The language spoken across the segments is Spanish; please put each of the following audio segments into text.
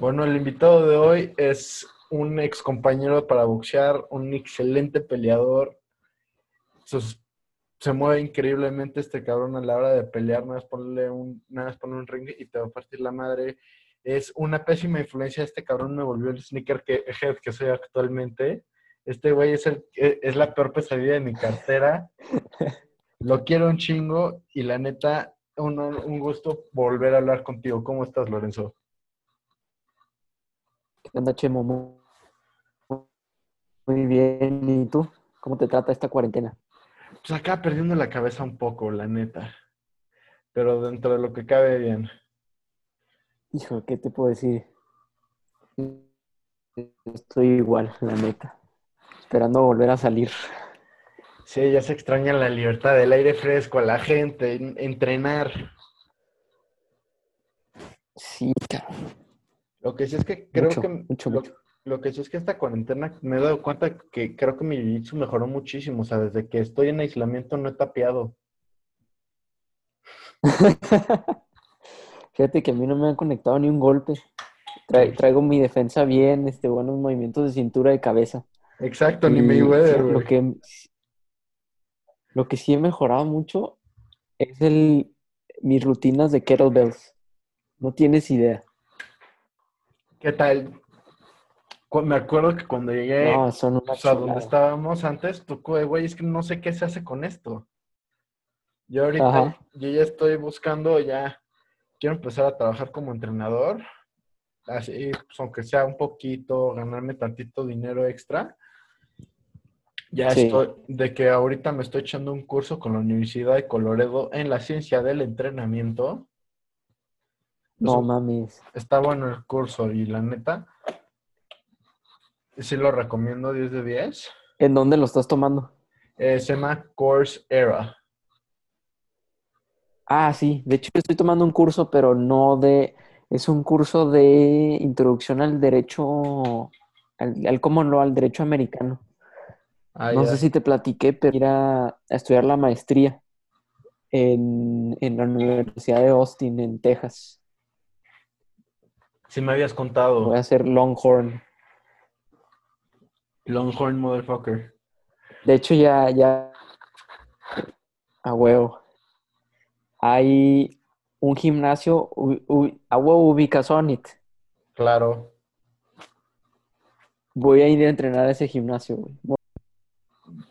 Bueno, el invitado de hoy es un ex compañero para boxear, un excelente peleador. Se mueve increíblemente este cabrón a la hora de pelear, nada más ponerle un, nada más poner un ring y te va a partir la madre. Es una pésima influencia. Este cabrón me volvió el sneaker que, head que soy actualmente. Este güey es, el, es la peor pesadilla de mi cartera. Lo quiero un chingo y la neta, un, un gusto volver a hablar contigo. ¿Cómo estás, Lorenzo? ¿Qué onda, Chemo? Muy- bien. ¿Y tú? ¿Cómo te trata esta cuarentena? Pues acá perdiendo la cabeza un poco, la neta. Pero dentro de lo que cabe bien. Hijo, ¿qué te puedo decir? Estoy igual, la neta. Esperando volver a salir. Sí, ya se extraña la libertad del aire fresco, la gente, en- entrenar. Sí, cabrón. Lo que sí es que creo Mucho, que mucho, lo, mucho. lo que sí es que esta cuarentena me he dado cuenta que creo que mi jiu-jitsu mejoró muchísimo. O sea, desde que estoy en aislamiento no he tapeado. Fíjate que a mí no me han conectado ni un golpe. Tra- traigo mi defensa bien, este, buenos movimientos de cintura de cabeza. Exacto, ni Y Mayweather, lo que, lo que sí he mejorado mucho es el, mis rutinas de kettlebells. No tienes idea. ¿Qué tal? Me acuerdo que cuando llegué No, son una o sea, donde estábamos antes, tú, güey, es que no sé qué se hace con esto. Yo ahorita, Ajá. yo ya estoy buscando, ya quiero empezar a trabajar como entrenador, así, pues, aunque sea un poquito, ganarme tantito dinero extra. Ya Sí. estoy, de que ahorita me estoy echando un curso con la Universidad de Colorado en la ciencia del entrenamiento. No mames. Está bueno el curso y la neta, sí lo recomiendo 10 de 10. ¿En dónde lo estás tomando? Eh, se llama Course Era. Ah, sí. De hecho, yo estoy tomando un curso, pero no de... Es un curso de introducción al derecho, al, al ¿cómo no? Al derecho americano. Ah, No ya. sé si te platiqué, pero ir a, a estudiar la maestría en, en la Universidad de Austin, en Texas. Sí me habías contado. Voy a hacer Longhorn. Longhorn motherfucker. De hecho, ya, ya, a huevo. Hay un gimnasio, u- u- a huevo ubicas Onit. Claro. Voy a ir a entrenar a ese gimnasio, güey.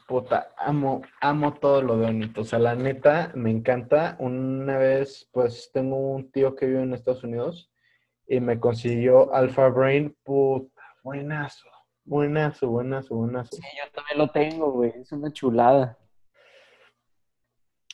Puta, amo, amo todo lo de Onito. O sea, la neta, me encanta. Una vez, pues, tengo un tío que vive en Estados Unidos y me consiguió Alpha Brain. Puta, buenazo. Buenazo, buenazo, buenazo. Sí, yo también lo tengo, güey. Es una chulada.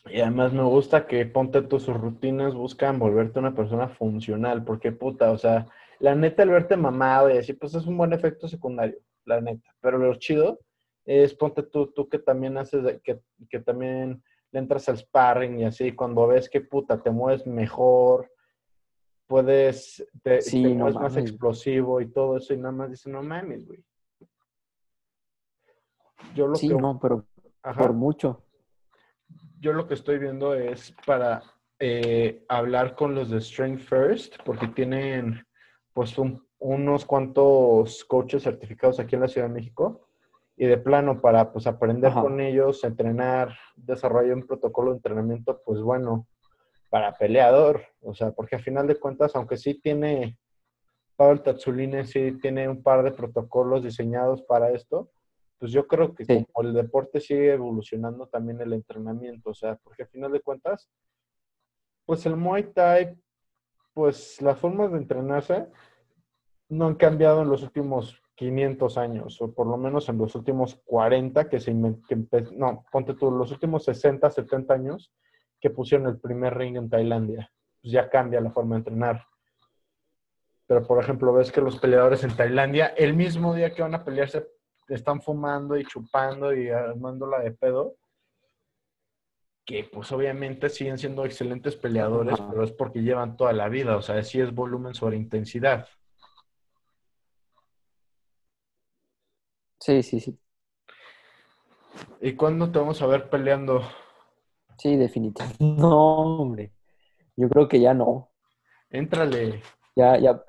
Y además me gusta que ponte tú sus rutinas, buscan volverte una persona funcional, porque puta, o sea, la neta el verte mamado y así, pues es un buen efecto secundario, la neta. Pero lo chido es ponte tú, tú que también haces, que, que también le entras al sparring y así, cuando ves que puta, te mueves mejor, puedes, te, Sí, te no más explosivo y todo eso, y nada más dices, no mames, güey. Yo lo Sí, que... no, pero Ajá por mucho. yo lo que estoy viendo es para eh, hablar con los de Strength First, porque tienen pues un- unos cuantos coaches certificados aquí en la Ciudad de México y de plano para pues aprender Ajá. con ellos, entrenar, desarrollar un protocolo de entrenamiento pues bueno para peleador, o sea, porque a final de cuentas, aunque sí tiene Pavel Tatsuline, sí tiene un par de protocolos diseñados para esto, pues yo creo que Sí. como el deporte sigue evolucionando también el entrenamiento, o sea, porque a final de cuentas, pues el Muay Thai, pues las formas de entrenarse no han cambiado en los últimos 500 años, o por lo menos en los últimos 40 que se que no, ponte tú, los últimos 60, 70 años que pusieron el primer ring en Tailandia. Pues ya cambia la forma de entrenar. Pero, por ejemplo, ves que los peleadores en Tailandia, el mismo día que van a pelearse, están fumando y chupando y armándola de pedo. Que, pues, obviamente siguen siendo excelentes peleadores, pero es porque llevan toda la vida. O sea, sí es volumen sobre intensidad. Sí, sí, sí. ¿Y cuándo te vamos a ver peleando? Sí, definitivamente. No, hombre. Yo creo que ya no. Éntrale. Ya, ya.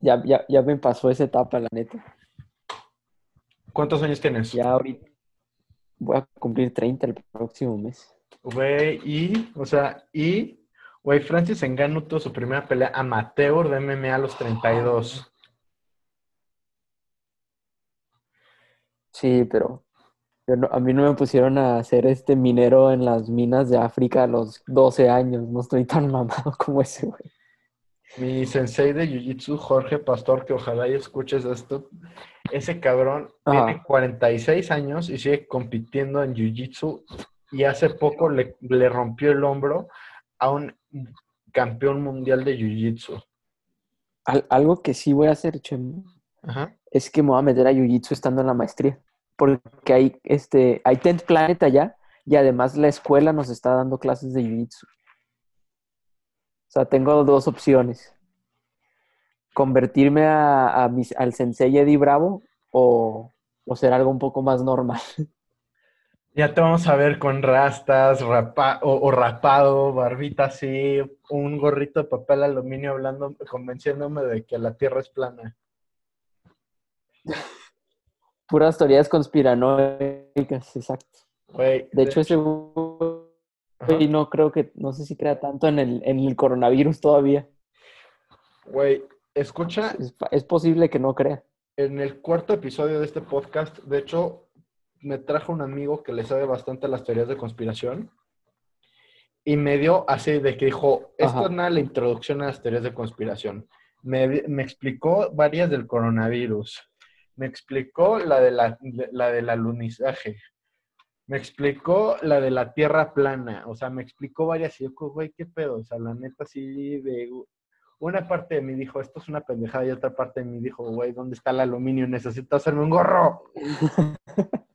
Ya, ya, ya me pasó esa etapa, la neta. ¿Cuántos años tienes? Ya ahorita voy a cumplir 30 el próximo mes. Güey, y, o sea, y, güey, Francis Ngannou tuvo su primera pelea amateur de MMA a los 32. Sí, pero no- a mí no me pusieron a hacer este minero en las minas de África a los 12 años. No estoy tan mamado como ese, güey. Mi sensei de Jiu-Jitsu, Jorge Pastor, que ojalá y escuches esto, ese cabrón Ajá. tiene 46 años y sigue compitiendo en Jiu-Jitsu y hace poco le, le rompió el hombro a un campeón mundial de Jiu-Jitsu. Al- algo que sí voy a hacer, Chema, Ajá. es que me voy a meter a Jiu-Jitsu estando en la maestría. Porque hay, este, hay Tent Planet allá y además la escuela nos está dando clases de Jiu-Jitsu. O sea, tengo dos opciones. Convertirme a, a mis- al Sensei Eddie Bravo o, o ser algo un poco más normal. Ya te vamos a ver con rastas, rapa- o, o rapado, barbita así, un gorrito de papel aluminio hablando, convenciéndome de que la Tierra es plana. Puras teorías conspiranoicas, exacto. Güey, De hecho, ese güey no creo que, no sé si crea tanto en el, en el coronavirus todavía. Güey, escucha, Es, es posible que no crea. en el cuarto episodio de este podcast, de hecho, me trajo un amigo que le sabe bastante a las teorías de conspiración y me dio así de que dijo, esto Ajá. es nada la introducción a las teorías de conspiración. Me, me explicó varias del coronavirus, me explicó la, de la, la del alunizaje, me explicó la de la tierra plana, o sea, me explicó varias y yo, güey, qué pedo, o sea, la neta sí de... Una parte de mí dijo, esto es una pendejada, y otra parte de mí dijo, güey, ¿dónde está el aluminio? Necesito hacerme un gorro.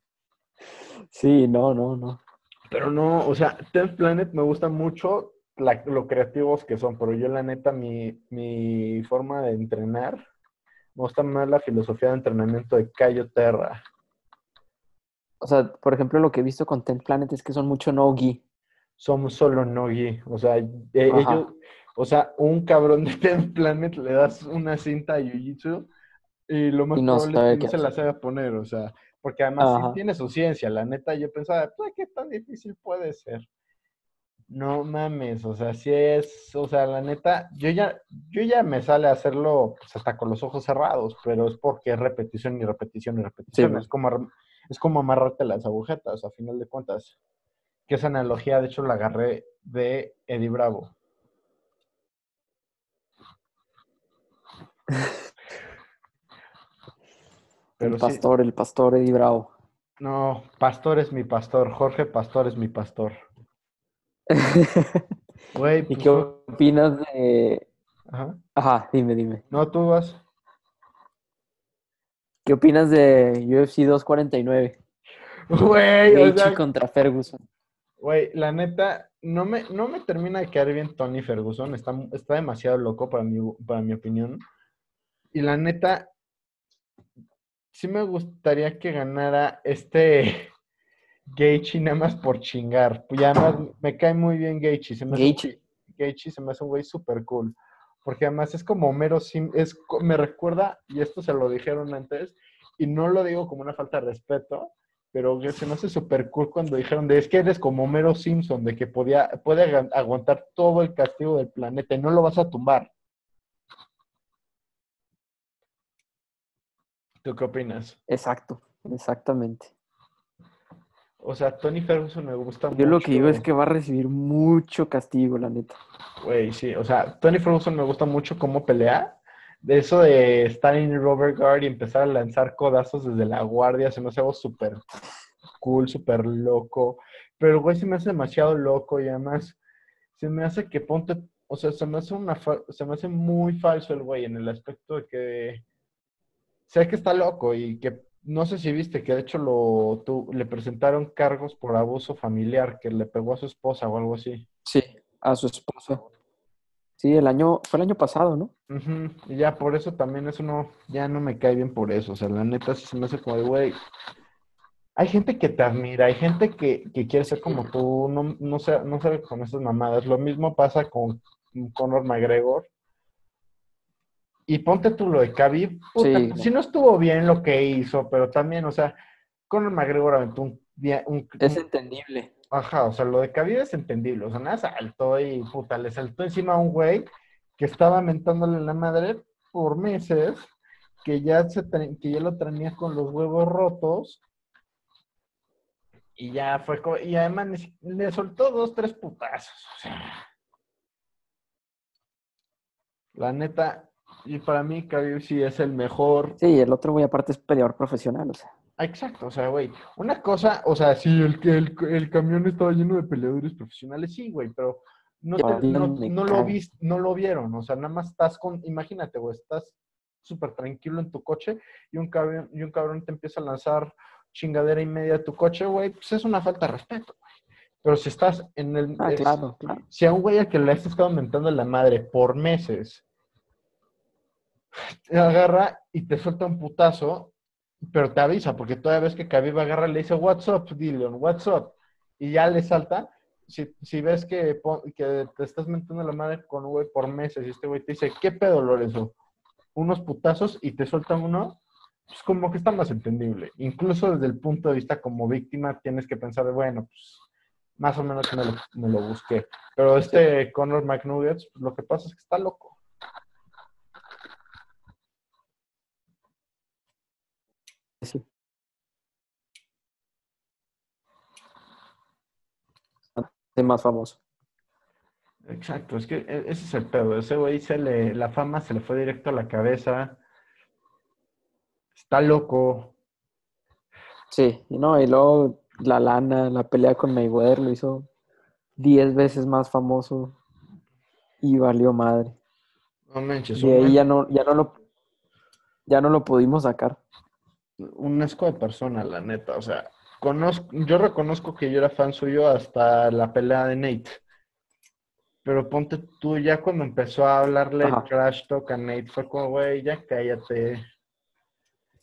Sí, no, no, no. Pero no, o sea, Tenth Planet me gusta mucho la- lo creativos que son, pero yo la neta, mi, mi forma de entrenar, me gusta más la filosofía de entrenamiento de Cayo Terra. O sea, por ejemplo, lo que he visto con Ten Planet es que son mucho no-gi. Somos solo no-gi, o sea, eh, ellos, o sea, un cabrón de Tenth Planet le das una cinta a Jiu-Jitsu y lo más Y no probable es que no se la sabe poner, o sea, porque además sí tiene su ciencia, la neta, yo pensaba, pues, ¿qué tan difícil puede ser? No mames, o sea, sí es, o sea, la neta, yo ya, yo ya me sale a hacerlo pues, hasta con los ojos cerrados, pero es porque es repetición y repetición y repetición. man. es, como, es como amarrarte las agujetas, a final de cuentas. Que esa analogía, de hecho, la agarré de Eddie Bravo. Pero el sí, pastor, el pastor Eddie Bravo. no, Pastor es mi pastor, Jorge Pastor es mi pastor. Güey, ¿Y pues, qué opinas de... ajá. Ajá, dime, dime. No, tú vas. ¿Qué opinas de UFC 249? Güey, o sea, contra Ferguson. Güey, la neta, no me, no me termina de caer bien Tony Ferguson. Está, está demasiado loco para mi, para mi opinión. Y la neta, sí me gustaría que ganara este Gaethje nada más por chingar. Y además me cae muy bien Gaethje. Se me Gaethje se me hace un güey súper cool. Porque además es como Homero Sim, es, me recuerda, y esto se lo dijeron antes, y no lo digo como una falta de respeto, pero se me hace súper cool cuando dijeron de es que eres como Homero Simpson, de que podía, puede agu- aguantar todo el castigo del planeta y no lo vas a tumbar. ¿Tú qué opinas? Exacto, exactamente. O sea, Tony Ferguson me gusta mucho. Yo lo que digo es que va a recibir mucho castigo, la neta. Güey, sí, o sea, Tony Ferguson me gusta mucho cómo pelea. De eso de estar en el Robert Guard y empezar a lanzar codazos desde la guardia, se me hace algo súper cool, súper loco. Pero, güey, se me hace demasiado loco y además se me hace que ponte, o sea, se me hace una, se me hace muy falso el güey en el aspecto de que sé que está loco y que no sé si viste que de hecho lo, tu- le presentaron cargos por abuso familiar, que le pegó a su esposa o algo así. Sí, a su esposa. Sí, el año, fue el año pasado, ¿no? Ujú, Y ya por eso también eso no, ya no me cae bien por eso. O sea, la neta sí se me hace como de, güey, hay gente que te admira, hay gente que, que quiere ser como tú, no, no, no sabe con esas mamadas. Lo mismo pasa con Conor McGregor. Y ponte tú lo de Khabib, puta, Sí, pues, no. sí no estuvo bien lo que hizo, pero también, o sea, Conor McGregor aventó un, día- un, Es entendible. Ajá, o sea, lo de Khabib es entendible. O sea, nada, saltó y puta, le saltó encima a un güey que estaba mentándole la madre por meses, que ya, se que ya lo tenía con los huevos rotos. Y ya fue, y además si- le soltó dos, tres putazos. O sea, la neta, y para mí Khabib sí es el mejor Sí, el otro güey aparte es peleador profesional, o sea. Ah, Exacto, o sea, güey, una cosa, o sea, sí, el, que- el, el camión estaba lleno de peleadores profesionales, sí, güey, pero no, te- no, no lo no lo vieron, o sea, nada más estás con, imagínate, güey, estás súper tranquilo en tu coche y un cabrón, y un cabrón te empieza a lanzar chingadera y media a tu coche, güey, pues es una falta de respeto, güey. Pero si estás en el... Ah, es- claro, claro. Si a un güey al que le has estado aumentando la madre por meses, te agarra y te suelta un putazo, pero te avisa, porque toda vez que Khabib agarra le dice, what's up, Dillon, what's up, y ya le salta, si, ves que, que te estás metiendo la madre con un güey por meses y este güey te dice, ¿qué pedo, Lorenzo? Unos putazos y te sueltan uno, pues como que está más entendible. Incluso desde el punto de vista como víctima tienes que pensar, bueno, pues más o menos me lo, me lo busqué. Pero este Conor McNuggets, pues, lo que pasa es que está loco. Sí. Es más famoso. Exacto, es que e- ese es el pedo. Ese güey se le, la fama se le fue directo a la cabeza. Está loco. Sí, y no, y luego la lana, la pelea con Mayweather lo hizo 10 veces más famoso y valió madre. No manches, Y ahí ya no, ya no lo, ya no lo pudimos sacar. Un asco de persona, la neta. O sea, conozco, yo reconozco que yo era fan suyo hasta la pelea de Nate. Pero ponte tú, ya cuando empezó a hablarle Ajá. trash talk a Nate, fue como, güey, ya cállate.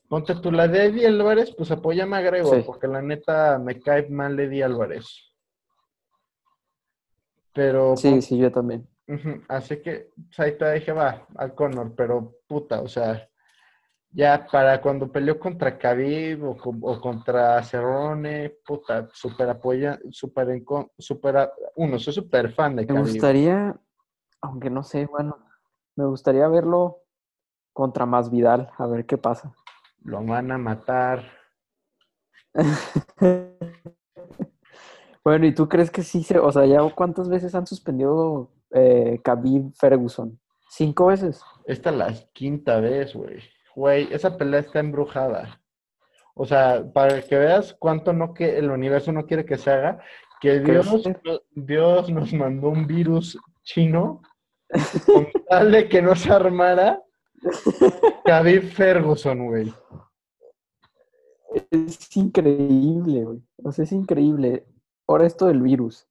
Ponte tú, la de Eddie Álvarez, pues apóyame a Gregor, Sí. porque la neta me cae mal Eddie Álvarez. Pero Sí, sí, yo también. Así que pues, ahí te dije, va, al Conor, pero puta, o sea, ya para cuando peleó contra Khabib o, con- o contra Cerrone, puta, super apoya, super, uno, soy super fan de Me Khabib. gustaría, aunque no sé, bueno, me gustaría verlo contra Masvidal, a ver qué pasa. Lo van a matar. Bueno, ¿y tú crees que sí se, o sea, ya cuántas veces han suspendido eh, Khabib Ferguson? ¿Cinco veces? Esta es la quinta vez, güey. Güey, esa pelea está embrujada. O sea, para que veas cuánto no que el universo no quiere que se haga, que ¿Crees Dios, Dios nos mandó un virus chino con tal de que no se armara Khabib Ferguson, güey. Es increíble, güey. O sea, es increíble. Ahora esto del virus.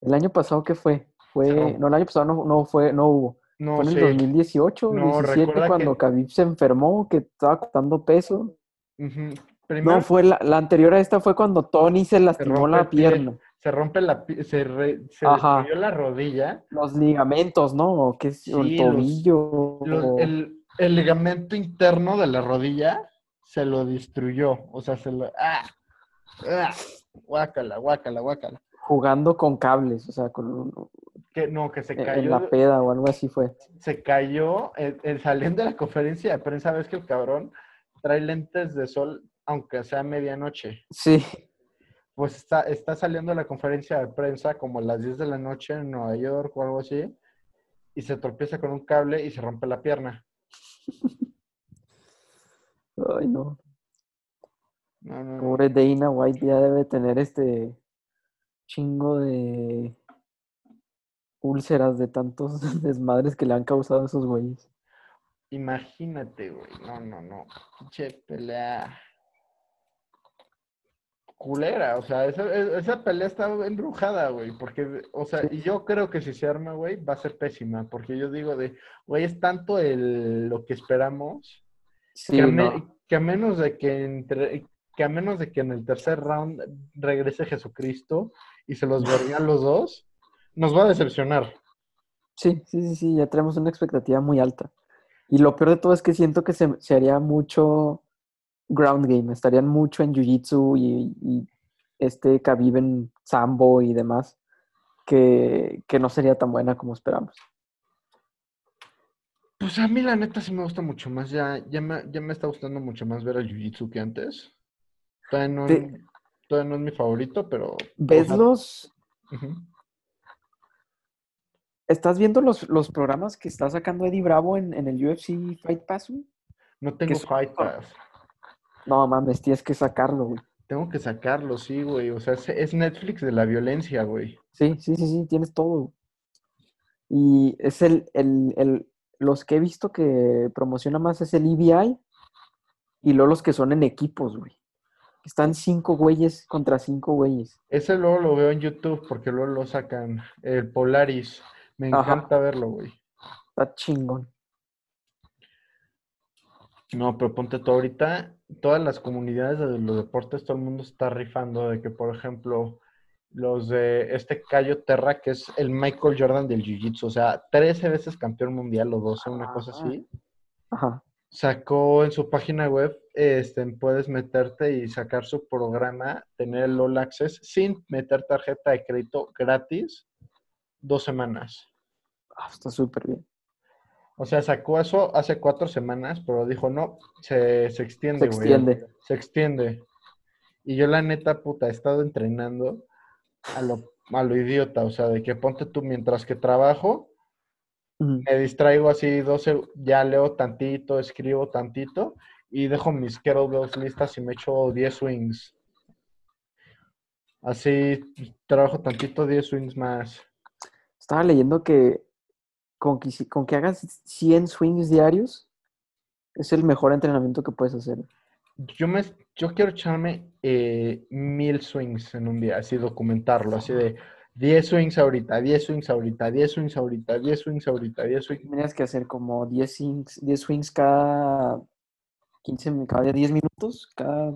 El año pasado, ¿qué fue? Fue, No. no, el año pasado no, no fue, no hubo. No Fue en el sé. 2018, No, 17, recuerda cuando que- Khabib se enfermó, que estaba cortando peso. Primero No, fue la, la anterior a esta fue cuando Tony se lastimó la pie, pierna. se rompe la se, re- se destruyó la rodilla. Los ligamentos, ¿no? ¿Qué es? Sí, el tobillo. Los- el, el ligamento interno de la rodilla se lo destruyó. O sea, se lo. ¡Ah! ¡Ah! Guácala, guácala, guácala. Jugando con cables, o sea, con un- Que no, que se en cayó. la peda o algo así fue. se cayó el, el saliendo de la conferencia de prensa. Ves que el cabrón trae lentes de sol, aunque sea medianoche. Sí, Pues está, está saliendo de la conferencia de prensa como a las 10 de la noche en Nueva York o algo así. Y se tropieza con un cable y se rompe la pierna. ay no. No, no, no. Pobre Dana White ya debe tener este chingo de úlceras de tantos desmadres que le han causado a esos güeyes. Imagínate, güey. No, no, no. Pinche pelea. Culera, o sea, esa, e- esa pelea está embrujada, güey. Porque, o sea, y yo creo que si se arma, güey, va a ser pésima. Porque yo digo de, güey, es tanto el, lo que esperamos Sí, que, a me- no. que a menos de que entre, que a menos de que en el tercer round regrese Jesucristo y se los vergan los dos, nos va a decepcionar. Sí, sí, sí, sí, ya tenemos una expectativa muy alta. Y lo peor de todo es que siento que se, se haría mucho ground game, estarían mucho en jiu-jitsu y, y este Khabib en sambo y demás, que, que no sería tan buena como esperamos. Pues a mí la neta sí me gusta mucho más. Ya, ya, me, ya me está gustando mucho más ver el Jiu-Jitsu que antes. Todavía no, Te- todavía no es mi favorito, pero... ¿Ves los. Estás viendo los, los programas que está sacando Eddie Bravo en, en el UFC Fight Pass? güey? No tengo son- Fight Pass. No mames, tienes que sacarlo, güey. Tengo que sacarlo, sí, güey. O sea, es, es Netflix de la violencia, güey. Sí, sí, sí, sí, tienes todo. Y es el, el, el, los que he visto que promociona más es el EBI y luego los que son en equipos, güey. Están cinco güeyes contra cinco güeyes. Ese luego lo veo en YouTube porque luego lo sacan. El Polaris. Me Ajá. encanta verlo, güey. Está chingón. No, pero ponte tú ahorita, todas las comunidades de los deportes, todo el mundo está rifando de que, por ejemplo, los de este Cayo Terra, que es el Michael Jordan del Jiu-Jitsu, o sea, 13 veces campeón mundial o 12, una cosa Ajá. así, Ajá. sacó en su página web, este, puedes meterte y sacar su programa, tener el All Access sin meter tarjeta de crédito gratis, dos semanas. Ah, está súper bien. O sea, sacó eso hace cuatro semanas, pero dijo, no, se, se extiende, Se güey. extiende. Se extiende. Y yo la neta, puta, he estado entrenando a lo, a lo idiota, o sea, de que ponte tú mientras que trabajo, me distraigo así 12, ya leo tantito, escribo tantito y dejo mis kettlebells listas y me echo 10 swings. Así trabajo tantito, 10 swings más. Estaba leyendo que con que, con que hagas 100 swings diarios es el mejor entrenamiento que puedes hacer. Yo me, yo quiero echarme eh, mil swings en un día, así documentarlo, así de 10 swings ahorita, 10 swings ahorita, 10 swings ahorita, 10 swings ahorita, 10 swings. Tendrías que hacer como 10 swings, 10 swings cada 15, mi- cada 10 minutos, cada...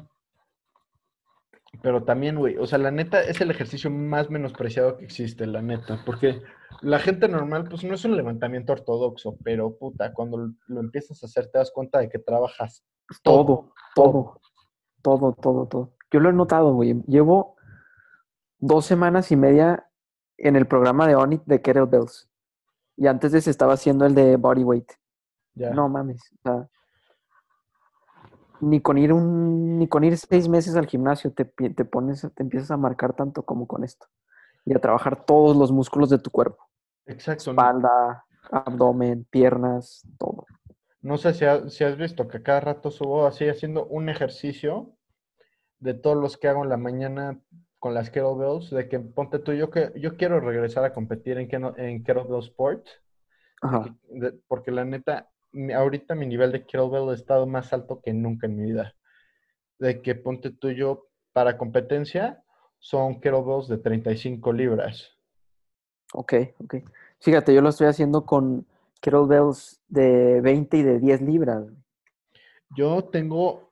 Pero también, güey, o sea, la neta es el ejercicio más menospreciado que existe, la neta, porque la gente normal, pues no es un levantamiento ortodoxo, pero puta, cuando lo- empiezas a hacer te das cuenta de que trabajas Todo, todo, todo, todo, todo. Yo lo he notado, güey. Llevo dos semanas y media en el programa de Onit de Kettlebells. Y antes de ese estaba haciendo el de Bodyweight. ya. No mames. o sea, ni con ir un, ni con ir seis meses al gimnasio te, te pones, te empiezas a marcar tanto como con esto. Y a trabajar todos los músculos de tu cuerpo. Exacto. ¿no? Espalda, abdomen, piernas, todo. No sé si, ha- si has visto que cada rato subo así haciendo un ejercicio de todos los que hago en la mañana con las kettlebells, de que ponte tú, yo, que, yo quiero regresar a competir en, en kettlebell sport, Ajá. de- porque la neta, ahorita mi nivel de kettlebell ha estado más alto que nunca en mi vida. De que ponte tú, yo para competencia son kettlebells de 35 libras. Ok, ok. Fíjate, yo lo estoy haciendo con kettlebells de 20 y de 10 libras. Yo tengo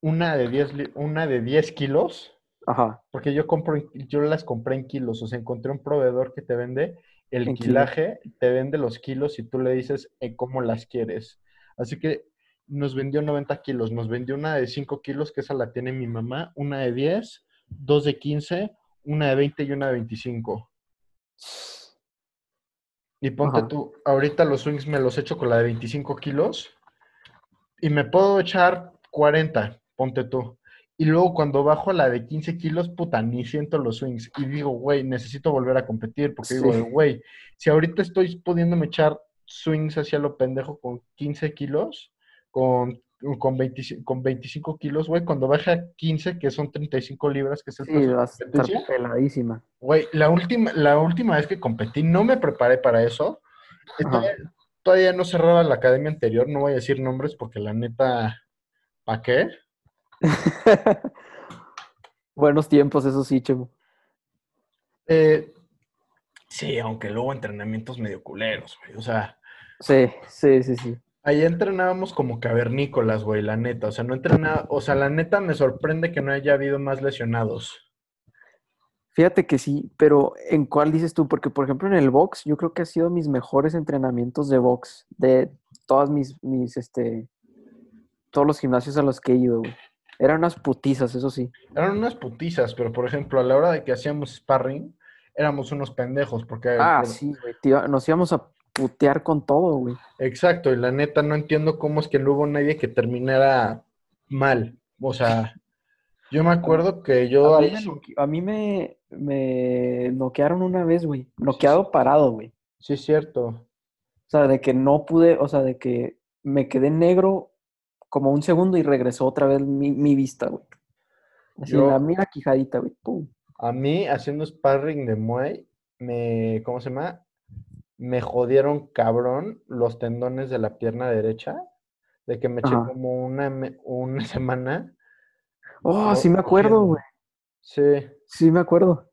una de 10, li- una de 10 kilos. Ajá. Porque yo compro, yo las compré en kilos, o sea, encontré un proveedor que te vende el En kilos. kilaje, te vende los kilos y tú le dices en cómo las quieres. Así que nos vendió 90 kilos, nos vendió una de 5 kilos, que esa la tiene mi mamá, una de 10, dos de 15, una de 20 y una de 25. Y ponte Ajá. tú, ahorita los swings me los echo con la de 25 kilos y me puedo echar 40, ponte tú. Y luego cuando bajo a la de 15 kilos, puta, ni siento los swings. Y digo, güey, necesito volver a competir porque digo, Sí. güey, si ahorita estoy pudiéndome echar swings hacia lo pendejo con 15 kilos, con, con, 25, con 25 kilos, güey, cuando baje a 15, que son 35 libras, que es el Sí, vas a estar peladísima. Güey, la última, la última vez que competí, no me preparé para eso. Todavía, todavía no cerraba la academia anterior, no voy a decir nombres porque la neta, ¿para qué? Buenos tiempos, eso sí, Chemo. Eh, sí, aunque luego entrenamientos medio culeros, güey. O sea, Sí, sí, sí, sí. Ahí entrenábamos como cavernícolas, güey, la neta. O sea, no entrenaba, o sea, la neta me sorprende que no haya habido más lesionados. Fíjate que sí, pero ¿en cuál dices tú? Porque, por ejemplo, en el box, yo creo que ha sido mis mejores entrenamientos de box de todas mis, mis, este, todos los gimnasios a los que he ido, güey. Eran unas putizas, eso sí. Eran unas putizas, pero por ejemplo, a la hora de que hacíamos sparring, éramos unos pendejos, porque... Ah, por- sí, güey. Nos íbamos a putear con todo, güey. Exacto, y la neta no entiendo cómo es que no hubo nadie que terminara mal. O sea, yo me acuerdo que yo A mí, a mí me, me noquearon una vez, güey. Noqueado parado, güey. sí es cierto. O sea, de que no pude, o sea, de que me quedé negro como un segundo y regresó otra vez mi, mi vista, güey. Así, Yo- la mira quijadita, güey. Pum. A mí, haciendo sparring de Muay, me, ¿cómo se llama? Me jodieron cabrón los tendones de la pierna derecha, de que me eché Ajá. como una, una semana. Oh, sí me acuerdo, güey. Sí, Sí me acuerdo.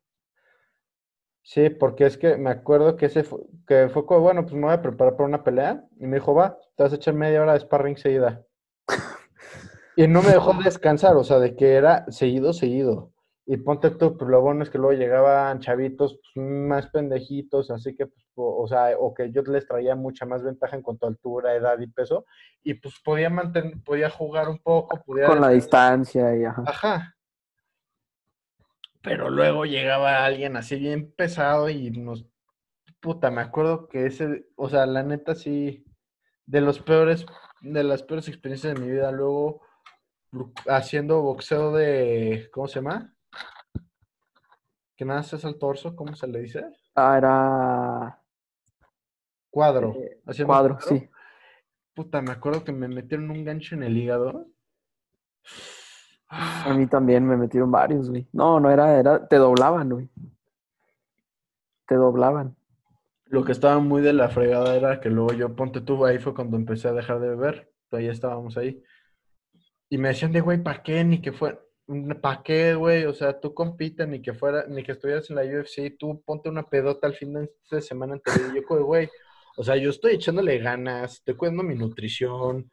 sí, porque es que me acuerdo que ese fue, que fue como, bueno, pues me voy a preparar para una pelea, y me dijo, va, te vas a echar media hora de sparring seguida. Y no me dejó descansar, o sea, de que era seguido, seguido. Y ponte tú, pues lo bueno es que luego llegaban chavitos pues, más pendejitos, así que, pues, o o sea, o que yo les traía mucha más ventaja en cuanto a altura, edad y peso, y pues podía mantener, podía jugar un poco, podía... Con la distancia y ajá. Ajá. Pero luego llegaba alguien así bien pesado y nos... Puta, me acuerdo que ese, o sea, la neta sí, de los peores, de las peores experiencias de mi vida, luego lu- haciendo boxeo de, ¿cómo se llama? Que nada es al torso, ¿cómo se le dice? Ah, era Cuadro. eh, cuadro, sí. Puta, me acuerdo que me metieron un gancho en el hígado. A mí también me metieron varios, güey. No, no era, era, te doblaban, güey. Te doblaban. Lo que estaba muy de la fregada era que luego yo, ponte tú, ahí fue cuando empecé a dejar de beber, todavía estábamos ahí. Y me decían de, güey, ¿para qué? Ni que fuera, ¿para qué, güey? O sea, tú compita, ni que fuera, ni que estuvieras en la UFC, tú ponte una pedota al fin de semana anterior. Y yo, güey, o sea, yo estoy echándole ganas, estoy cuidando mi nutrición.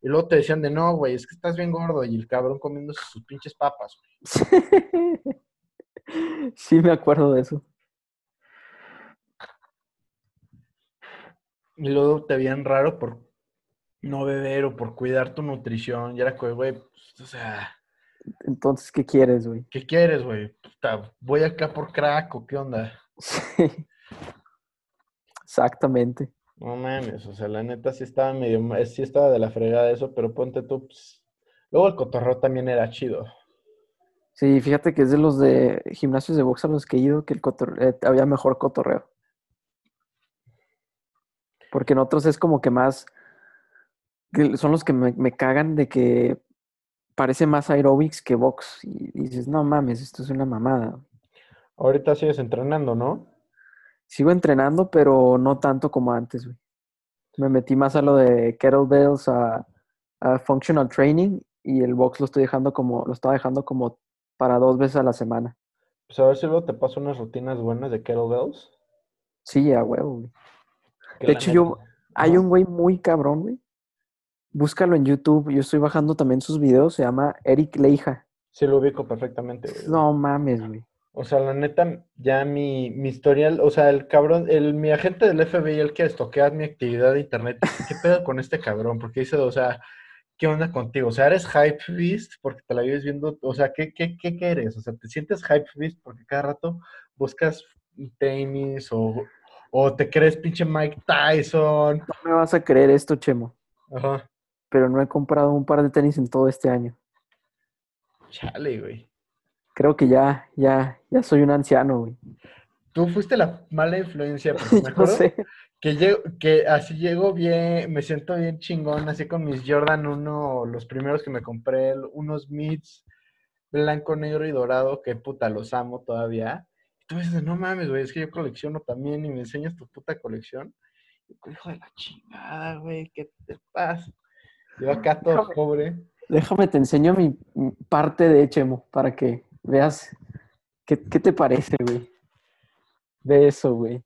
Y luego te decían de, no, güey, es que estás bien gordo. Y el cabrón comiéndose sus pinches papas, güey. Sí, me acuerdo de eso. Y luego te veían raro por no beber o por cuidar tu nutrición. Y era güey, pues, o sea, Entonces, ¿qué quieres, güey? ¿qué quieres, güey? ¿Voy acá por crack o qué onda? Sí. Exactamente. No mames, o sea, la neta sí estaba medio, sí estaba de la fregada eso, pero ponte tú, pues, Luego el cotorreo también era chido. Sí, fíjate que es de los de gimnasios de box a los que he ido que el cotor- eh, había mejor cotorreo. Porque en otros es como que más. son los que me, me cagan de que parece más aerobics que box. Y dices, no mames, esto es una mamada. Ahorita sigues entrenando, ¿no? Sigo entrenando, pero no tanto como antes, güey. Me metí más a lo de kettlebells, a, a functional training, y el box lo estoy dejando como, lo estaba dejando como para dos veces a la semana. Pues a ver si luego te paso unas rutinas buenas de kettlebells. Sí, a huevo, güey. De hecho, yo, hay un güey muy cabrón, güey. Búscalo en YouTube. Yo estoy bajando también sus videos. Se llama Eric Leija. Sí lo ubico perfectamente, güey. No mames, güey. O sea, la neta, ya mi, mi historial, o sea, el cabrón, el, mi agente del FBI, el que estoquea mi actividad de internet, ¿qué pedo con este cabrón? Porque dice, o sea, ¿qué onda contigo? O sea, ¿eres hype beast porque te la vives viendo? O sea, ¿qué, qué, qué, qué eres? O sea, ¿te sientes hype beast porque cada rato buscas tenis o, o te crees pinche Mike Tyson? No me vas a creer esto, Chemo. Ajá, Pero no he comprado un par de tenis en todo este año. chale, güey. Creo que ya, ya, ya soy un anciano, güey. Tú fuiste la mala influencia, porque me acuerdo sé. que, llego, que así llego bien, me siento bien chingón, así con mis Jordan 1, los primeros que me compré, unos mids blanco, negro y dorado, que puta, los amo todavía. Y tú dices, no mames, güey, es que yo colecciono también y me enseñas tu puta colección. Y yo, hijo de la chingada, güey, ¿qué te pasa? Yo acá todo Déjame. pobre. Déjame, te enseño mi parte de Chemo para que veas qué, qué te parece, güey. De eso, güey.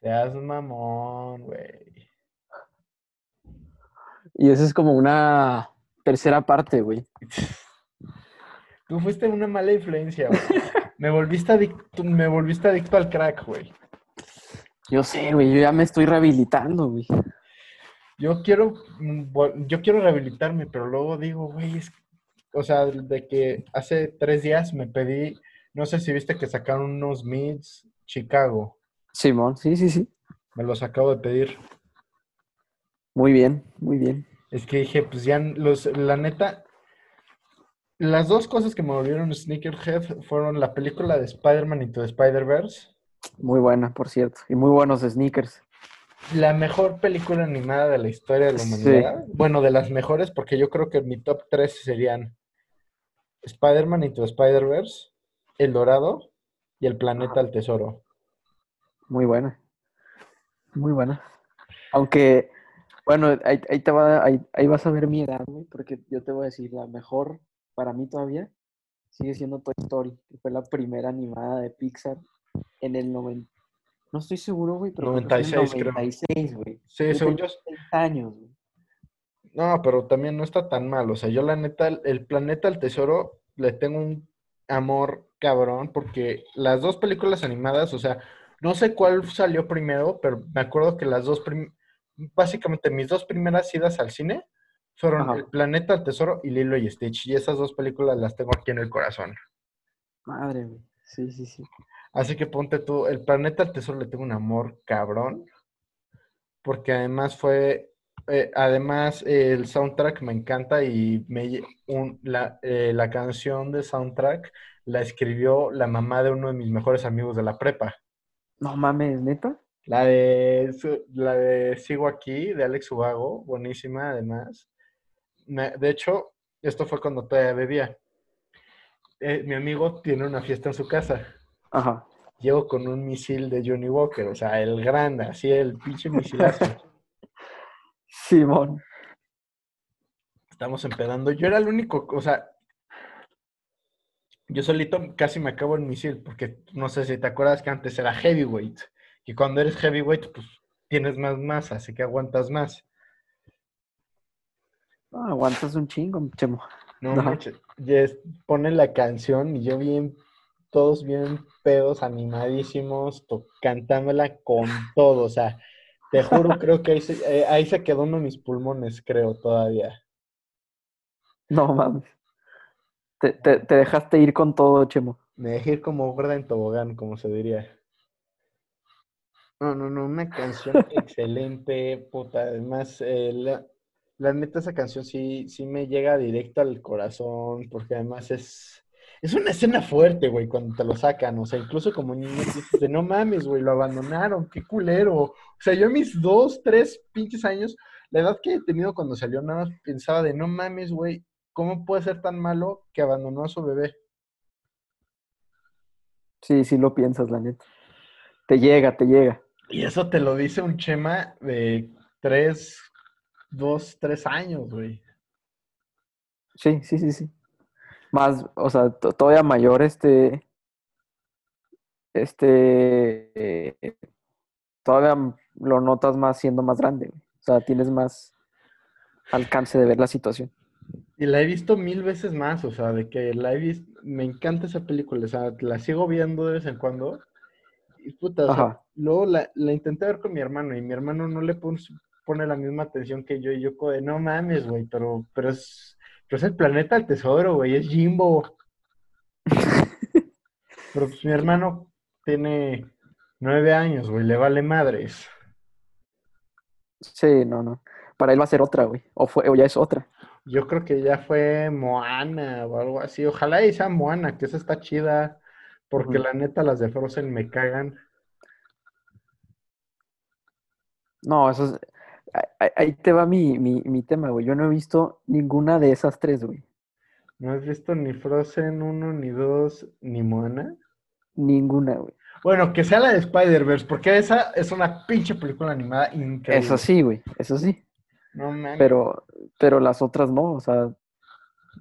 Seas mamón, güey. Y eso es como una tercera parte, güey. Tú fuiste una mala influencia, güey. Me volviste adicto, me volviste adicto al crack, güey. Yo sé, güey, yo ya me estoy rehabilitando, güey. Yo quiero, mm, yo quiero rehabilitarme, pero luego digo, güey, es, o sea, de que hace tres días me pedí, no sé si viste que sacaron unos mids Chicago, Simón, sí, sí, sí. me los acabo de pedir. Muy bien, muy bien. Es que dije, pues ya, los, la neta, las dos cosas que me volvieron sneakerhead fueron la película de Spider-Man Into the Spider-Verse, Muy buena, por cierto. Y muy buenos sneakers. La mejor película animada de la historia de la Sí. humanidad. Bueno, de las mejores, porque yo creo que mi top 3 serían Spider-Man Into the Spider-Verse, El Dorado y El Planeta al Tesoro. Muy buena. Muy buena. Aunque, bueno, ahí, ahí te va, ahí, ahí vas a ver mi edad, güey, porque yo te voy a decir, la mejor para mí todavía sigue siendo Toy Story, que fue la primera animada de Pixar en el 90. No estoy seguro, güey, pero creo que fue en el 96, creo. 96, güey. Sí, Yo según yo, 6 años, güey. No, pero también no está tan mal. O sea, yo la neta, el, planeta al tesoro le tengo un amor cabrón porque las dos películas animadas, o sea, no sé cuál salió primero, pero me acuerdo que las dos, básicamente mis dos primeras idas al cine fueron Ajá. El planeta al tesoro y Lilo y Stitch. Y esas dos películas las tengo aquí en el corazón. Madre, güey. Sí, sí, sí. Así que ponte tú, el planeta al tesoro le tengo un amor cabrón, porque además fue, eh, además eh, el soundtrack me encanta y me, un- la, eh, la canción de soundtrack la escribió la mamá de uno de mis mejores amigos de la prepa. No mames, neta. La de, su- la de Sigo aquí, de Alex Ubago, buenísima además. Me- de hecho, esto fue cuando todavía bebía. Mi amigo tiene una fiesta en su casa. Ajá. Llego con un misil de Johnny Walker, o sea, el grande, así el pinche misilazo. Simón. Estamos empedando. Yo era el único, o sea, yo solito casi me acabo el misil, porque no sé si te acuerdas que antes era heavyweight, y cuando eres heavyweight, pues tienes más masa, así que aguantas más. Aguantas un chingo, chemo. No Ajá. manches, ya es- ponen la canción y yo bien, todos bien pedos, animadísimos, cantándola con todo, o sea, te juro, creo que ahí se, eh, ahí se quedó uno de mis pulmones, creo, todavía. No mames. Te, te, te dejaste ir con todo, chemo. Me dejé ir como gorda en tobogán, como se diría. No, no, no, una canción excelente, puta. Además, eh, la, la neta, esa canción sí, sí me llega directo al corazón, porque además es, es una escena fuerte, güey, cuando te lo sacan. O sea, incluso como niño dices de no mames, güey, lo abandonaron, qué culero. O sea, yo a mis dos, tres pinches años, la edad que he tenido cuando salió, nada más pensaba de no mames, güey, ¿cómo puede ser tan malo que abandonó a su bebé? Sí, sí lo piensas, la neta. Te llega, te llega. Y eso te lo dice un chema de tres, dos, tres años, güey. Sí, sí, sí, sí. Más, o sea, to- todavía mayor, este, este, eh, todavía lo notas más siendo más grande, güey. O sea, tienes más alcance de ver la situación. Y la he visto mil veces más, o sea, de que la he visto, me encanta esa película, o sea, la sigo viendo de vez en cuando. Y puta, o sea, Ajá. luego la, la intenté ver con mi hermano y mi hermano no le pon- pone la misma atención que yo y yo de, no mames, güey, pero, pero es, pero es el planeta del tesoro, güey, es Jimbo. Pero pues mi hermano tiene nueve años, güey, le vale madres. Sí, no, no. Para él va a ser otra, güey. O fue, o ya es otra. Yo creo que ya fue Moana o algo así. Ojalá y sea Moana, que esa está chida. Porque la neta, las de Frozen me cagan. No, eso es. Ahí- te va mi, mi, mi tema, güey. Yo no he visto ninguna de esas tres, güey. ¿No has visto ni Frozen 1, ni 2, ni Moana? Ninguna, güey. Bueno, que sea la de Spider-Verse, porque esa es una pinche película animada increíble. Eso sí, güey. Eso sí. No mames. Pero, pero las otras no. O sea,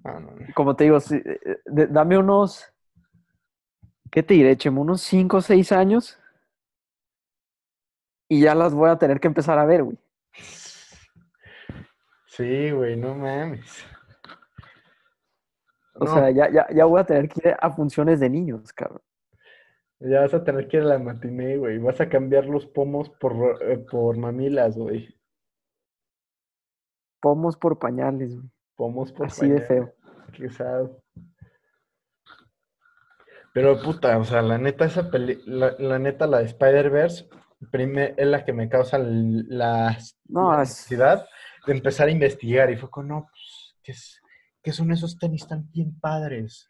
No, no, no. como te digo, eh, de- dame unos. ¿Qué te diré, Chemo? Unos 5 o 6 años. Y ya las voy a tener que empezar a ver, güey. Sí, güey, no mames. O No, sea, ya, ya, ya voy a tener que ir a funciones de niños, cabrón. ya vas a tener que ir a la matiné, güey. Vas a cambiar los pomos por, eh, por mamilas, güey. Pomos por pañales, güey. Pomos por Así de pañales. feo. Qué sad. Pero puta, o sea, la neta, esa peli, la, la neta, la de Spider-Verse, es la que me causa la, No, la es- necesidad empezar a investigar. Y fue como, no, pues, ¿qué, son esos tenis tan bien padres?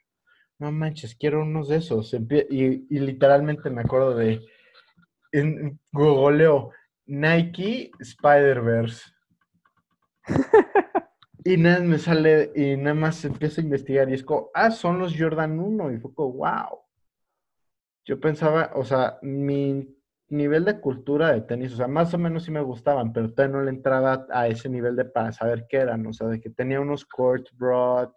No manches, quiero unos de esos. Y literalmente me acuerdo de, en, googleo, Nike Spider-Verse. Y nada, me sale, y nada más empiezo a investigar y es como, ah, son los Jordan 1. Y fue como, wow. Yo pensaba, o sea, mi nivel de cultura de tenis, o sea, más o menos sí me gustaban, pero todavía no le entraba a ese nivel de para saber qué eran, o sea, de que tenía unos Court Broad,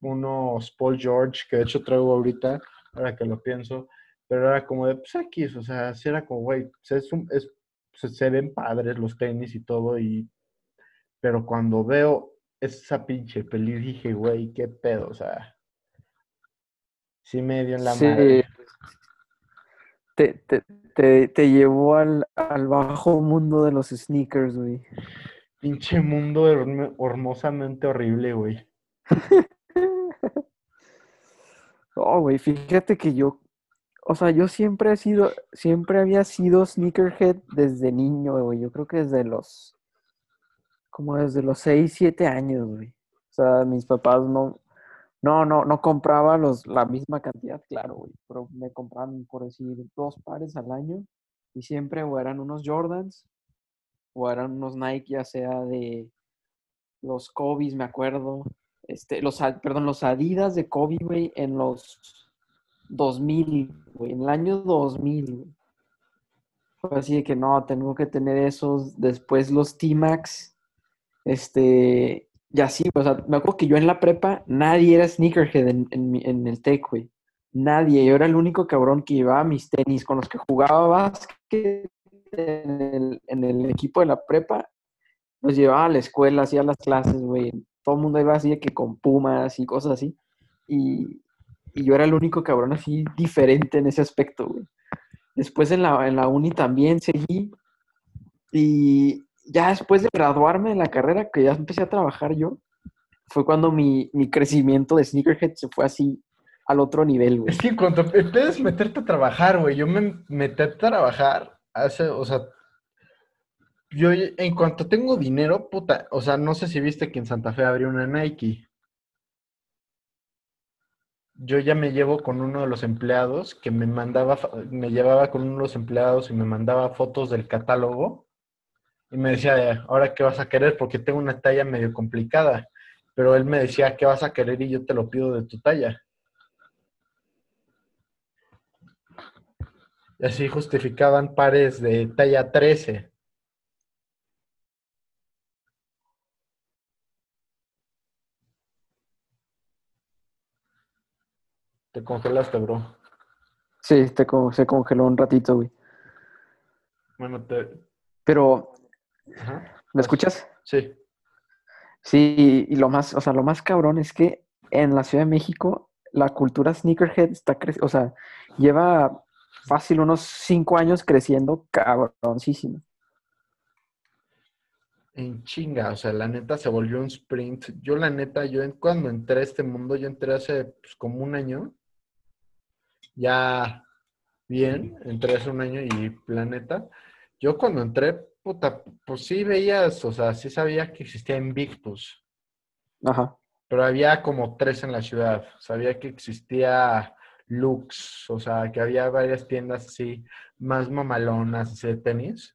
unos Paul George, que de hecho traigo ahorita, ahora que lo pienso, pero era como de, pues X, o sea, sí era como, güey, pues, es un- es- se, se ven padres los tenis y todo, y, pero cuando veo esa pinche peli dije, güey, qué pedo, o sea, sí me dio en la Sí. madre. Te, te, te, te llevó al, al bajo mundo de los sneakers, güey. Pinche mundo hermosamente horrible, güey. Oh, güey, fíjate que yo, o sea, yo siempre he sido, siempre había sido sneakerhead desde niño, güey. Yo creo que desde los, como desde los 6, 7 años, güey. O sea, mis papás no, no, no, no compraba los, la misma cantidad, claro, güey. Pero me compraban, por decir, dos pares al año. Y siempre o eran unos Jordans o eran unos Nike, ya sea de los Kobe's, me acuerdo. Este, los, perdón, los Adidas de Kobe, güey, en los 2000, güey, en el año 2000, güey. Fue así de que no, tengo que tener esos. Después los T-Max, este, y así, o sea, me acuerdo que yo en la prepa, nadie era sneakerhead en, en, el tech, güey. Nadie, yo era el único cabrón que llevaba mis tenis con los que jugaba básquet en el, en el equipo de la prepa. Los llevaba a la escuela, hacía las clases, güey. Todo el mundo iba así de que con pumas y cosas así. Y, y yo era el único cabrón así diferente en ese aspecto, güey. Después en la, en la uni también seguí. Y ya después de graduarme de la carrera, que ya empecé a trabajar yo, fue cuando mi, mi crecimiento de sneakerhead se fue así al otro nivel, güey. Es que en cuanto empiezas a meterte a trabajar, güey, yo me metí a trabajar hace, o sea, yo en cuanto tengo dinero, puta, o sea, no sé si viste que en Santa Fe abrió una Nike. Yo ya me llevo con uno de los empleados que me mandaba, me llevaba con uno de los empleados y me mandaba fotos del catálogo y me decía, ahora qué vas a querer porque tengo una talla medio complicada, pero él me decía, ¿qué vas a querer? Y yo te lo pido de tu talla. Y así justificaban pares de talla 13. Te congelaste, bro. Sí, te se congeló un ratito, güey. Bueno, te... Pero, Ajá. ¿me escuchas? Sí. Sí, y lo más, o sea, lo más cabrón es que en la Ciudad de México la cultura sneakerhead está creciendo, o sea, lleva fácil unos cinco años creciendo cabroncísimo. En chinga, o sea, la neta se volvió un sprint. Yo, la neta, yo cuando entré a este mundo, yo entré hace pues, como un año. Ya bien, entré hace un año y la neta, yo cuando entré, puta, pues sí veías, o sea, sí sabía que existía Invictus, Ajá. pero había como tres en la ciudad. Sabía que existía Lux, o sea, que había varias tiendas así, más mamalonas, así de tenis.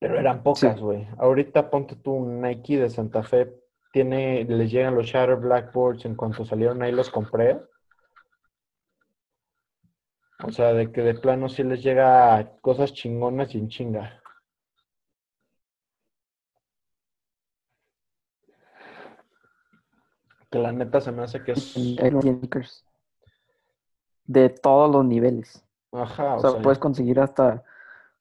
Pero eran pocas, Sí. güey. Ahorita ponte tú un Nike de Santa Fe, tiene, les llegan los Shatter Blackboards, en cuanto salieron ahí los compré. O sea, de que de plano sí les llega cosas chingonas y en chinga. Que la neta se me hace que es... De todos los niveles. Ajá, O o sea, sea, puedes conseguir hasta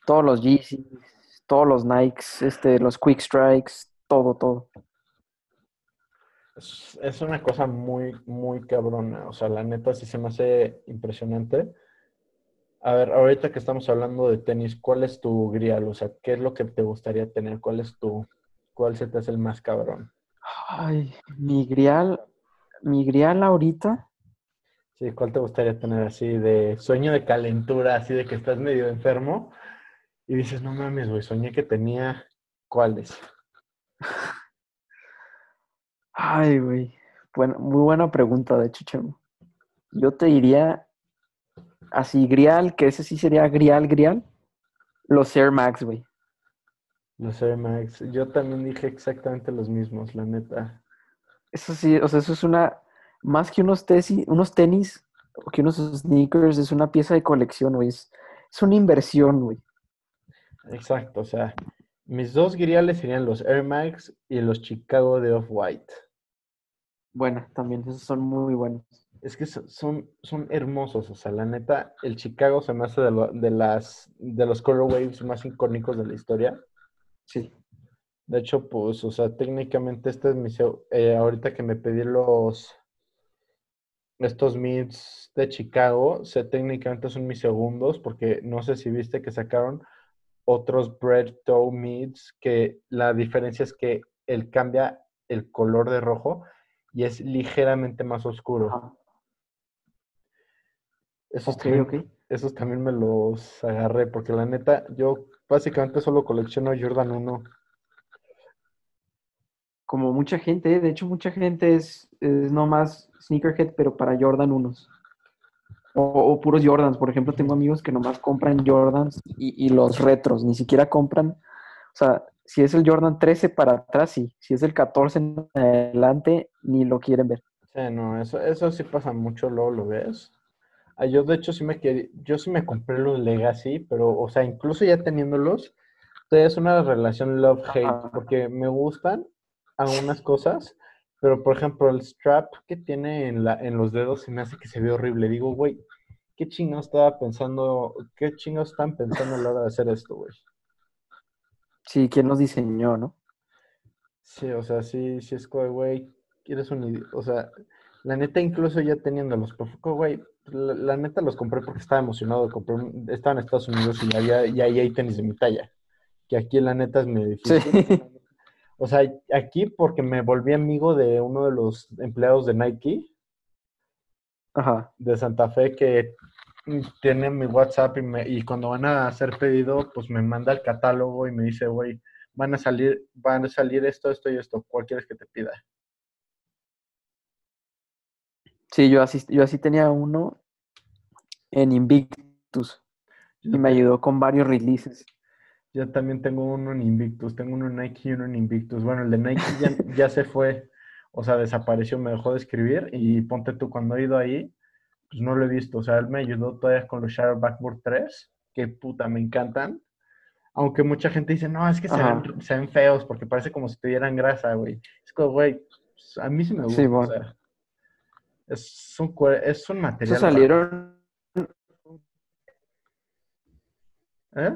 todos los Yeezys, todos los Nikes, este, los Quick Strikes, todo, todo. Es, es una cosa muy, muy cabrona. O sea, la neta sí se me hace impresionante. A ver, ahorita que estamos hablando de tenis, ¿cuál es tu grial? O sea, ¿qué es lo que te gustaría tener? ¿Cuál es tu, cuál se te hace el más cabrón? Ay, mi grial, mi grial ahorita. Sí, ¿cuál te gustaría tener así de sueño de calentura, así de que estás medio enfermo y dices, no mames, güey, soñé que tenía cuáles? Ay, güey. Bueno, muy buena pregunta, de hecho, Chemo. Yo te diría así, Grial, que ese sí sería Grial, Grial. Los Air Max, güey. Los Air Max. Yo también dije exactamente los mismos, la neta. Eso sí, o sea, eso es una, más que unos, tesis, unos tenis o que unos sneakers, es una pieza de colección, güey. Es, es una inversión, güey. Exacto, o sea, mis dos griales serían los Air Max y los Chicago de Off-White. Bueno, también, esos son muy buenos. Es que son, son hermosos, o sea, la neta, el Chicago se me hace de, de las, de los colorways más icónicos de la historia. Sí. De hecho, pues, o sea, técnicamente este es mi, eh, ahorita que me pedí los, estos mids de Chicago, sé técnicamente son mis segundos, porque no sé si viste que sacaron otros bread toe mids que la diferencia es que él cambia el color de rojo y es ligeramente más oscuro. Esos, también, esos también me los agarré porque la neta, yo básicamente solo colecciono Jordan 1. Como mucha gente, de hecho mucha gente es, es nomás sneakerhead, pero para Jordan 1. O, puros Jordans. Por ejemplo, tengo amigos que nomás compran Jordans y, y, los retros, ni siquiera compran, o sea, si es el Jordan 13 para atrás, sí. Si es el 14 en adelante, ni lo quieren ver. Sí, no, eso, eso sí pasa mucho, luego lo ves. Ah, yo de hecho sí me quedé, yo sí me compré los Legacy, pero, o sea, incluso ya teniéndolos, es una relación love-hate, porque me gustan algunas cosas, pero por ejemplo el strap que tiene en, la, en los dedos se me hace que se ve horrible. Digo, güey, ¿qué chingados estaba pensando, qué chingados están pensando a la hora de hacer esto, güey? Sí, ¿quién los diseñó, no? Sí, o sea, sí, sí es como, güey, quieres un... O sea, la neta, incluso ya teniéndolos, pues, güey, la, neta los compré porque estaba emocionado de comprar. Estaba en Estados Unidos y ya, ya, hay tenis de mi talla. Que aquí, la neta, es medio difícil. O sea, aquí porque me volví amigo de uno de los empleados de Nike. Ajá. De Santa Fe que tiene mi WhatsApp y, me, y cuando van a hacer pedido, pues me manda el catálogo y me dice, güey, van a salir, van a salir esto, esto y esto. ¿Cuál quieres que te pida? Sí, yo así, yo así tenía uno en Invictus y me ayudó con varios releases. Yo también tengo uno en Invictus, tengo uno en Nike y uno en Invictus. Bueno, el de Nike ya, ya se fue, o sea, desapareció, me dejó de escribir y ponte tú, cuando he ido ahí, pues no lo he visto. O sea, él me ayudó todavía con los Shadow Backboard 3, que puta, me encantan. Aunque mucha gente dice, no, es que se ven, feos porque parece como si tuvieran grasa, güey. Es como, güey, pues, a mí sí me gusta. Sí, o sea, es, un, es un material. salieron. ¿Eh?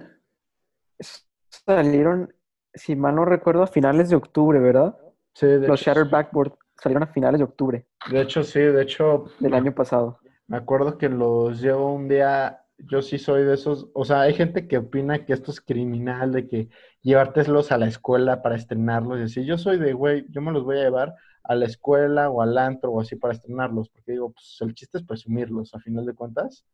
Salieron, si mal no recuerdo, a finales de octubre, ¿verdad? Sí, de Los Shattered Backboard salieron a finales de octubre. De hecho, sí, de hecho. Del año pasado. Me acuerdo que los llevo un día, yo sí soy de esos, o sea, hay gente que opina que esto es criminal, de que llevártelos a la escuela para estrenarlos y así. Yo soy de, güey, yo me los voy a llevar a la escuela o al antro o así para estrenarlos, porque digo, pues el chiste es presumirlos, a final de cuentas,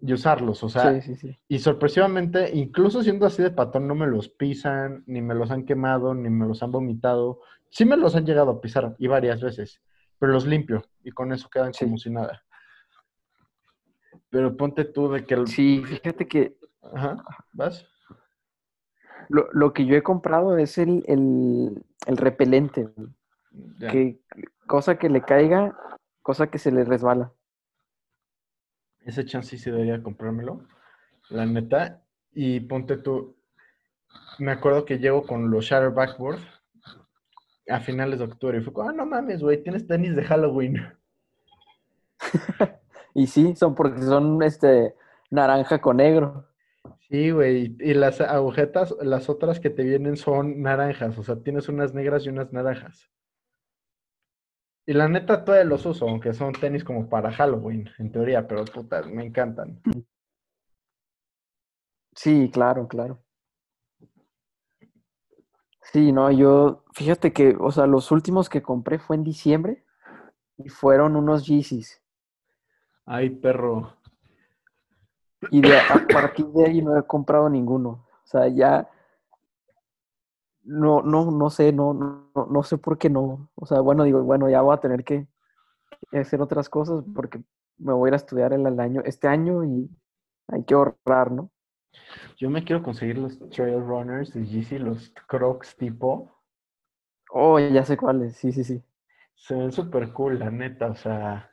y usarlos, o sea, sí, sí, sí. y sorpresivamente, incluso siendo así de patón, no me los pisan, ni me los han quemado, ni me los han vomitado, sí me los han llegado a pisar, y varias veces, pero los limpio y con eso quedan como si nada. Pero ponte tú de que... El... Sí, fíjate que... Ajá, ¿vas? Lo, que yo he comprado es el, el, repelente. Que, cosa que le caiga, cosa que se le resbala. Ese chance sí debería comprármelo, la neta. Y ponte tú, me acuerdo que llego con los Shatter Backboard a finales de octubre. Y fue como, ah, no mames, güey, tienes tenis de Halloween. y sí, son porque son este naranja con negro. Sí, güey, y las agujetas, las otras que te vienen son naranjas, o sea, tienes unas negras y unas naranjas. Y la neta todavía los uso, aunque son tenis como para Halloween, en teoría, pero puta, me encantan. Sí, claro, claro. Sí, no, yo, fíjate que, o sea, los últimos que compré fue en diciembre y fueron unos Yeezys. Ay, perro. Y de, a partir de ahí no he comprado ninguno. O sea, ya no, no, no sé, no, no, no sé por qué no. O sea, bueno, digo, bueno, ya voy a tener que hacer otras cosas porque me voy a ir a estudiar el, el año, este año y hay que ahorrar, ¿no? Yo me quiero conseguir los Trail Runners de Yeezy, los Crocs tipo. Oh, ya sé cuáles, sí, sí, sí. Se ven súper cool, la neta, o sea.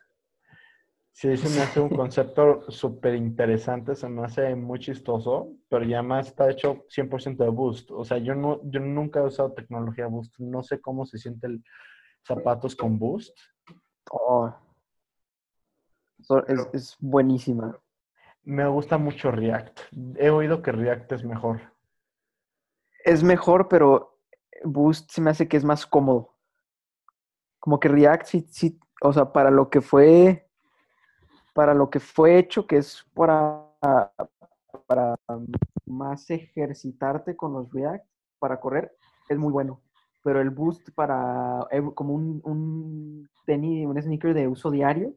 Sí, se me hace un concepto súper interesante, se me hace muy chistoso, pero ya más está hecho 100% de Boost. O sea, yo, no, yo nunca he usado tecnología Boost, no sé cómo se siente el zapatos con Boost. Oh. So- es, es buenísima. Me gusta mucho React. He oído que React es mejor. Es mejor, pero Boost se me hace que es más cómodo. Como que React sí, sí, o sea, para lo que fue, para lo que fue hecho, que es para, para más ejercitarte con los React, para correr, es muy bueno. Pero el Boost para, eh, como un, un tenis, un sneaker de uso diario,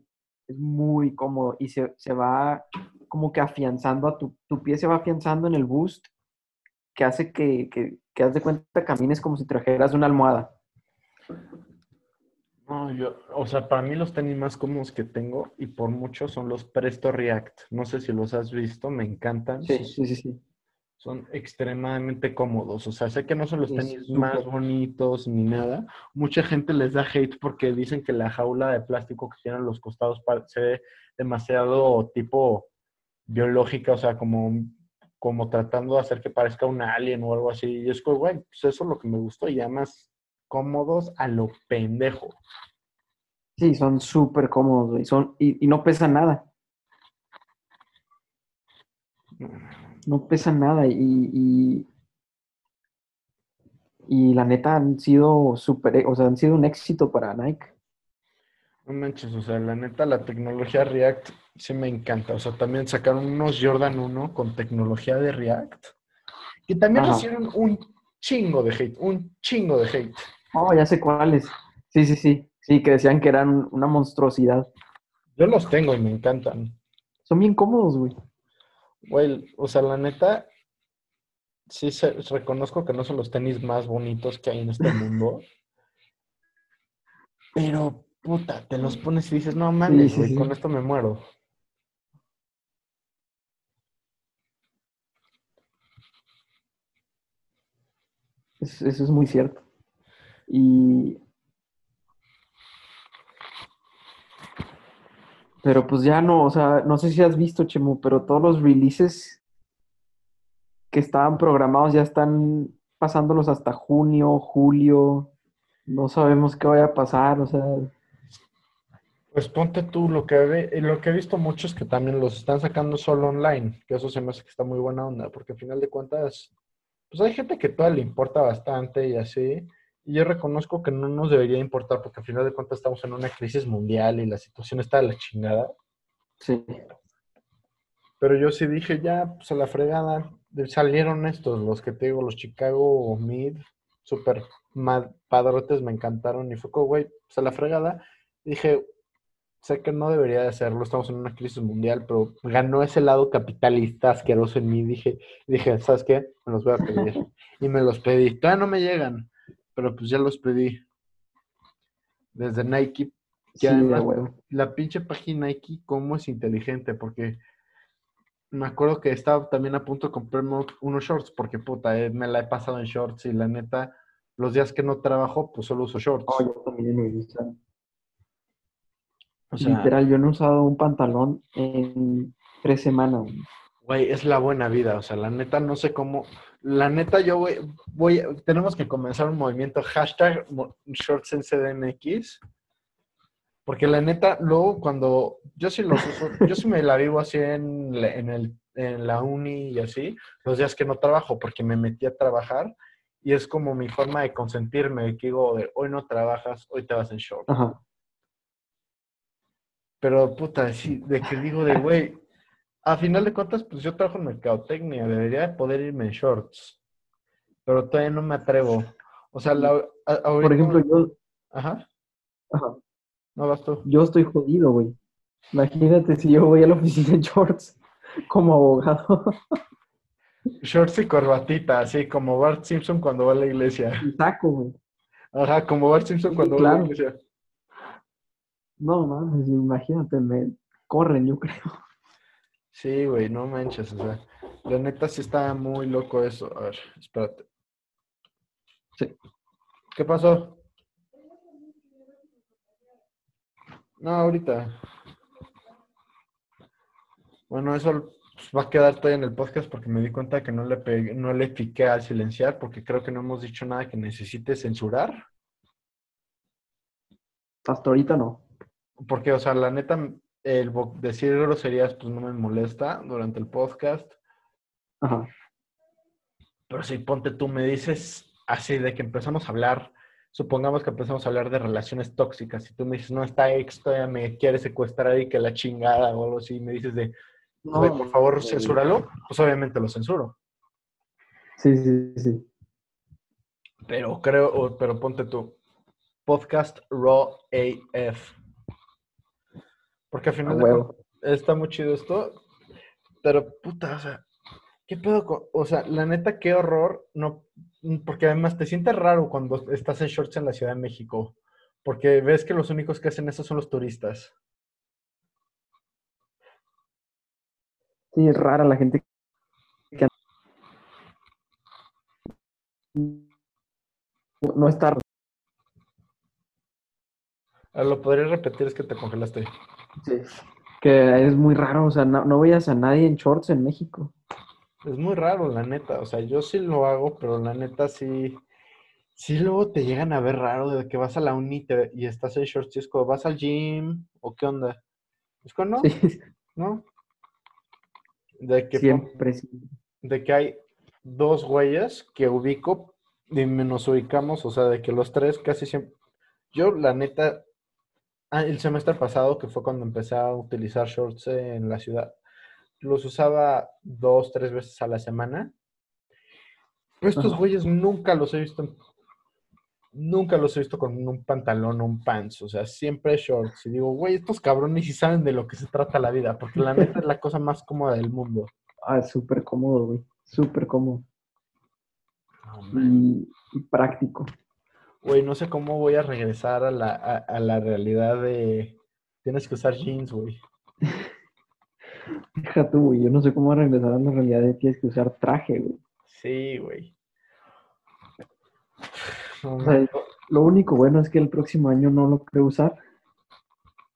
es muy cómodo y se, se va como que afianzando a tu, tu pie se va afianzando en el Boost que hace que, que, que haz de cuenta camines como si trajeras una almohada. No, yo, o sea, para mí los tenis más cómodos que tengo y por mucho son los Presto React. No sé si los has visto, me encantan. Sí, sí, sí, sí. Son extremadamente cómodos. O sea, sé que no son los Sí, tenis más bonitos ni nada. Mucha gente les da hate porque dicen que la jaula de plástico que tienen los costados se ve demasiado tipo biológica, o sea, como, como tratando de hacer que parezca un alien o algo así. Y es que, güey, pues eso es lo que me gustó. Y además, cómodos a lo pendejo. Sí, son súper cómodos, güey. Son, y, y no pesan nada. No pesan nada. Y, y, y la neta han sido súper, o sea, han sido un éxito para Nike. No manches, o sea, la neta, la tecnología React sí me encanta. O sea, también sacaron unos Jordan 1 con tecnología de React. Y también Ajá. recibieron un chingo de hate, un chingo de hate. Oh, ya sé cuáles. Sí, sí, sí. Sí, que decían que eran una monstruosidad. Yo los tengo y me encantan. Son bien cómodos, güey. Güey, o sea, la neta, sí se, reconozco que no son los tenis más bonitos que hay en este mundo. Pero, puta, te los pones y dices, no mames, sí, güey, sí. con esto me muero. Es- eso es muy cierto. Y. Pero pues ya no, o sea, no sé si has visto, Chemo, pero todos los releases que estaban programados ya están pasándolos hasta junio, julio. No sabemos qué vaya a pasar, o sea, Pues ponte tú, lo que, ve- lo que he visto mucho es que también los están sacando solo online, que eso se me hace que está muy buena onda, porque al final de cuentas, pues hay gente que todavía le importa bastante y así, yo reconozco que no nos debería importar, porque al final de cuentas estamos en una crisis mundial y la situación está de la chingada, sí. pero yo sí dije, ya, pues a la fregada, salieron estos, los que te digo, los Chicago Mid, súper ma- padrotes, me encantaron, y fue como, güey, pues a la fregada, dije, sé que no debería de hacerlo, estamos en una crisis mundial, pero ganó ese lado capitalista asqueroso en mí. Dije, dije, ¿sabes qué? Me los voy a pedir. Y me los pedí. Todavía no me llegan, pero pues ya los pedí. Desde Nike. Sí, de además-. La pinche página Nike, cómo es inteligente, porque me acuerdo que estaba también a punto de comprarme unos shorts, porque puta, eh, me la he pasado en shorts y la neta, los días que no trabajo, pues solo uso shorts. Oh, yo también, o sea, o sea, literal, yo no he usado un pantalón en tres semanas. Güey, es la buena vida, o sea, la neta no sé cómo, la neta yo voy, voy, tenemos que comenzar un movimiento hashtag shorts en CDMX, porque la neta, luego cuando, yo sí los uso, yo sí me la vivo así en, la- en, el, en la uni y así, los días que no trabajo, porque me metí a trabajar y es como mi forma de consentirme, que digo, de, hoy no trabajas, hoy te vas en shorts. Ajá. Pero, puta, sí, de que digo de, güey, a final de cuentas, pues yo trabajo en mercadotecnia, debería de poder irme en shorts, pero todavía no me atrevo. O sea, la, a- ahorita- Por ejemplo, yo, Ajá, ajá, no vas tú. yo estoy jodido, güey. Imagínate si yo voy a la oficina en shorts como abogado. Shorts y corbatita, así como Bart Simpson cuando va a la iglesia. y saco, güey. Ajá, como Bart Simpson Sí, cuando va a la claro. iglesia. No, mames, imagínate, me corren, yo creo. Sí, güey, no manches, o sea, la neta sí está muy loco eso. A ver, espérate. Sí. ¿Qué pasó? No, ahorita. Bueno, eso va a quedar todavía en el podcast porque me di cuenta que no le pegué- no le piqué al silenciar porque creo que no hemos dicho nada que necesite censurar. Hasta ahorita no. Porque, o sea, la neta, el decir groserías pues no me molesta durante el podcast. Ajá. Pero si ponte tú, me dices así de que empezamos a hablar, supongamos que empezamos a hablar de relaciones tóxicas, y tú me dices, no, está ex todavía me quiere secuestrar y que la chingada o algo así, y me dices de, güey, por favor, censúralo, pues obviamente lo censuro. Sí, sí, sí. Pero creo, pero ponte tú, podcast Raw AF. Porque al final de está muy chido esto, pero puta, o sea, ¿qué pedo con, o sea, la neta, qué horror, no, porque además te sientes raro cuando estás en shorts en la Ciudad de México, porque ves que los únicos que hacen eso son los turistas. Sí, es rara la gente que no está. Ah, Lo podrías repetir, es que te congelaste. Sí. Que es muy raro, o sea, no, no veías a nadie en shorts en México. Es muy raro, la neta, o sea, yo sí lo hago, pero la neta sí, sí luego te llegan a ver raro de que vas a la uni y, estás en shorts y es como, ¿vas al gym? ¿O qué onda? Es como, no, Sí, ¿no? De que, siempre. sí. de que hay dos güeyes que ubico y nos ubicamos, o sea, de que los tres casi siempre... Yo, la neta, ah, el semestre pasado, que fue cuando empecé a utilizar shorts en la ciudad, los usaba dos, tres veces a la semana. Estos güeyes nunca los he visto, nunca los he visto con un pantalón o un pants, o sea, siempre shorts. Y digo, güey, estos cabrones sí saben de lo que se trata la vida, porque la neta es la cosa más cómoda del mundo. Ah, es súper cómodo, güey. Súper cómodo. Y práctico. Güey, no sé cómo voy a regresar a la, a, a la realidad de tienes que usar jeans, güey. Deja tú, güey. Yo no sé cómo regresar a la realidad de tienes que usar traje, güey. Sí, güey. No, O man. sea, lo, lo único bueno es que el próximo año no lo creo usar.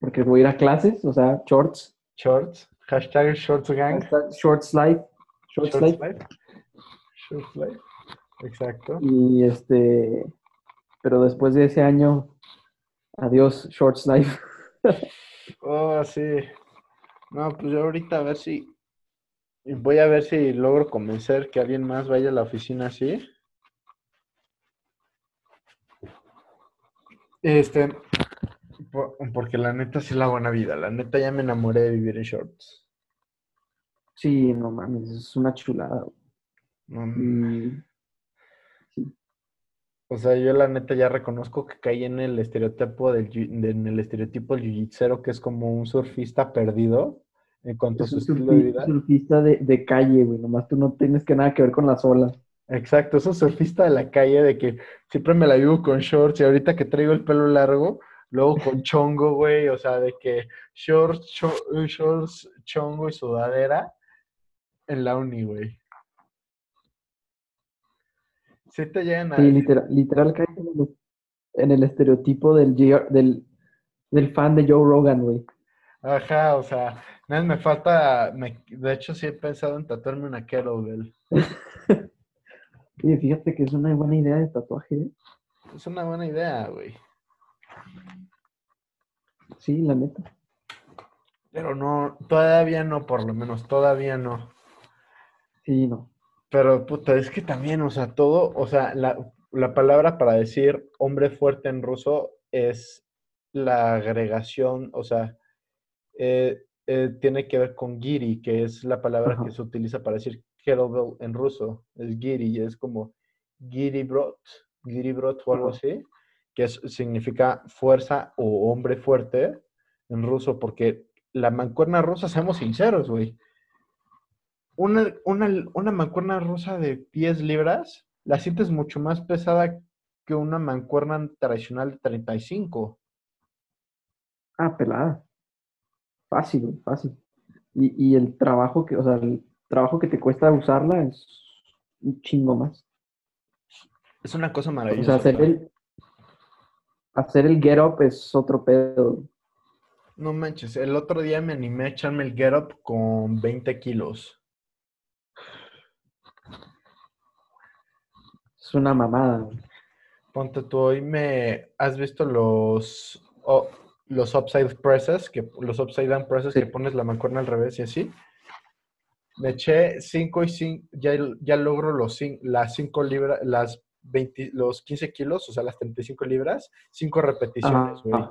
Porque voy a ir a clases, o sea, shorts. Shorts. Hashtag shorts gang. Hashtag Shorts life. Shorts, Shorts life. life. Shorts life. Exacto. Y este. Pero después de ese año, adiós, Shorts life. Oh, sí. No, pues yo ahorita a ver si. Voy a ver si logro convencer que alguien más vaya a la oficina así. Este. po- Porque la neta sí es la buena vida. La neta ya me enamoré de vivir en shorts. Sí, no mames, es una chulada. No, Mm, O sea, yo la neta ya reconozco que caí en el estereotipo del, en el estereotipo del jiu-jitsero, que es como un surfista perdido en cuanto a su estilo de vida. surfista de, de calle, güey. Nomás tú no tienes que nada que ver con las olas. Exacto, es un surfista de la calle de que siempre me la vivo con shorts y ahorita que traigo el pelo largo, luego con chongo, güey, o sea, de que shorts, cho- shorts, chongo y sudadera en la uni, güey. Sí te llegan a Sí, decir, literal, literal cae en el, en el estereotipo del, del, del fan de Joe Rogan, güey. ajá, o sea, me falta, me- de hecho sí he pensado en tatuarme una kettlebell. Oye, fíjate que es una buena idea de tatuaje, ¿eh? Es una buena idea, güey. Sí, la neta. Pero no, todavía no, por lo menos, todavía no. Sí, no. Pero, puta, es que también, o sea, todo, o sea, la, la palabra para decir hombre fuerte en ruso es la agregación, o sea, eh, eh, tiene que ver con giri, que es la palabra Ajá. que se utiliza para decir kettlebell en ruso. Es giri, es como giri brot, giri brot o algo Ajá. así, que es- significa fuerza o hombre fuerte en ruso, porque la mancuerna rusa, seamos sinceros, güey. Una, una, una mancuerna rusa de 10 libras la sientes mucho más pesada que una mancuerna tradicional de 35. Ah, pelada. Fácil, fácil. Y, y el trabajo que, o sea, el trabajo que te cuesta usarla es un chingo más. Es una cosa O maravillosa. sea, hacer el, hacer el get up es otro pedo. No manches, el otro día me animé a echarme el get up con 20 kilos. Es una mamada. Ponte tú, hoy me... ¿Has visto los, oh, los upside presses? Que, los upside down presses Sí. que pones la mancuerna al revés y así. Me eché 5 y 5, ya, ya logro los las 5 libras, las 20, los 15 kilos, o sea, las 35 libras, 5 repeticiones, güey.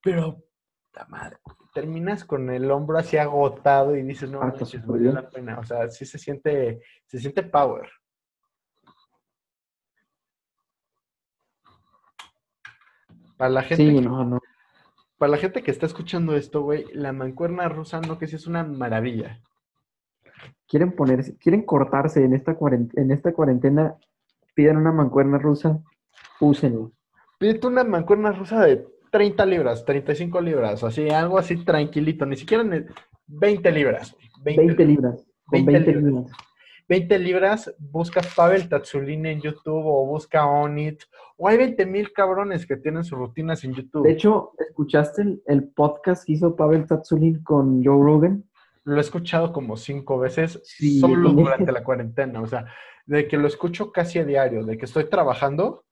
Pero, la madre, terminas con el hombro así agotado y dices, no Ah, súper valió la pena. O sea, sí se siente, se siente power. Para la gente, Sí, que, no, no. para la gente que está escuchando esto, güey, la mancuerna rusa no que sí es una maravilla. Quieren ponerse, quieren cortarse en esta cuarentena, en esta cuarentena, pidan una mancuerna rusa, úsenla. Pídete una mancuerna rusa de 30 libras, 35 libras, así, algo así tranquilito, ni siquiera ne- 20 libras. güey, 20 libras. Con 20 20 libras. libras. 20 libras, busca Pavel Tatsulin en YouTube o busca Onit. O hay 20 mil cabrones que tienen sus rutinas en YouTube. De hecho, ¿escuchaste el, el podcast que hizo Pavel Tatsulin con Joe Rogan? Lo he escuchado como cinco veces Sí, solo durante la cuarentena. O sea, de que lo escucho casi a diario, de que estoy trabajando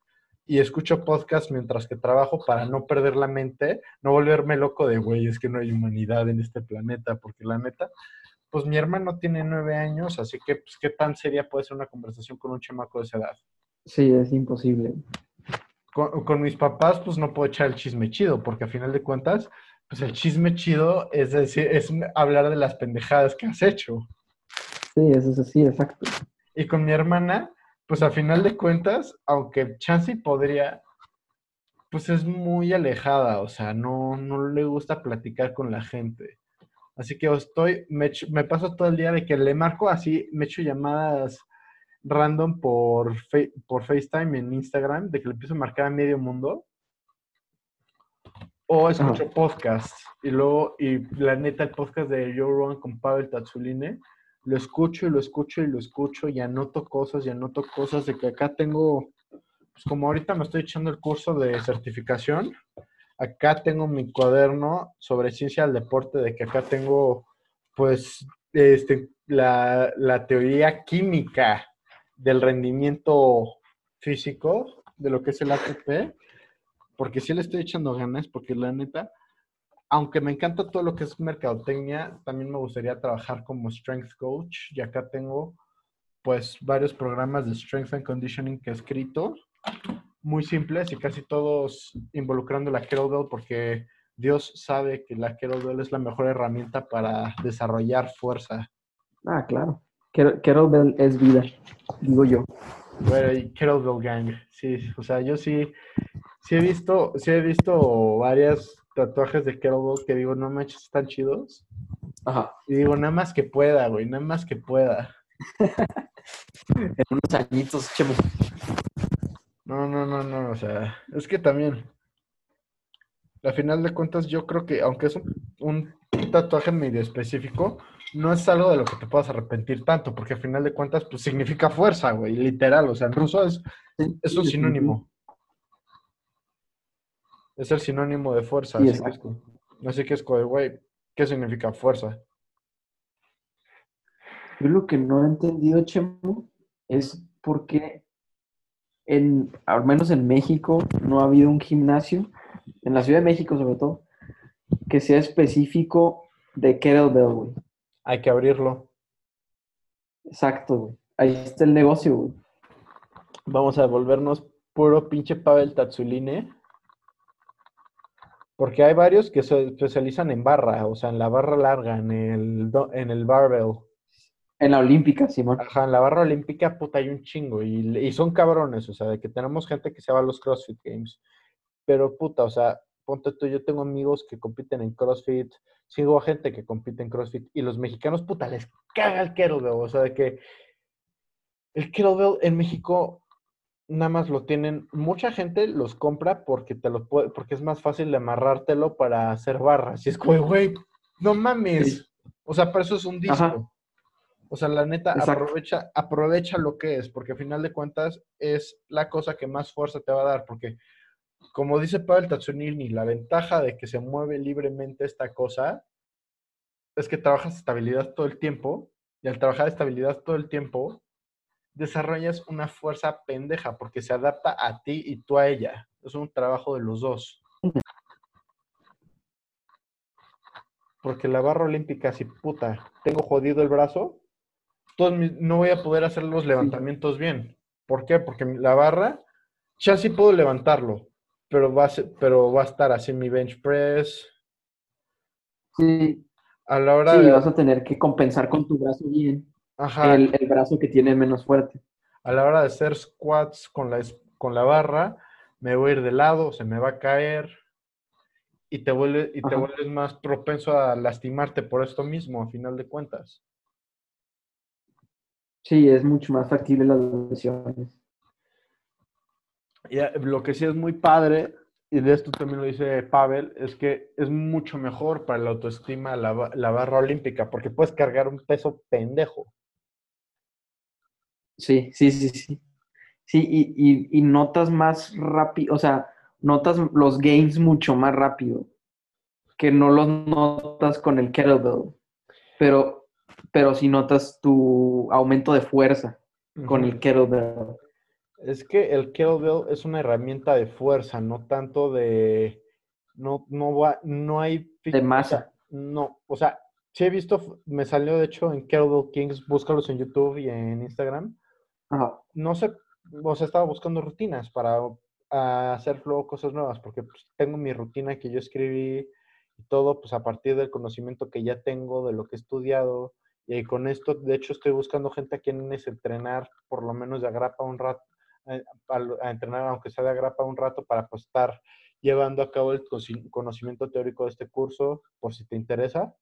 y escucho podcast mientras que trabajo para no perder la mente, no volverme loco de, güey, es que no hay humanidad en este planeta, porque la neta, pues mi hermano tiene nueve años, así que, pues, ¿qué tan seria puede ser una conversación con un chamaco de esa edad? Sí, es imposible. con, con mis papás, pues no puedo echar el chisme chido, porque a final de cuentas, pues el chisme chido es decir, es hablar de las pendejadas que has hecho. Sí, eso es así, exacto. Y con mi hermana, pues a final de cuentas, aunque Chansey podría, pues es muy alejada, o sea, no, no le gusta platicar con la gente. Así que estoy, me, me paso todo el día de que le marco así, me echo llamadas random por, Fe- por FaceTime en Instagram, de que le empiezo a marcar a medio mundo. O escucho podcast. Y luego, y la neta, el podcast de Joe Rogan con Pavel Tatsuline, lo escucho y lo escucho y lo escucho y anoto cosas y anoto cosas de que acá tengo, pues como ahorita me estoy echando el curso de certificación, acá tengo mi cuaderno sobre ciencia del deporte, de que acá tengo, pues, este, la, la teoría química del rendimiento físico, de lo que es el ATP, porque sí le estoy echando ganas, porque la neta, aunque me encanta todo lo que es mercadotecnia, también me gustaría trabajar como strength coach, y acá tengo pues varios programas de strength and conditioning que he escrito, muy simples y casi todos involucrando la kettlebell, porque Dios sabe que la kettlebell es la mejor herramienta para desarrollar fuerza. Ah, claro. Ket- Kettlebell es vida, digo yo. Bueno, y Kettlebell Gang, sí, o sea, yo sí, sí he visto, sí he visto varias tatuajes de Kettlebell que digo, no manches, están chidos. Ajá. Y digo, nada más que pueda, güey, nada más que pueda. En unos añitos, chemo. No, no, no, no, o sea, es que también, a final de cuentas, yo creo que, aunque es un, un tatuaje medio específico, no es algo de lo que te puedas arrepentir tanto, porque a final de cuentas, pues significa fuerza, güey, literal, o sea, en ruso es, es un sinónimo. Es el sinónimo de fuerza. Sí, así, que es, así que es güey, ¿qué significa fuerza? Yo lo que no he entendido, Chemo, es por qué, en, al menos en México, no ha habido un gimnasio, en la Ciudad de México sobre todo, que sea específico de kettlebell, güey. Hay que abrirlo. Exacto, güey. Ahí está el negocio, güey. Vamos a volvernos puro pinche Pavel Tatsuline. Porque hay varios que se especializan en barra, o sea, en la barra larga, en el, en el barbell. En la olímpica, Simón. Ajá, en la barra olímpica, puta, hay un chingo. Y, y son cabrones, o sea, de que tenemos gente que se va a los CrossFit Games. Pero, puta, o sea, ponte tú, yo tengo amigos que compiten en CrossFit, sigo a gente que compite en CrossFit, y los mexicanos, puta, les caga el kettlebell. O sea, de que el kettlebell en México nada más lo tienen, mucha gente los compra porque te lo puede, porque es más fácil de amarrártelo para hacer barras. Y es como, güey, no mames. Sí. O sea, para eso es un disco. Ajá. O sea, la neta, Exacto. aprovecha, aprovecha lo que es, porque al final de cuentas es la cosa que más fuerza te va a dar, porque como dice Pavel Tazzonini, la ventaja de que se mueve libremente esta cosa es que trabajas estabilidad todo el tiempo, y al trabajar estabilidad todo el tiempo, desarrollas una fuerza pendeja, porque se adapta a ti y tú a ella. Es un trabajo de los dos. Porque la barra olímpica, si puta, tengo jodido el brazo, todos mis- no voy a poder hacer los levantamientos bien. ¿Por qué? Porque la barra, ya sí puedo levantarlo, pero va a, ser- pero va a estar así mi bench press. Sí, A la hora sí, de... vas a tener que compensar con tu brazo bien Ajá, el, el brazo que tiene menos fuerte. a la hora de hacer squats con la, con la barra, me voy a ir de lado, se me va a caer y te, y te vuelves más propenso a lastimarte por esto mismo, a final de cuentas. Sí, es mucho más factible las lesiones. Y eh, lo que sí es muy padre, y de esto también lo dice Pavel, es que es mucho mejor para la autoestima la, la barra olímpica, porque puedes cargar un peso pendejo. Sí, sí, sí, sí. Sí, y, y, y notas más rápido, o sea, notas los gains mucho más rápido que no los notas con el kettlebell. Pero, pero sí notas tu aumento de fuerza con el kettlebell. Es que el kettlebell es una herramienta de fuerza, no tanto de... No, no, va, no hay... De masa. No, o sea, sí he visto, me salió de hecho en Kettlebell Kings, búscalos en YouTube y en Instagram. Ajá. No sé, o sea, estaba buscando rutinas para hacer luego cosas nuevas, porque pues, tengo mi rutina que yo escribí y todo, pues a partir del conocimiento que ya tengo, de lo que he estudiado, y ahí con esto, de hecho, estoy buscando gente a quien es entrenar, por lo menos de agrapa un rato, eh, a, a entrenar, aunque sea de agrapa un rato, para pues, estar llevando a cabo el conocimiento teórico de este curso, por si te interesa.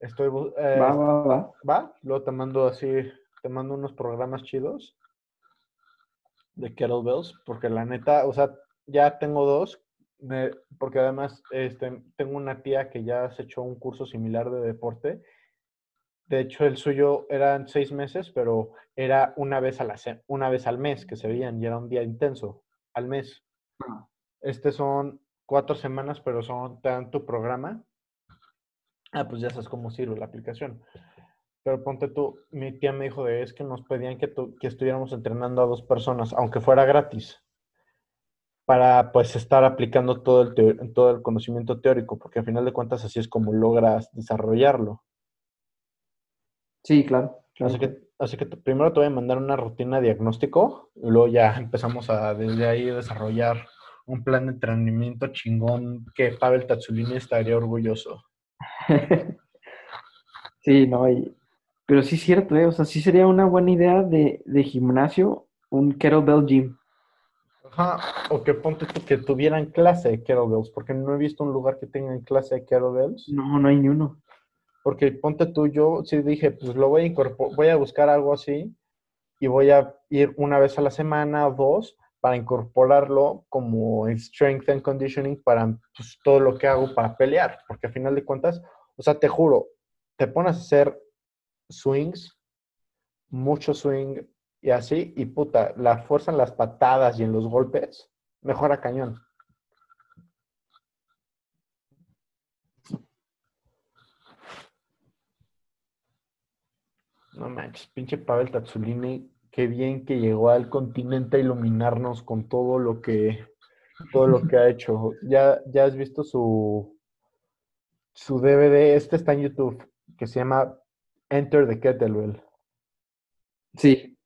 Estoy, eh, Va, va, va. va, luego te mando así, te mando unos programas chidos de kettlebells, porque la neta, o sea, ya tengo dos, me- porque además este, tengo una tía que ya se echó un curso similar de deporte. De hecho, el suyo eran seis meses, pero era una vez, a la una vez al mes que se veían y era un día intenso al mes. Ajá. Este son cuatro semanas, pero son, tu programa. Ah, pues ya sabes cómo sirve la aplicación. Pero ponte tú, mi tía me dijo de es que nos pedían que, tu- que estuviéramos entrenando a dos personas, aunque fuera gratis, para pues estar aplicando todo el, todo el conocimiento teórico, porque al final de cuentas así es como logras desarrollarlo. Sí, claro. claro. Así que, así que primero te voy a mandar una rutina de diagnóstico y luego ya empezamos a desde ahí desarrollar un plan de entrenamiento chingón que Pavel Tazzolini estaría orgulloso. Sí, no, y- pero sí es cierto, ¿eh? O sea, sí sería una buena idea de, de gimnasio, un kettlebell gym. Ajá, o que ponte tú que tuvieran clase de kettlebells, porque no he visto un lugar que tengan clase de kettlebells. No, no hay ni uno. Porque ponte tú, yo sí dije, pues lo voy a incorporar, voy a buscar algo así y voy a ir una vez a la semana o dos para incorporarlo como en strength and conditioning para pues, todo lo que hago para pelear. Porque al final de cuentas, o sea, te juro, te pones a hacer swings, mucho swing y así, y puta, la fuerza en las patadas y en los golpes mejora cañón. No manches, pinche Pavel Tazzolini, qué bien que llegó al continente a iluminarnos con todo lo que todo lo que ha hecho. Ya, ya has visto su su DVD, este está en YouTube, que se llama Enter the Kettlebell. Sí,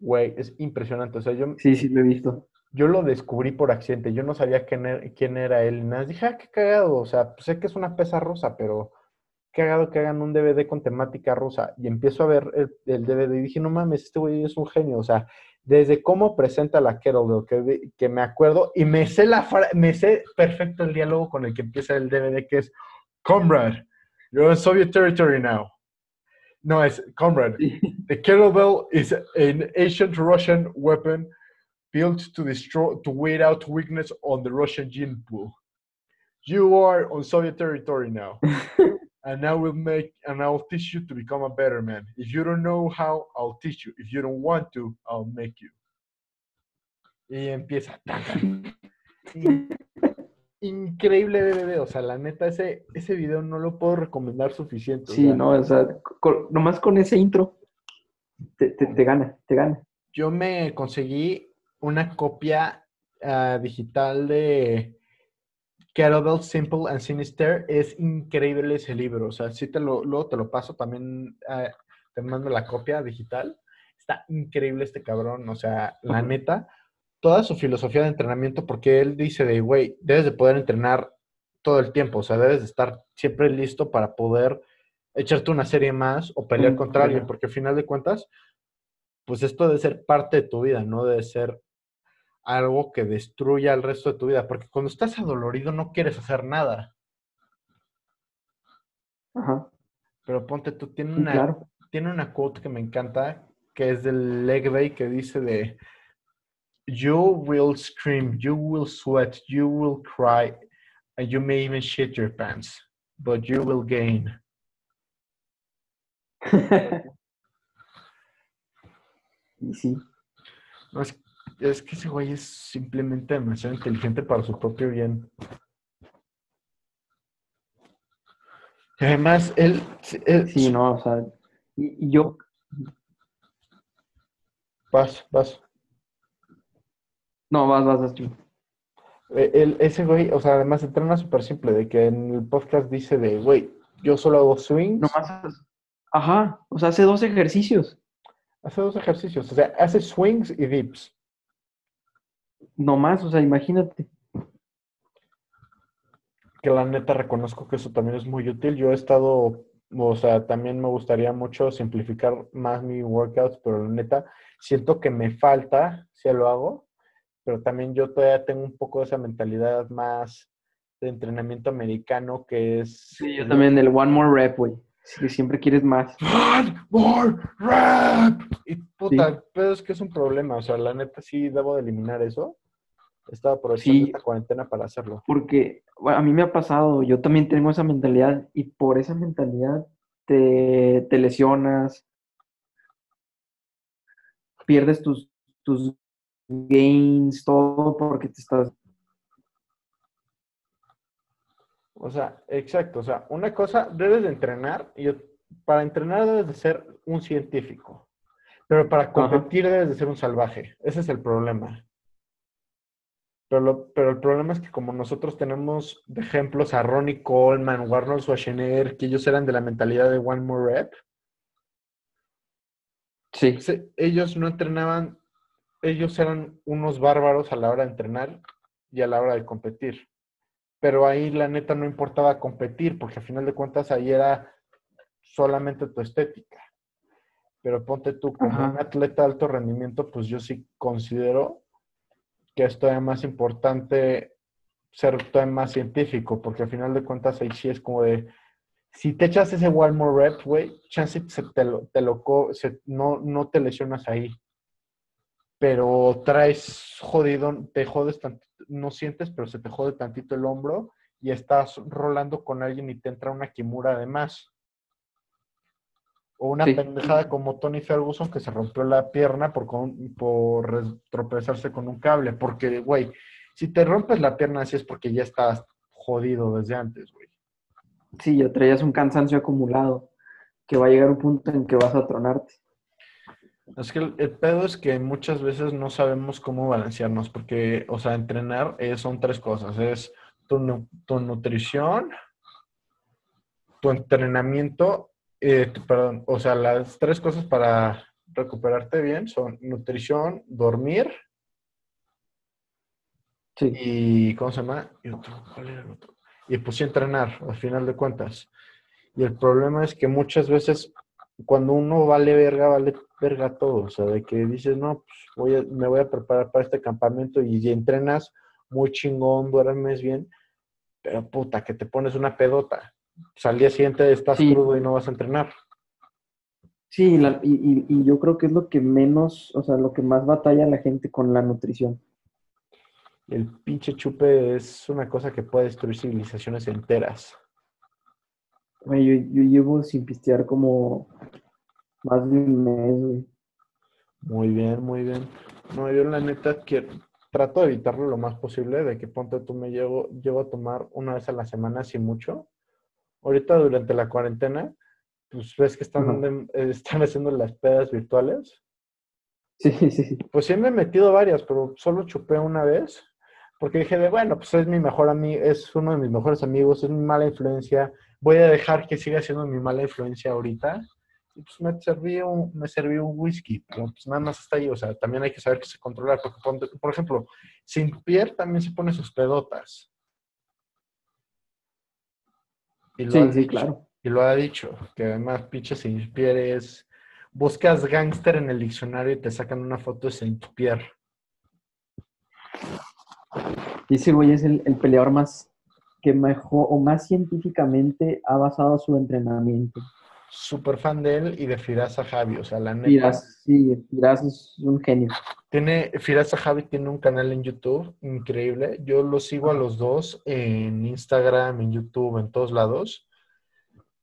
Güey, es impresionante. O sea, yo, sí, sí lo he visto. yo lo descubrí por accidente. Yo no sabía quién era, quién era él. Nada, dije, ah, qué cagado. O sea, pues sé que es una pesa rusa, pero cagado que hagan un DVD con temática rusa. Y empiezo a ver el, el DVD y dije, no mames, este güey es un genio. O sea, desde cómo presenta la Kettlebell, que, que me acuerdo, y me sé, la me sé perfecto el diálogo con el que empieza el DVD, que es, Comrade, you're in Soviet territory now. No, es, Comrade, the kettlebell is an ancient Russian weapon built to destroy, to weed out weakness on the Russian gene pool. You are on Soviet territory now. and I will make and I'll teach you to become a better man. If you don't know how, I'll teach you. If you don't want to, I'll make you. Y empieza. Increíble bebé, o sea, la neta, ese, ese video no lo puedo recomendar suficiente. Sí, no, o sea, nomás con ese intro te, te, gana, te gana. Yo me conseguí una copia uh, digital de Kettlebell Simple and Sinister. Es increíble ese libro. O sea, si te lo, luego te lo paso también, uh, te mando la copia digital. Está increíble este cabrón. O sea, la neta, toda su filosofía de entrenamiento, porque él dice de, güey, debes de poder entrenar todo el tiempo. O sea, debes de estar siempre listo para poder echarte una serie más o pelear contra alguien, porque al final de cuentas, pues esto debe ser parte de tu vida, no debe ser algo que destruya el resto de tu vida, porque cuando estás adolorido no quieres hacer nada. Ajá. Pero ponte tú, tiene una, tiene una quote que me encanta, que es del leg day, que dice de, you will scream, you will sweat, you will cry, and you may even shit your pants, but you will gain. sí. No, es, es que ese güey es simplemente demasiado inteligente para su propio bien. Y además, él, Sí, no, o sea, y, yo... Vas, vas. No, vas, vas, vas, tú. Eh, ese güey, o sea, además entrena súper simple, de que en el podcast dice de, güey, yo solo hago swings. Nomás, ajá, o sea, hace dos ejercicios. Hace dos ejercicios, o sea, hace swings y dips. No más, o sea, imagínate. Que la neta reconozco que eso también es muy útil. Yo he estado, o sea, también me gustaría mucho simplificar más mi workouts, pero la neta siento que me falta, si lo hago, pero también yo todavía tengo un poco de esa mentalidad más de entrenamiento americano que es... Sí, yo también, el one more rep, güey. Si siempre quieres más. One more rep. Y puta, pero es que es un problema. O sea, la neta sí debo de eliminar eso. Estaba aprovechando esta cuarentena para hacerlo. Porque a mí me ha pasado, yo también tengo esa mentalidad y por esa mentalidad te, lesionas, pierdes tus, tus gains, todo porque te estás... O sea, exacto. O sea, una cosa, debes de entrenar y para entrenar debes de ser un científico. Pero para competir debes de ser un salvaje. Ese es el problema. Pero, pero el problema es que como nosotros tenemos de ejemplos a Ronnie Coleman, Warner Schwarzenegger, que ellos eran de la mentalidad de One More Rep. Sí. Ellos no entrenaban, ellos eran unos bárbaros a la hora de entrenar y a la hora de competir. Pero ahí la neta no importaba competir, porque al final de cuentas ahí era solamente tu estética. Pero ponte tú como un atleta de alto rendimiento, pues yo sí considero que es todavía más importante ser todavía más científico, porque al final de cuentas ahí sí es como de, si te echas ese one more rep, güey, chance te lo, te lo no, no te lesionas ahí. Pero traes jodido, te jodes tantito, no sientes, pero se te jode tantito el hombro y estás rolando con alguien y te entra una kimura además. O una pendejada como Tony Ferguson que se rompió la pierna por, por tropezarse con un cable. Porque, güey, si te rompes la pierna así es porque ya estás jodido desde antes, güey. Sí, ya traías un cansancio acumulado que va a llegar un punto en que vas a tronarte. Es que el, pedo es que muchas veces no sabemos cómo balancearnos, porque, o sea, entrenar son tres cosas. Es tu, tu nutrición, tu entrenamiento eh, perdón, o sea, las tres cosas para recuperarte bien son nutrición, dormir Sí. Y, ¿cómo se llama? Y otro, ¿cuál era el otro? Y pues sí entrenar, al final de cuentas. Y el problema es que muchas veces cuando uno vale verga, vale verga todo. O sea, de que dices, no, pues voy a- me voy a preparar para este campamento y, entrenas muy chingón, duermes bien, pero puta, que te pones una pedota. Al día siguiente estás Sí. crudo y no vas a entrenar. Sí, la- y, y- y yo creo que es lo que menos, o sea, lo que más batalla la gente con la nutrición. El pinche chupe es una cosa que puede destruir civilizaciones enteras. Yo, yo llevo sin pistear como más de un mes, güey. Muy bien, muy bien. No, yo la neta quiero, trato de evitarlo lo más posible, de que ponte tú me llevo, llevo a tomar una vez a la semana, así mucho. Ahorita durante la cuarentena, pues ves que están, de- eh, están haciendo las pedas virtuales. Sí, sí, sí. Pues sí me he metido varias, pero solo chupé una vez, porque dije de, bueno, pues es mi mejor amigo, es uno de mis mejores amigos, es mi mala influencia, voy a dejar que siga siendo mi mala influencia ahorita. Y pues me serví un, me serví un whisky, pero pues nada más está ahí, o sea, también hay que saber que se controla, porque por ejemplo, Saint Pierre también se pone sus pedotas. Y lo Sí, ha sí, dicho, claro. y lo ha dicho, que además pinche Saint Pierre es, buscas gángster en el diccionario y te sacan una foto de Saint Pierre. Y ese güey es el, el peleador más que mejor o más científicamente ha basado su entrenamiento. Súper fan de él y de Firas Javi, o sea, la neta. Firas, sí, Firas es un genio. Tiene, Firas Javi tiene un canal en YouTube increíble. Yo los sigo a los dos en Instagram, en YouTube, en todos lados.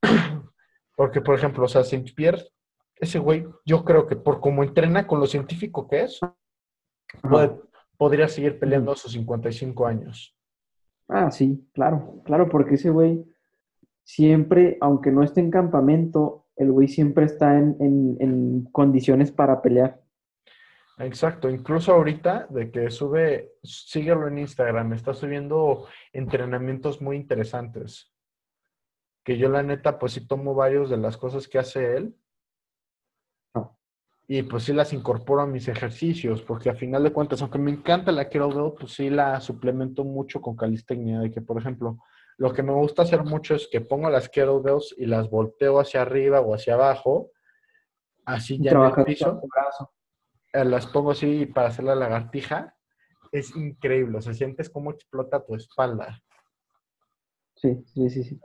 Porque, por ejemplo, o sea, Saint Pierre, ese güey, yo creo que por como entrena con lo científico que es, puede- podría seguir peleando a sus 55 años. Ah, sí, claro, claro, porque ese güey siempre, aunque no esté en campamento, el güey siempre está en, en- en condiciones para pelear. Exacto, incluso ahorita de que sube, síguelo en Instagram, está subiendo entrenamientos muy interesantes. Que yo la neta, pues sí tomo varios de las cosas que hace él. Y pues sí las incorporo a mis ejercicios, porque a final de cuentas, aunque me encanta la kettlebell, pues sí la suplemento mucho con calistecnia, de que por ejemplo, lo que me gusta hacer mucho es que pongo las kettlebells y las volteo hacia arriba o hacia abajo, así ya en el piso eh, las pongo así para hacer la lagartija, es increíble, o sea, sientes cómo explota tu espalda. Sí, sí, sí, sí.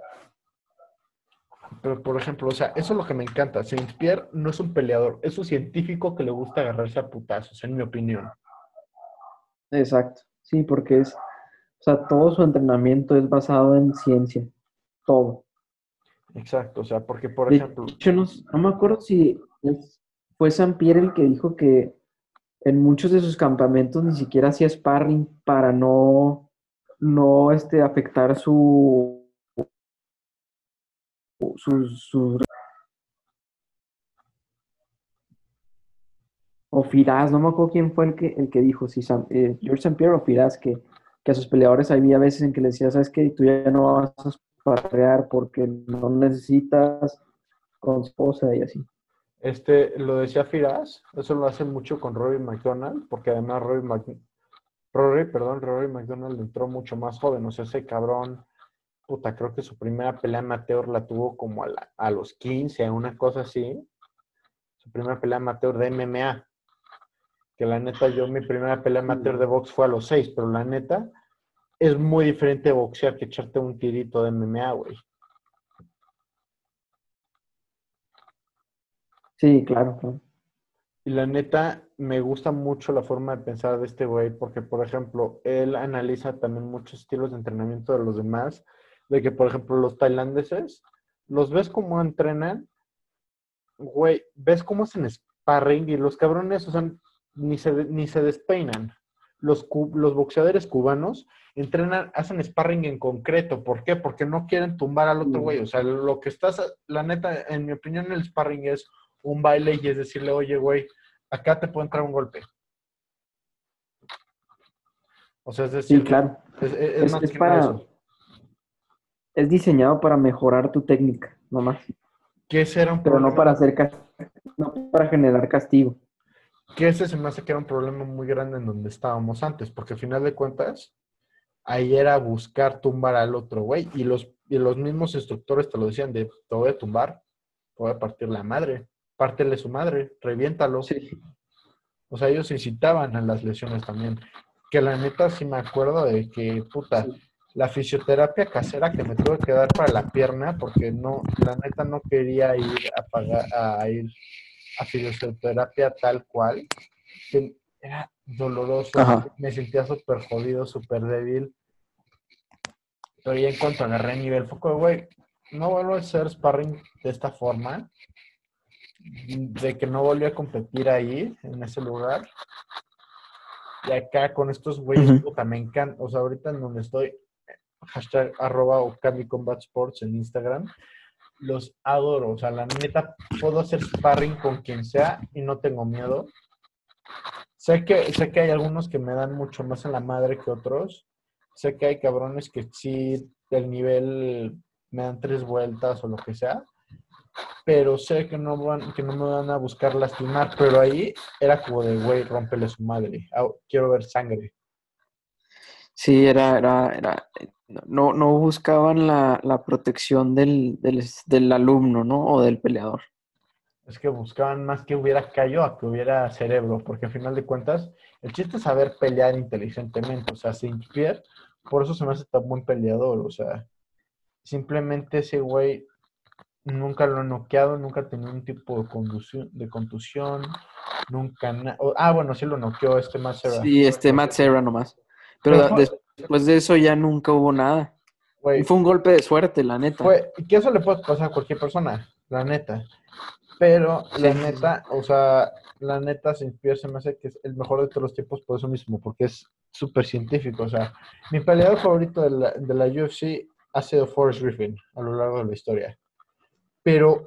Pero, por ejemplo, o sea, eso es lo que me encanta. Saint Pierre no es un peleador, es un científico que le gusta agarrarse a putazos, en mi opinión. Exacto. Sí, porque es, o sea, todo su entrenamiento es basado en ciencia. Todo. Exacto, o sea, porque, por De ejemplo, hecho, no, no me acuerdo si es- fue San Pierre el que dijo que en muchos de sus campamentos ni siquiera hacía sparring para no, no este, afectar su, sus, sus- o Firas, no me acuerdo quién fue el que, el que dijo, si eh, George St. Pierre o Firas, que, que a sus peleadores había veces en que le decía, sabes que tú ya no vas a sparrear porque no necesitas con esposa y así. este, lo decía Firas, eso lo hace mucho con Rory McDonald, porque además Rory, Rory, perdón, Rory McDonald entró mucho más joven, o sea, ese cabrón, puta, creo que su primera pelea amateur la tuvo como a, la- a los 15, una cosa así. Su primera pelea amateur de MMA. Que la neta, yo mi primera pelea amateur de box fue a los 6, pero la neta, es muy diferente boxear que echarte un tirito de MMA, güey. Sí, claro, claro. Y la neta, me gusta mucho la forma de pensar de este güey, porque, por ejemplo, él analiza también muchos estilos de entrenamiento de los demás, de que, por ejemplo, los tailandeses, los ves cómo entrenan, güey, ves cómo hacen sparring y los cabrones, o sea, ni se, ni se despeinan. Los, los boxeadores cubanos entrenan, hacen sparring en concreto. ¿Por qué? Porque no quieren tumbar al otro güey. O sea, lo que estás, la neta, en mi opinión, el sparring es un baile y es decirle, oye, güey, acá te puede entrar un golpe. O sea, es decir, Sí, claro. es, es- es Es- más que nada para- eso. Es diseñado para mejorar tu técnica, nomás. Que ese era un Pero no para hacer no para generar castigo. Que ese se me hace que era un problema muy grande en donde estábamos antes, porque al final de cuentas, ahí era buscar tumbar al otro güey. Y los, y los mismos instructores te lo decían de te voy a tumbar, te voy a partir la madre, pártele su madre, reviéntalo. Sí. O sea, ellos incitaban a las lesiones también. Que la neta sí me acuerdo de que, puta, la fisioterapia casera que me tuve que dar para la pierna, porque no, la neta no quería ir a pagar, a ir a fisioterapia tal cual, que era doloroso, Ajá. me sentía súper jodido, súper débil. Pero ya en cuanto agarré nivel, fue como, güey, no vuelvo a hacer sparring de esta forma, de que no volví a competir ahí, en ese lugar. Y acá con estos güeyes, Ujú. puta, me encanta. O sea, ahorita en donde estoy, hashtag arroba Okami Combat Sports en Instagram, los adoro. O sea, la neta, puedo hacer sparring con quien sea y no tengo miedo. Sé que, sé que hay algunos que me dan mucho más en la madre que otros. Sé que hay cabrones que sí, del nivel me dan tres vueltas o lo que sea. Pero sé que no, van, que no me van a buscar lastimar. Pero ahí era como de, güey, rómpele su madre. Quiero ver sangre. Sí, era, era, era, no, no buscaban la, la protección del, del, del alumno, ¿no? O del peleador. Es que buscaban más que hubiera callo a que hubiera cerebro, porque al final de cuentas, el chiste es saber pelear inteligentemente. O sea, Saint Pierre, por eso se me hace tan buen peleador. O sea, simplemente ese güey nunca lo han noqueado, nunca ha tenido un tipo de contusión, de contusión nunca. ah, bueno, sí lo noqueó este más Sí, este Matt Serra nomás. Pero después de eso ya nunca hubo nada. Güey, Y fue un golpe de suerte, la neta. Fue, que eso le puede pasar a cualquier persona, la neta. Pero la Sí. neta, o sea, la neta Saint Pierre se me hace que es el mejor de todos los tiempos por eso mismo, porque es súper científico. O sea, mi peleador favorito de la, de la UFC ha sido Forrest Griffin a lo largo de la historia. Pero,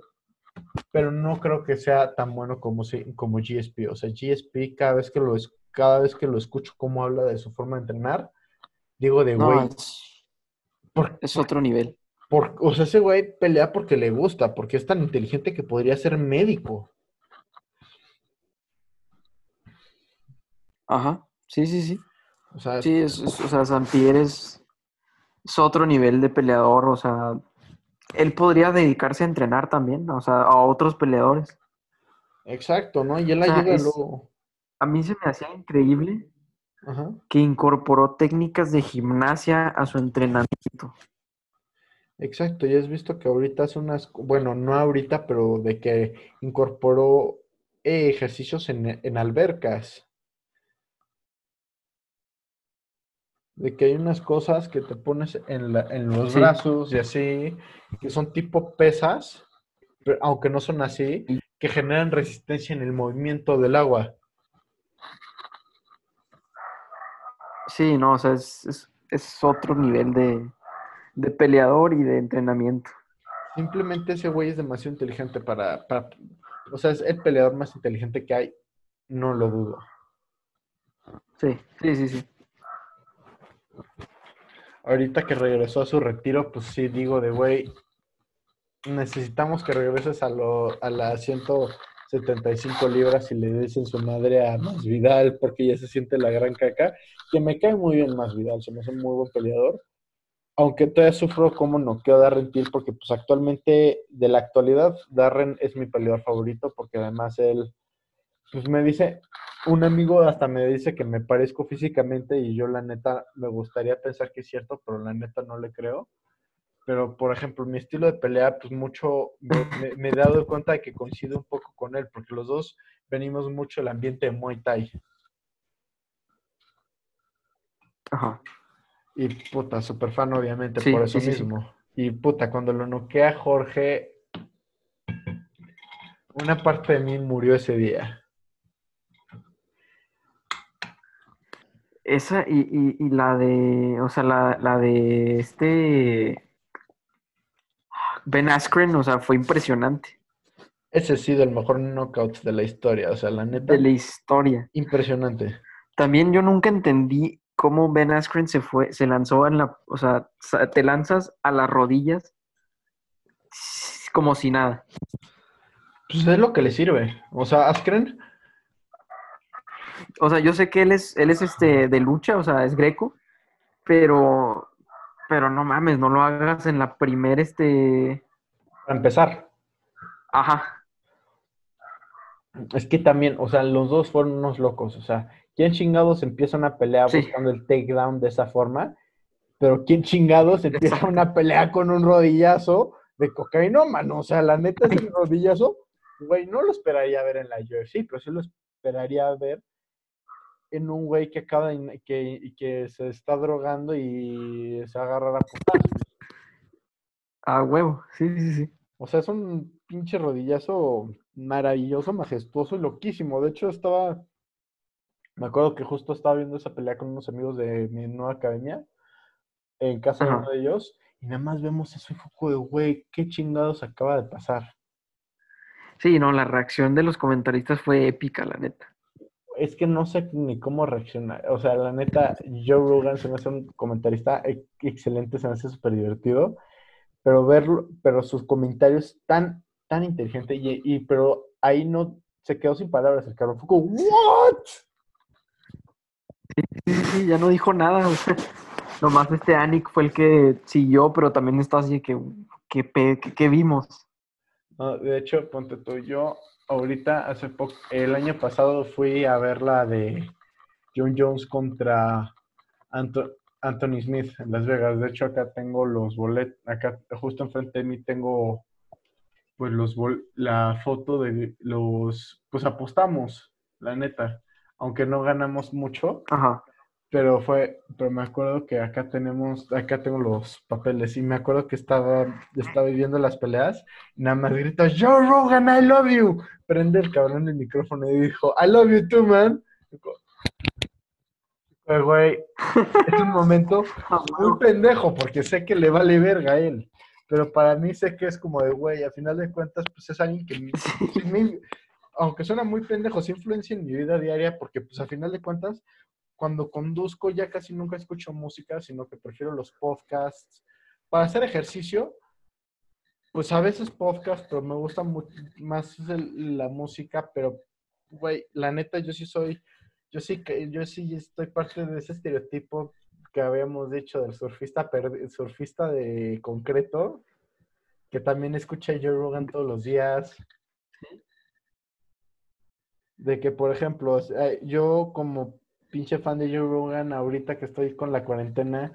pero no creo que sea tan bueno como, como GSP. O sea, GSP, cada vez que lo, cada vez que lo escucho cómo habla de su forma de entrenar, digo de No, güey, es, ¿por, es otro nivel. por- o sea, ese güey pelea porque le gusta, porque es tan inteligente que podría ser médico. Ajá. Sí, sí, sí. O sea, Sí, es, es- o sea, es otro nivel de peleador. O sea, él podría dedicarse a entrenar también, o sea, a otros peleadores. exacto, ¿no? Y él O sea, ayuda es- luego. A mí se me hacía increíble Ajá. que incorporó técnicas de gimnasia a su entrenamiento. Exacto, y has visto que ahorita hace unas, bueno, no ahorita, pero de que incorporó eh, ejercicios en, en albercas. De que hay unas cosas que te pones en, la- en los Sí. brazos y así, que son tipo pesas, pero aunque no son así, que generan resistencia en el movimiento del agua. Sí, no, o sea, es, es, es otro nivel de, de, peleador y de entrenamiento. Simplemente ese güey es demasiado inteligente para, para, O sea, es el peleador más inteligente que hay, no lo dudo. Sí, sí, sí, sí. Ahorita que regresó a su retiro, pues sí digo de güey, necesitamos que regreses a, lo, a la 100, 75 libras y le dicen su madre a Más Vidal porque ya se siente la gran caca, que me cae muy bien Más Vidal, se me hace un muy buen peleador. Aunque todavía sufro como noqueo a Darren Till porque pues actualmente, de la actualidad, Darren es mi peleador favorito porque además él, pues me dice, un amigo hasta me dice que me parezco físicamente y yo la neta me gustaría pensar que es cierto, pero la neta no le creo. Pero, por ejemplo, mi estilo de pelea, pues mucho, me, he dado cuenta de que coincido un poco con él, porque los dos venimos mucho del ambiente de Muay Thai. Ajá. Y puta, super fan obviamente Sí, por eso sí, sí, sí. mismo. Y puta, cuando lo noquea Jorge, una parte de mí murió ese día. Esa y, y, y la de, o sea, la, la de este Ben Askren, o sea, fue impresionante Ese ha sido el mejor knockout de la historia, o sea, la neta, de la historia. impresionante. También yo nunca entendí cómo Ben Askren se fue, se lanzó en la, o sea, te lanzas a las rodillas como si nada. Pues es lo que le sirve. O sea, Askren, o sea, yo sé que él es, él es este de lucha, o sea, es greco, pero, pero no mames, no lo hagas en la primera, este, Para empezar, ajá, es que también, o sea, los dos fueron unos locos. O sea, ¿quién chingados empieza una pelea Sí. buscando el takedown de esa forma? Pero ¿quién chingados empieza Exacto. una pelea con un rodillazo de cocainómano? O sea, la neta es el rodillazo, güey, no lo esperaría ver en la UFC, pero sí lo esperaría ver en un güey que acaba de, que, que se está drogando y se agarra a putazos. a huevo, sí, sí, sí. O sea, es un pinche rodillazo maravilloso, majestuoso y loquísimo. De hecho, estaba. Me acuerdo que justo estaba viendo esa pelea con unos amigos de mi nueva academia, en casa de uno de ellos, y nada más vemos eso y fue como de, güey, qué chingados acaba de pasar. Sí, no, la reacción de los comentaristas fue épica, la neta. Es que no sé ni cómo reaccionar. O sea, la neta, Joe Rogan se me hace un comentarista e- excelente, se me hace súper divertido, pero verlo, pero sus comentarios tan, tan inteligente y, y- pero ahí no se quedó sin palabras el cabrón. Fue como, ¿what? Sí, sí, sí, ya no dijo nada. o sea, nomás este Anik fue el que siguió, pero también está así que, ¿qué, pe- qué- qué vimos? No, de hecho, ponte tú, yo ahorita, hace poco, el año pasado fui a ver la de John Jones contra Anthony Smith en Las Vegas. De hecho, acá tengo los boletos, acá justo enfrente de mí tengo pues los bol- la foto de los, pues apostamos, la neta, aunque no ganamos mucho, Ajá. Pero fue, pero me acuerdo que acá tenemos, acá tengo los papeles y me acuerdo que estaba, estaba viendo las peleas y nada más grita, Joe Rogan, I love you. Prende el cabrón el micrófono y dijo, I love you too, man. Pues, güey, es un momento muy pendejo porque sé que le vale verga a él. Pero para mí sé que es como de, güey, a final de cuentas, pues es alguien que, me- aunque suena muy pendejo, sí influencia en mi vida diaria porque, pues a final de cuentas, cuando conduzco ya casi nunca escucho música, sino que prefiero los podcasts. Para hacer ejercicio, pues a veces podcast, pero me gusta mu- más el- la música, pero, güey, la neta, yo sí soy, yo sí que, yo sí estoy parte de ese estereotipo que habíamos dicho del surfista, perdi- surfista de concreto, que también escucha Joe Rogan todos los días. De que, por ejemplo, yo como pinche fan de Joe Rogan, ahorita que estoy con la cuarentena,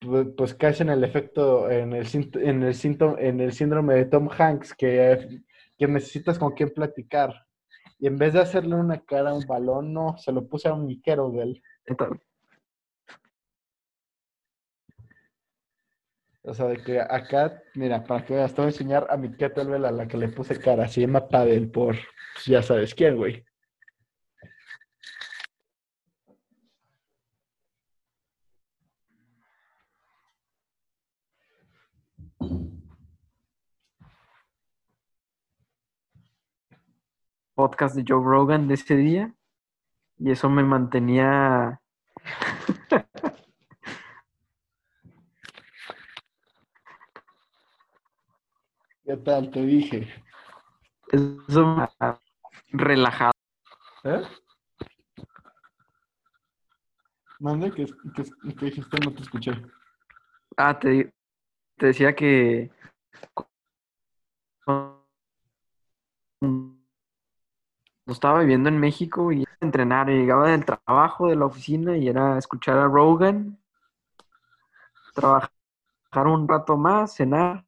pues, pues caes en el efecto, en el, en el, síntomo, en el síndrome de Tom Hanks, que, que necesitas con quién platicar. Y en vez de hacerle una cara a un balón, no, se lo puse a un miquero de él. O sea, de que acá, mira, para que veas, te voy a enseñar a mi kettlebell a la que le puse cara. Se llama Paddle por, pues, ya sabes quién, güey. Podcast de Joe Rogan de ese día y eso me mantenía ¿Qué tal? Te dije. eso me- relajado. ¿Eh? Mande, que, que, que dijiste, no te escuché. Ah, te, te decía que cuando estaba viviendo en México y entrenar, y llegaba del trabajo, de la oficina y era escuchar a Rogan, trabajar un rato más, cenar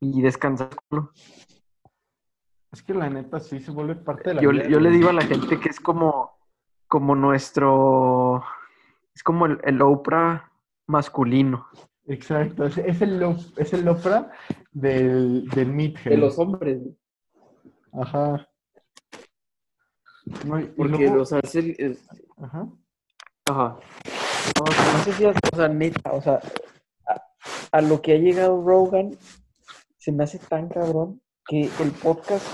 y descansar. Es que la neta sí se vuelve parte de la Yo, vida, yo le digo a la gente que es como, como nuestro, es como el, el Oprah masculino. Exacto, es, es el, lo- es el Oprah del, del Meathead. hombres. Ajá. No, y- y Porque, luego- es el- es- Ajá. Ajá. No, sé si, has- o sea, neta, o sea, a, a lo que ha llegado Rogan, se me hace tan cabrón que el podcast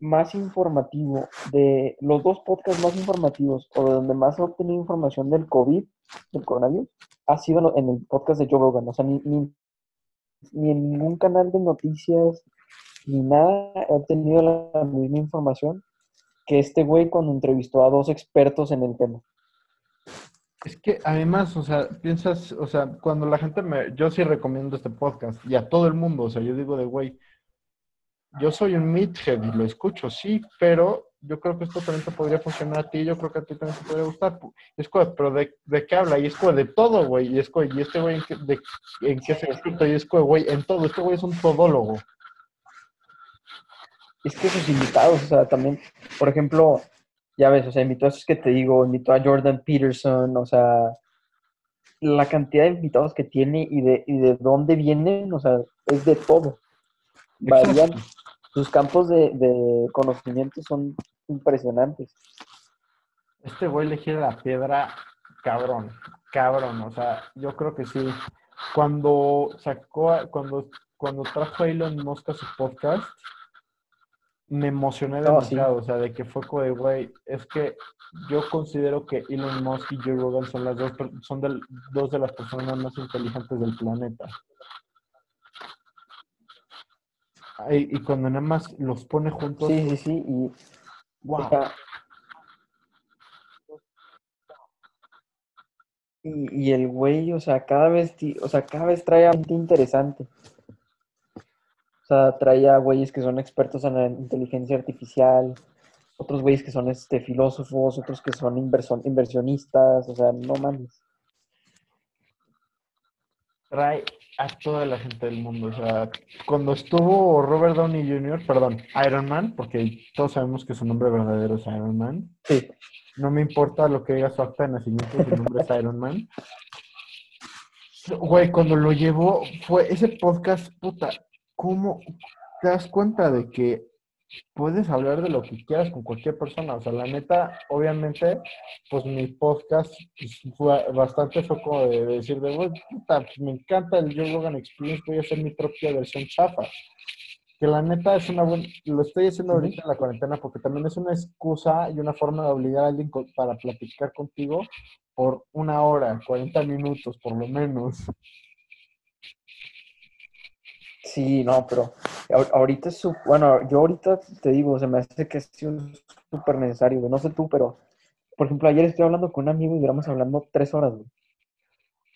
más informativo, de los dos podcasts más informativos, o de donde más he obtenido información del COVID, del coronavirus, ha sido en el podcast de Joe Rogan. O sea, ni, ni, ni en ningún canal de noticias, ni nada he obtenido la misma información que este güey cuando entrevistó a dos expertos en el tema. Es que además, o sea, piensas, o sea, cuando la gente me, yo sí recomiendo este podcast y a todo el mundo, o sea, yo digo de güey, yo soy un meathead y lo escucho, sí, pero yo creo que esto también te podría funcionar a ti, yo creo que a ti también te podría gustar. Es como, pero de, de, qué habla? Y es como de todo, güey, y es como, y este güey en qué, de, en qué se escrito, y es como, güey, en todo, este güey es un todólogo. Es que sus invitados, o sea, también, por ejemplo, ya ves, o sea, invitó a esos que te digo, invitó a Jordan Peterson, o sea, la cantidad de invitados que tiene y de, y de dónde vienen, o sea, es de todo. Varían, sus campos de, de conocimiento son impresionantes. Este güey le gira la piedra cabrón, cabrón, o sea, yo creo que sí. Cuando sacó, cuando, cuando trajo a Elon Musk a su podcast, me emocioné demasiado, o sea, de que fue como de, güey, es que yo considero que Elon Musk y Joe Rogan son las dos, son del, dos de las personas más inteligentes del planeta. Y, y, cuando nada más los pone juntos. Sí, sí, sí, y. Wow. y, y, el güey, o sea, cada vez, o sea, cada vez trae a gente interesante. Sea, trae a güeyes que son expertos en la inteligencia artificial, otros güeyes que son este, filósofos, otros que son inversionistas, o sea, no mames. Trae a toda la gente del mundo. O sea, cuando estuvo Robert Downey Jr., perdón, Iron Man, porque todos sabemos que su nombre verdadero es Iron Man. Sí. No me importa lo que diga su acta de nacimiento, su nombre es Iron Man. Güey, cuando lo llevó, fue ese podcast, puta, ¿cómo te das cuenta de que puedes hablar de lo que quieras con cualquier persona? O sea, la neta, obviamente, pues mi podcast pues, fue bastante foco de, decir, de, puta, pues, me encanta el Joe Rogan Experience, voy a hacer mi propia versión chafa. Que la neta es una buena, lo estoy haciendo ahorita en la cuarentena porque también es una excusa y una forma de obligar a alguien para platicar contigo por una hora, 40 minutos por lo menos. Sí, no, pero ahorita es su, bueno, yo ahorita te digo, se me hace que es súper necesario, No sé tú, pero, por ejemplo, ayer estoy hablando con un amigo y duramos hablando tres horas, güey.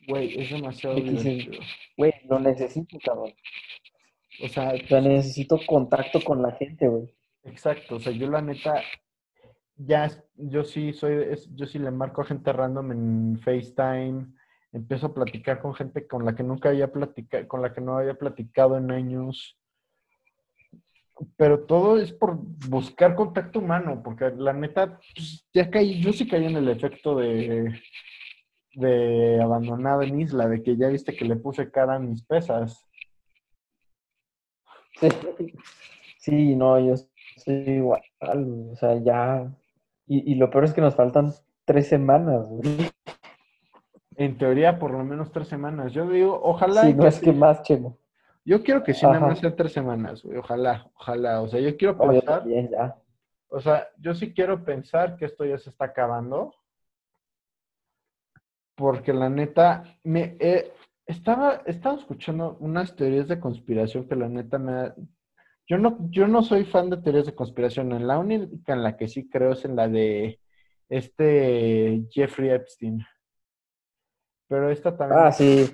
Güey, es demasiado Güey, lo necesito, cabrón. O sea, necesito contacto con la gente, güey. Exacto, o sea, yo la neta, ya, yo sí soy, yo sí le marco a gente random en FaceTime, empiezo a platicar con gente con la que nunca había platicado, con la que no había platicado en años. Pero todo es por buscar contacto humano, porque la neta, pues, ya caí, yo sí caí en el efecto de, de abandonado en isla, de que ya viste que le puse cara a mis pesas. Sí, no, yo soy igual, o sea, ya, y, y lo peor es que nos faltan tres semanas, güey. En teoría, por lo menos tres semanas. Yo digo, ojalá. Sí, no es que más, Chemo. Yo quiero que sí, nada más sean tres semanas, güey. Ojalá, ojalá. O sea, yo quiero pensar. O sea, yo sí quiero pensar que esto ya se está acabando. Porque la neta, me estaba, estaba escuchando unas teorías de conspiración que la neta me Yo no, yo no soy fan de teorías de conspiración. En la única en la que sí creo es en la de este Jeffrey Epstein. Pero esta también. Ah, sí.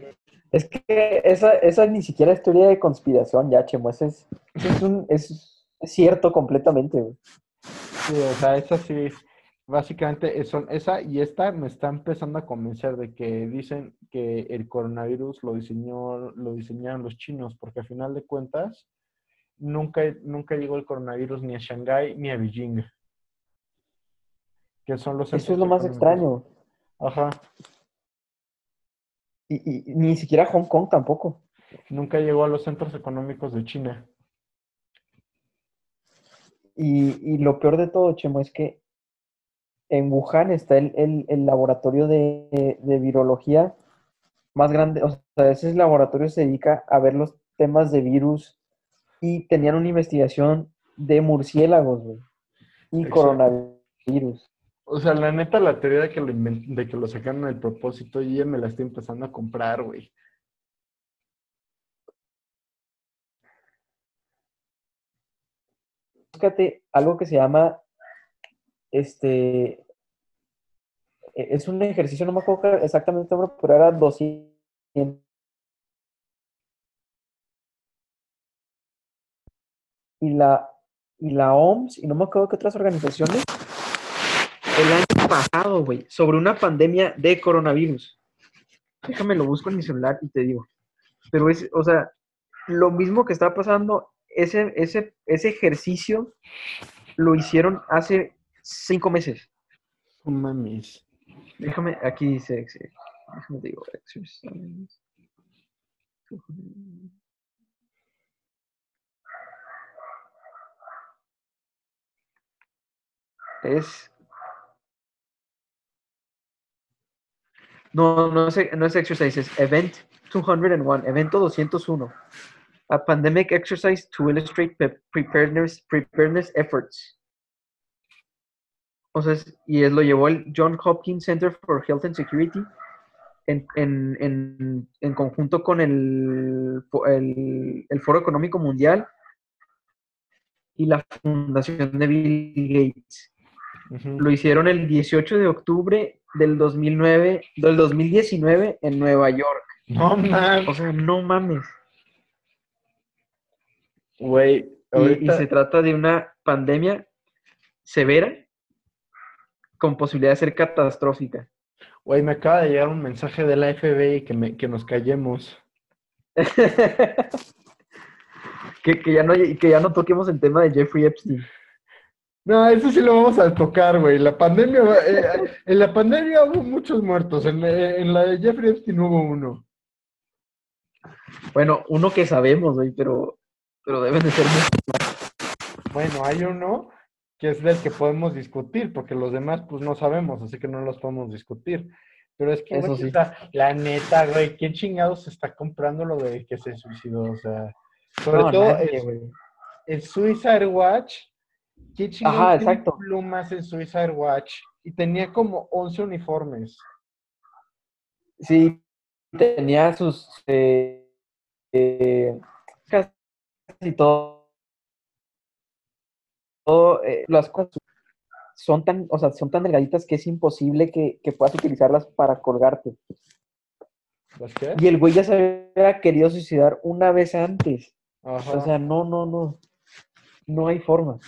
Es que esa, esa ni siquiera es teoría de conspiración, ya, Chemo. es, es, un, es, cierto completamente, Sí, o sea, esa sí. Básicamente son esa y esta me está empezando a convencer de que dicen que el coronavirus lo diseñó, lo diseñaron los chinos, porque al final de cuentas nunca, nunca llegó el coronavirus ni a Shanghái ni a Beijing. Que son los Eso es lo más extraño. Ajá. Y, ni siquiera Hong Kong tampoco. Nunca llegó a los centros económicos de China. Y, lo peor de todo, Chemo, es que en Wuhan está el, laboratorio de, virología más grande. O sea, ese laboratorio se dedica a ver los temas de virus y tenían una investigación de murciélagos, y coronavirus. O sea, la neta, la teoría de que lo, de que lo sacaron el propósito, yo ya me la estoy empezando a comprar, güey. Búscate algo que se llama este, e- es un ejercicio, no me acuerdo exactamente, pero era 200. Y la, y la OMS, y no me acuerdo qué otras organizaciones, el año pasado, güey, sobre una pandemia de coronavirus. Déjame lo busco en mi celular y te digo. Pero es, o sea, lo mismo que está pasando, ese, ese, ese ejercicio lo hicieron hace cinco meses. No mames. Déjame, aquí dice, déjame te digo, exercise. Es. No, no es, no es exercise, es event 201, evento 201. A pandemic exercise to illustrate preparedness, preparedness efforts. O sea, y es, lo llevó el John Hopkins Center for Health and Security en, en- en- en conjunto con el, el, el Foro Económico Mundial y la Fundación de Bill Gates. Lo hicieron el 18 de octubre del 2009, del 2019 en Nueva York. No O mames. sea, no mames. Güey, Y, se trata de una pandemia severa con posibilidad de ser catastrófica. güey, me acaba de llegar un mensaje de la FBI que, me, que nos callemos. que, que ya no, que ya no toquemos el tema de Jeffrey Epstein. No, eso sí lo vamos a tocar, güey. La pandemia, eh, en la pandemia hubo muchos muertos. En, en la de Jeffrey Epstein hubo uno. Bueno, uno que sabemos, güey, pero, pero deben de ser muchos. Bueno, hay uno que es del que podemos discutir, porque los demás, pues no sabemos, así que no los podemos discutir. Pero es que, Eso güey, sí. la neta, güey, ¿quién chingados está comprando lo de que se suicidó? O sea, sobre No, todo nadie, el, güey. el Suicide Watch. ¿Qué Ajá, tiene exacto. plumas en Suicide Watch? Y tenía como 11 uniformes. Sí, tenía sus eh, eh, casi todo, todo, eh, las cosas son tan, o sea, son tan delgaditas que es imposible que, que puedas utilizarlas para colgarte. ¿Las qué? Y el güey ya se había querido suicidar una vez antes. Ajá. O sea, no, no, no. No hay forma.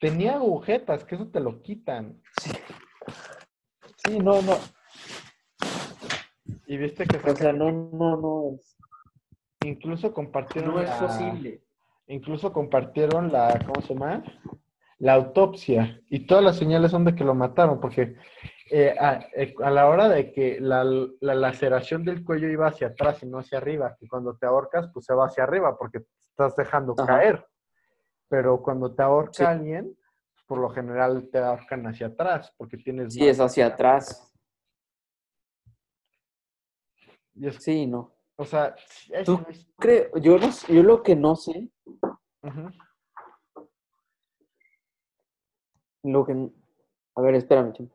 Tenía agujetas, que eso te lo quitan. Sí, no, no. Y viste que O sea, no, no, no es. incluso compartieron No es la- posible. incluso compartieron la, ¿cómo se llama? La autopsia. Y todas las señales son de que lo mataron, porque eh, a, eh, a la hora de que la, la laceración del cuello iba hacia atrás y no hacia arriba, que cuando te ahorcas, pues se va hacia arriba, porque te estás dejando Ajá. caer. Pero cuando te ahorca Sí. alguien, por lo general te ahorcan hacia atrás, porque tienes Sí, es hacia atrás. y es- Sí, no. o sea, es- Tú- Creo, yo, no yo lo que no sé, lo que... A ver, espérame. chamo.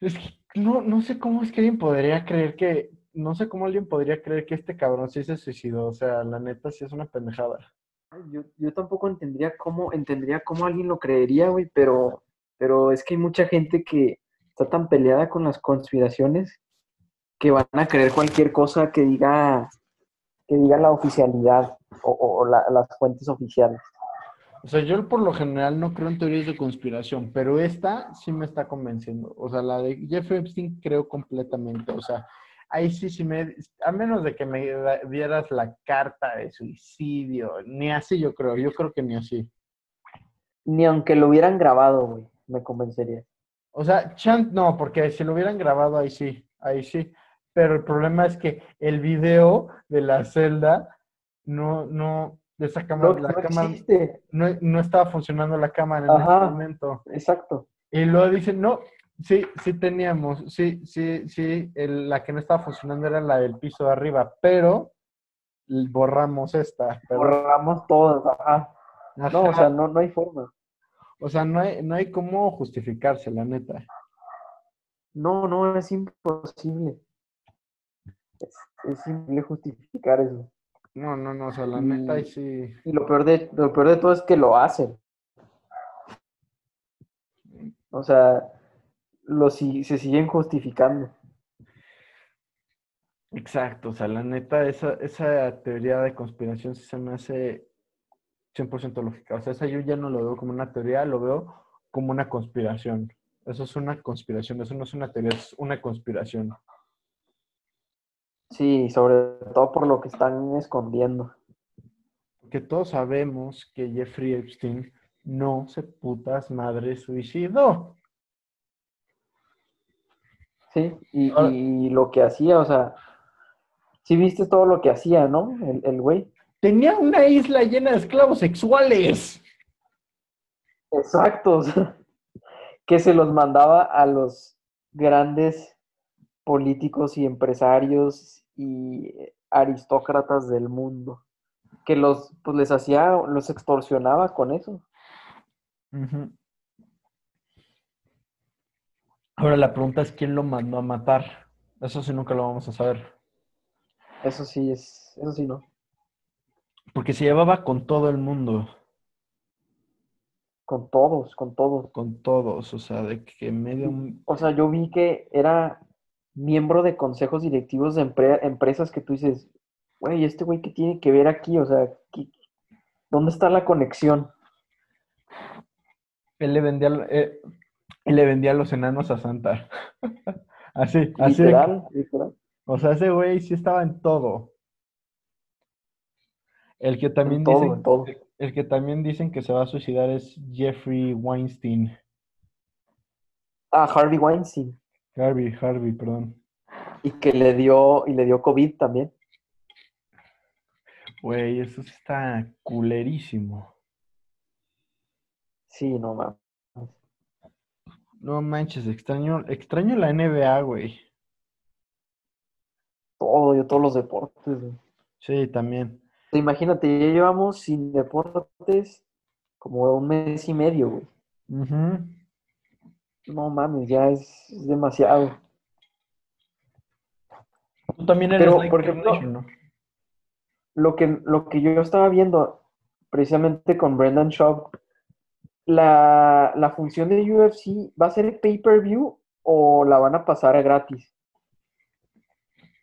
Es que no, no sé cómo es que alguien podría creer que, no sé cómo alguien podría creer que este cabrón sí se suicidó. O sea, la neta sí es una pendejada. Yo, yo tampoco entendería cómo, entendería cómo alguien lo creería, güey, pero, pero es que hay mucha gente que está tan peleada con las conspiraciones que van a creer cualquier cosa que diga, que diga la oficialidad o, o la- las fuentes oficiales. O sea, yo por lo general no creo en teorías de conspiración, pero esta sí me está convenciendo. O sea, la de Jeffrey Epstein creo completamente. O sea, ahí sí, sí me, a menos de que me dieras la carta de suicidio, ni así yo creo, yo creo que ni así. Ni aunque lo hubieran grabado, güey, me convencería. O sea, Chant no, porque si lo hubieran grabado ahí sí, ahí sí. Pero el problema es que el video de la celda no, no, de esa cámara, No, la no cámara, existe. no, no estaba funcionando la cámara en Ajá. ese momento. Exacto. Y luego dicen, no, sí, sí teníamos, sí, sí, sí, el- la que no estaba funcionando era la del piso de arriba, pero borramos esta. pero- Borramos todas, ajá. No, o sea, no, no hay forma. O sea, no hay, no hay cómo justificarse, la neta. No, no, es imposible. Es, es imposible justificar eso. No, no, no, o sea, la Y- neta, ahí sí. Y lo peor de, lo peor de todo es que lo hacen. O sea, lo, si- se siguen justificando. Exacto, o sea, la neta, esa, esa teoría de conspiración sí se me hace 100% lógica. O sea, esa yo ya no lo veo como una teoría, lo veo como una conspiración. Eso es una conspiración, eso no es una teoría, es una conspiración. Sí, sobre todo por lo que están escondiendo. Porque todos sabemos que Jeffrey Epstein no se putas madre suicidó. Sí, y, Ahora- y lo que hacía, o sea, sí viste todo lo que hacía, ¿no? El, el güey. Tenía una isla llena de esclavos sexuales. Exacto, o sea, que se los mandaba a los grandes políticos y empresarios y aristócratas del mundo, que los, pues les hacía, los extorsionaba con eso. Ahora la pregunta es quién lo mandó a matar. Eso sí nunca lo vamos a saber. Eso sí es, eso sí no. Porque se llevaba con todo el mundo, Con todos, con todos. con todos, o sea, de que medio... O sea, yo vi que era miembro de consejos directivos de empre- empresas que tú dices, güey, este güey, ¿qué tiene que ver aquí? O sea, ¿qué- ¿dónde está la conexión? Él le vendía, eh, él le vendía los enanos a Santa. así, así. Literal, literal. O sea, ese güey sí estaba en todo. El que también En todo, dicen, en todo. el que también dicen que se va a suicidar es Jeffrey Weinstein. Ah, Harvey Weinstein. Harvey, Harvey, perdón. Y que le dio, y le dio COVID también. Güey, eso sí está culerísimo. Sí, no mames. No manches, extraño, extraño la NBA, güey. Todo, yo todos los deportes. güey. Sí, también. Imagínate, ya llevamos sin deportes como un mes y medio, güey. Ujú. No mames, ya es, es demasiado. Tú también eres Pero, por ejemplo, ¿no? Lo que, lo que yo estaba viendo precisamente con Brendan Schaub, la, la función de UFC va a ser pay-per-view o la van a pasar a gratis.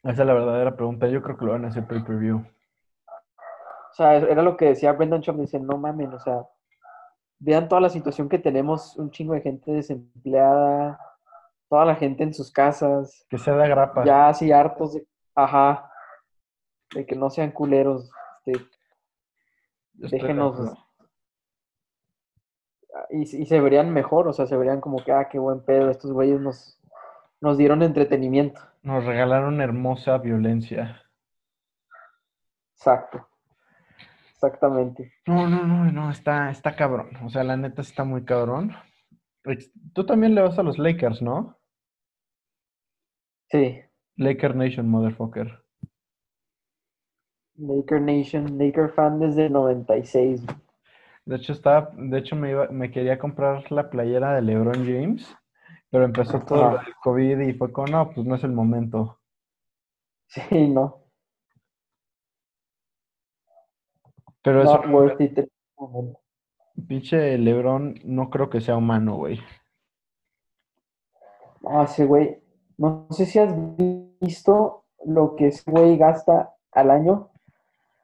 Esa es la verdadera pregunta. Yo creo que lo van a hacer pay-per-view. O sea, era lo que decía Brendan Schaub, dice, no mamen, o sea, vean toda la situación que tenemos, un chingo de gente desempleada, toda la gente en sus casas, Que sea de grapa. ya así hartos de, ajá, de que no sean culeros, este, déjenos y, y se verían mejor, o sea, se verían como que, ah, qué buen pedo, estos güeyes nos, nos dieron entretenimiento. Nos regalaron hermosa violencia. Exacto. Exactamente. No, no, no, no, está, está cabrón. O sea, la neta está muy cabrón. Ex- Tú también le vas a los Lakers, ¿no? Sí. Laker Nation, motherfucker. Laker Nation, Laker fan desde el 96. De hecho, estaba, de hecho me iba, me quería comprar la playera de LeBron James, pero empezó todo del COVID y fue como, no, pues no es el momento. Sí, no. Pero eso, worth it. este momento. pinche LeBron, no creo que sea humano, güey. Ah, ese güey. No sé si has visto lo que ese güey gasta al año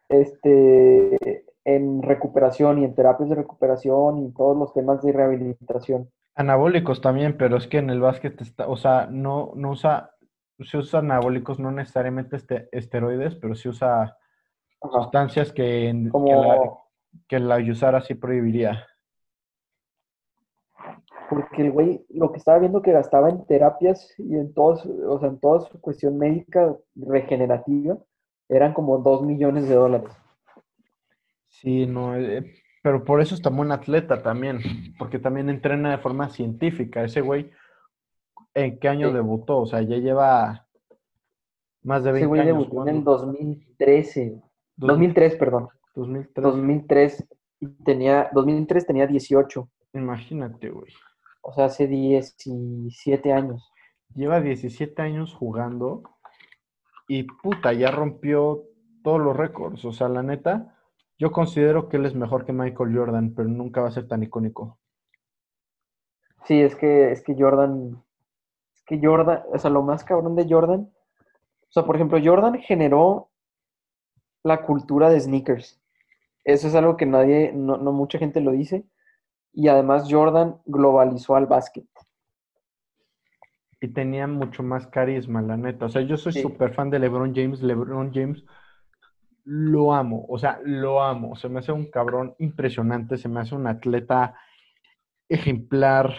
este, en recuperación y en terapias de recuperación y todos los temas de rehabilitación. Anabólicos también, pero es que en el básquet está, o sea, no, no usa, se usa anabólicos, no necesariamente este, esteroides, pero sí usa Ajá. sustancias que, que la, que la sí prohibiría. porque el güey, lo que estaba viendo que gastaba en terapias y en todos, o sea, en toda su cuestión médica regenerativa, eran como dos millones de dólares. Sí, no, eh, pero por eso es tan buen atleta también, porque también entrena de forma científica. Ese güey, ¿en qué año Sí. debutó? O sea, ya lleva más de Ese 20 güey años debutó en el jugando. 2013, Dos- 2003, perdón, 2003. 2003, y tenía, 2003 tenía 18, Imagínate, güey. o sea, hace 17 años. lleva 17 años jugando y puta, ya rompió todos los récords. O sea, la neta, yo considero que él es mejor que Michael Jordan, pero nunca va a ser tan icónico. Sí, es que, es que Jordan, es que Jordan, o sea, lo más cabrón de Jordan, o sea, por ejemplo, Jordan generó la cultura de sneakers. Eso es algo que nadie, no, no mucha gente lo dice. Y además Jordan globalizó al básquet. Y tenía mucho más carisma, la neta. O sea, yo soy Sí. súper fan de LeBron James. LeBron James lo amo. O sea, lo amo. Se me hace un cabrón impresionante. Se me hace un atleta ejemplar.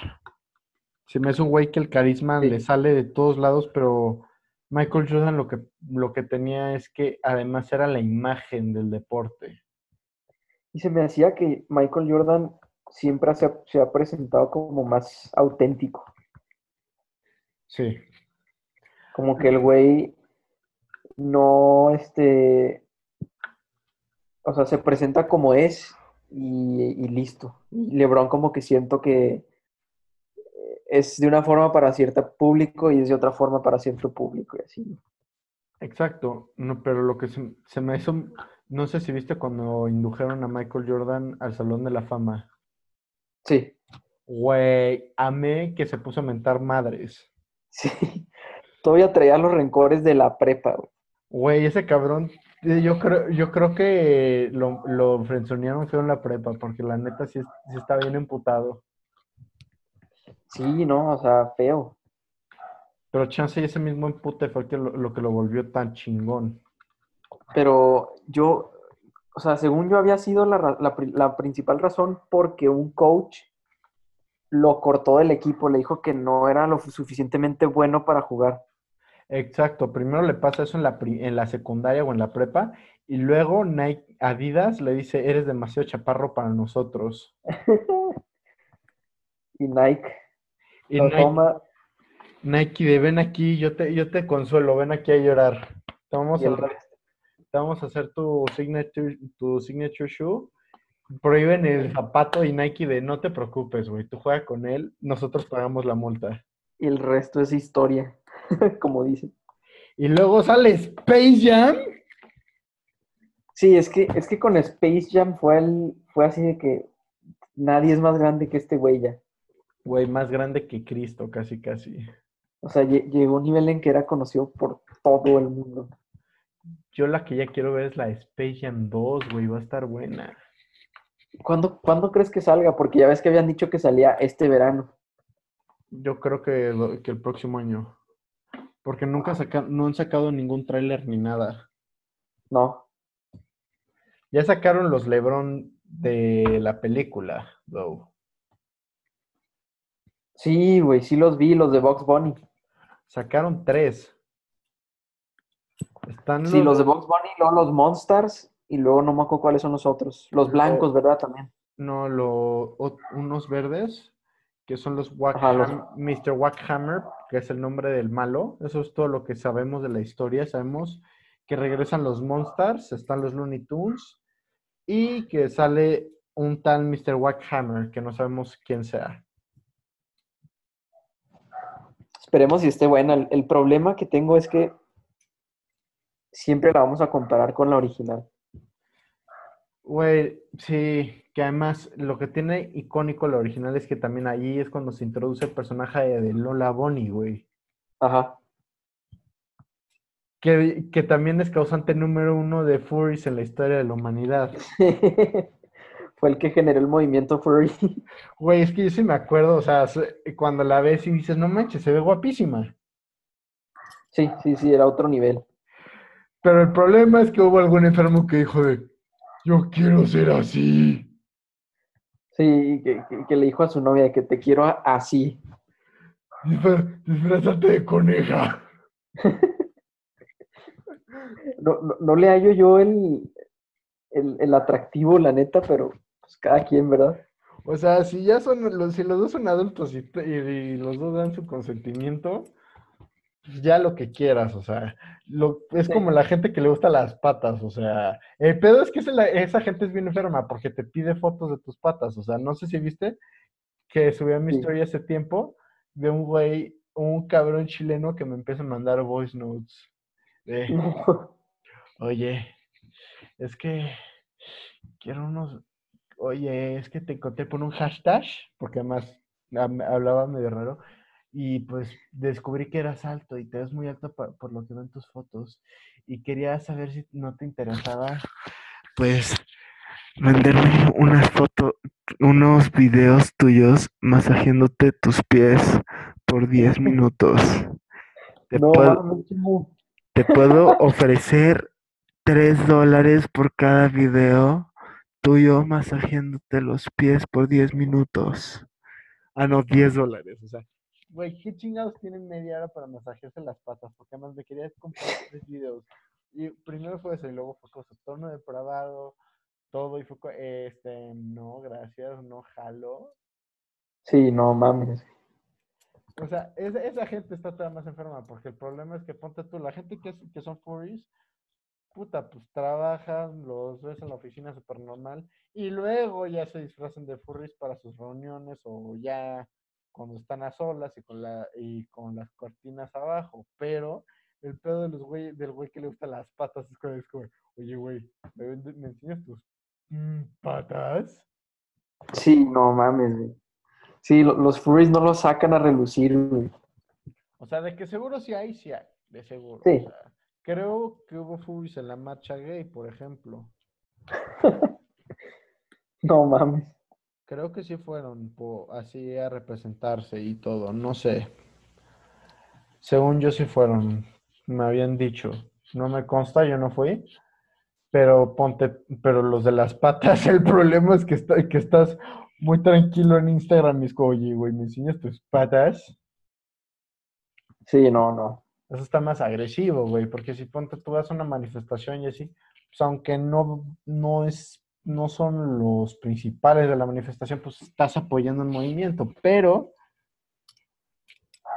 Se me hace un güey que el carisma Sí. le sale de todos lados, pero Michael Jordan lo que, lo que tenía es que además era la imagen del deporte. Y se me hacía que Michael Jordan siempre se ha, se ha presentado como más auténtico. Sí. Como que el güey no, este, o sea, se presenta como es y, y listo. Y LeBron como que siento que es de una forma para cierto público y es de otra forma para cierto público y así. Exacto, no, pero lo que se, se me hizo, no sé si viste cuando indujeron a Michael Jordan al Salón de la Fama. Sí, Güey, amé que se puso a mentar madres. sí. Todavía traía los rencores de la prepa, güey. Güey, ese cabrón, eh, yo creo, yo creo que lo, lo frenzonearon feo en la prepa, porque la neta sí, sí está bien emputado. Sí, no, o sea, feo. Pero chance y ese mismo empute fue que lo, lo que lo volvió tan chingón. Pero yo, o sea, según yo había sido la, la pri- la principal razón porque un coach lo cortó del equipo, le dijo que no era lo suficientemente bueno para jugar. Exacto, primero le pasa eso en la, en la secundaria o en la prepa, y luego Nike, Adidas le dice, eres demasiado chaparro para nosotros. Y Nike Y Nike, toma Nike de ven aquí, yo te, yo te consuelo, ven aquí a llorar. Te vamos, a, resto. te vamos a hacer tu signature, tu signature shoe. Prohíben el zapato y Nike de no te preocupes, güey, tú juega con él, nosotros pagamos la multa. Y el resto es historia, como dicen. Y luego sale Space Jam. Sí, es que, es que con Space Jam fue, el, fue así de que nadie es más grande que este güey ya. Güey, más grande que Cristo, casi, casi. O sea, lle- llegó un nivel en que era conocido por todo el mundo. Yo la que ya quiero ver es la Space Jam 2, güey, va a estar buena. ¿Cuándo, ¿Cuándo crees que salga? Porque ya ves que habían dicho que salía este verano. Yo creo que, que el próximo año. Porque nunca saca- no han sacado ningún tráiler ni nada. No. Ya sacaron los LeBron de la película, though. Sí, güey, sí los vi, los de Box Bunny. Sacaron tres. Están Sí, los de Box Bunny, luego los Monsters y luego no me acuerdo cuáles son los otros. Los blancos, ¿verdad? También. No, lo, unos verdes, que son los, Ajá, los- Mr. Wackhammer, que es el nombre del malo. Eso es todo lo que sabemos de la historia. Sabemos que regresan los Monsters, están los Looney Tunes, y que sale un tal Mr. Wackhammer, que no sabemos quién sea. Esperemos si esté buena. El, el problema que tengo es que siempre la vamos a comparar con la original. Güey, sí, que además lo que tiene icónico la original es que también allí es cuando se introduce el personaje de Lola Bonnie, güey. Ajá. Que, que también es causante número uno de furries en la historia de la humanidad. Fue el que generó el movimiento furry. Güey, es que yo sí me acuerdo, o sea, se- cuando la ves y dices, no manches, se ve guapísima. Sí, sí, sí, era otro nivel. Pero el problema es que hubo algún enfermo que dijo de, yo quiero ser así. Sí, que, que- que le dijo a su novia que te quiero así. Disfrázate de coneja. No, no, no le hallo yo el, el, el atractivo, la neta, pero pues cada quien, ¿verdad? O sea, si ya son, los, si los dos son adultos y, los dos dan su consentimiento, ya lo que quieras, o sea, lo, es Sí. como la gente que le gusta las patas, o sea, el pedo es que esa, gente es bien enferma porque te pide fotos de tus patas, o sea, no sé si viste que subí a mi Sí. historia hace tiempo de un güey un cabrón chileno que me empieza a mandar voice notes. De, No. oye, es que quiero unos. Oye, es que te encontré por un hashtag, porque además hablaba medio raro. Y pues descubrí que eras alto y te ves muy alto por lo que veo en tus fotos. Y quería saber si no te interesaba, pues, venderme unas fotos, unos videos tuyos masajeándote tus pies por 10 minutos. Te, No, puedo, te puedo ofrecer 3 dólares por cada video tuyo masajeándote los pies por 10 minutos. Ah, no, 10 dólares, o sea. Güey, ¿qué chingados tienen media hora para masajearse las patas? Porque además me querías comprar tres videos. Y primero fue eso, y luego fue con su tono depravado, todo, y fue, este, no, gracias, no jalo. Sí, no mames. O sea, esa, esa gente está todavía más enferma, porque el problema es que ponte tú, la gente que, es- que son furries, puta, pues trabajan, los ves en la oficina súper normal, y luego ya se disfrazan de furries para sus reuniones o ya cuando están a solas y con, la, y con las cortinas abajo. Pero el pedo de los güey, del güey que le gustan las patas es como, es como, oye, güey, ¿me, me enseñas tus mm, patas? Sí, no mames, güey. Sí, lo- los furries no los sacan a relucir, güey. O sea, de que seguro sí hay, sí hay, de seguro. Sí. O sea, creo que hubo furries en la marcha gay, por ejemplo. No mames. Creo que sí fueron po- así a representarse y todo, no sé. Según yo sí fueron, me habían dicho. No me consta, yo no fui. Pero ponte, pero los de las patas, el problema es que, está, que estás muy tranquilo en Instagram y es como, oye, güey, ¿me enseñas tus patas? Sí, no, no. Eso está más agresivo, güey, porque si ponte tú vas a una manifestación y así, pues aunque no, no es, no son los principales de la manifestación, pues estás apoyando el movimiento, pero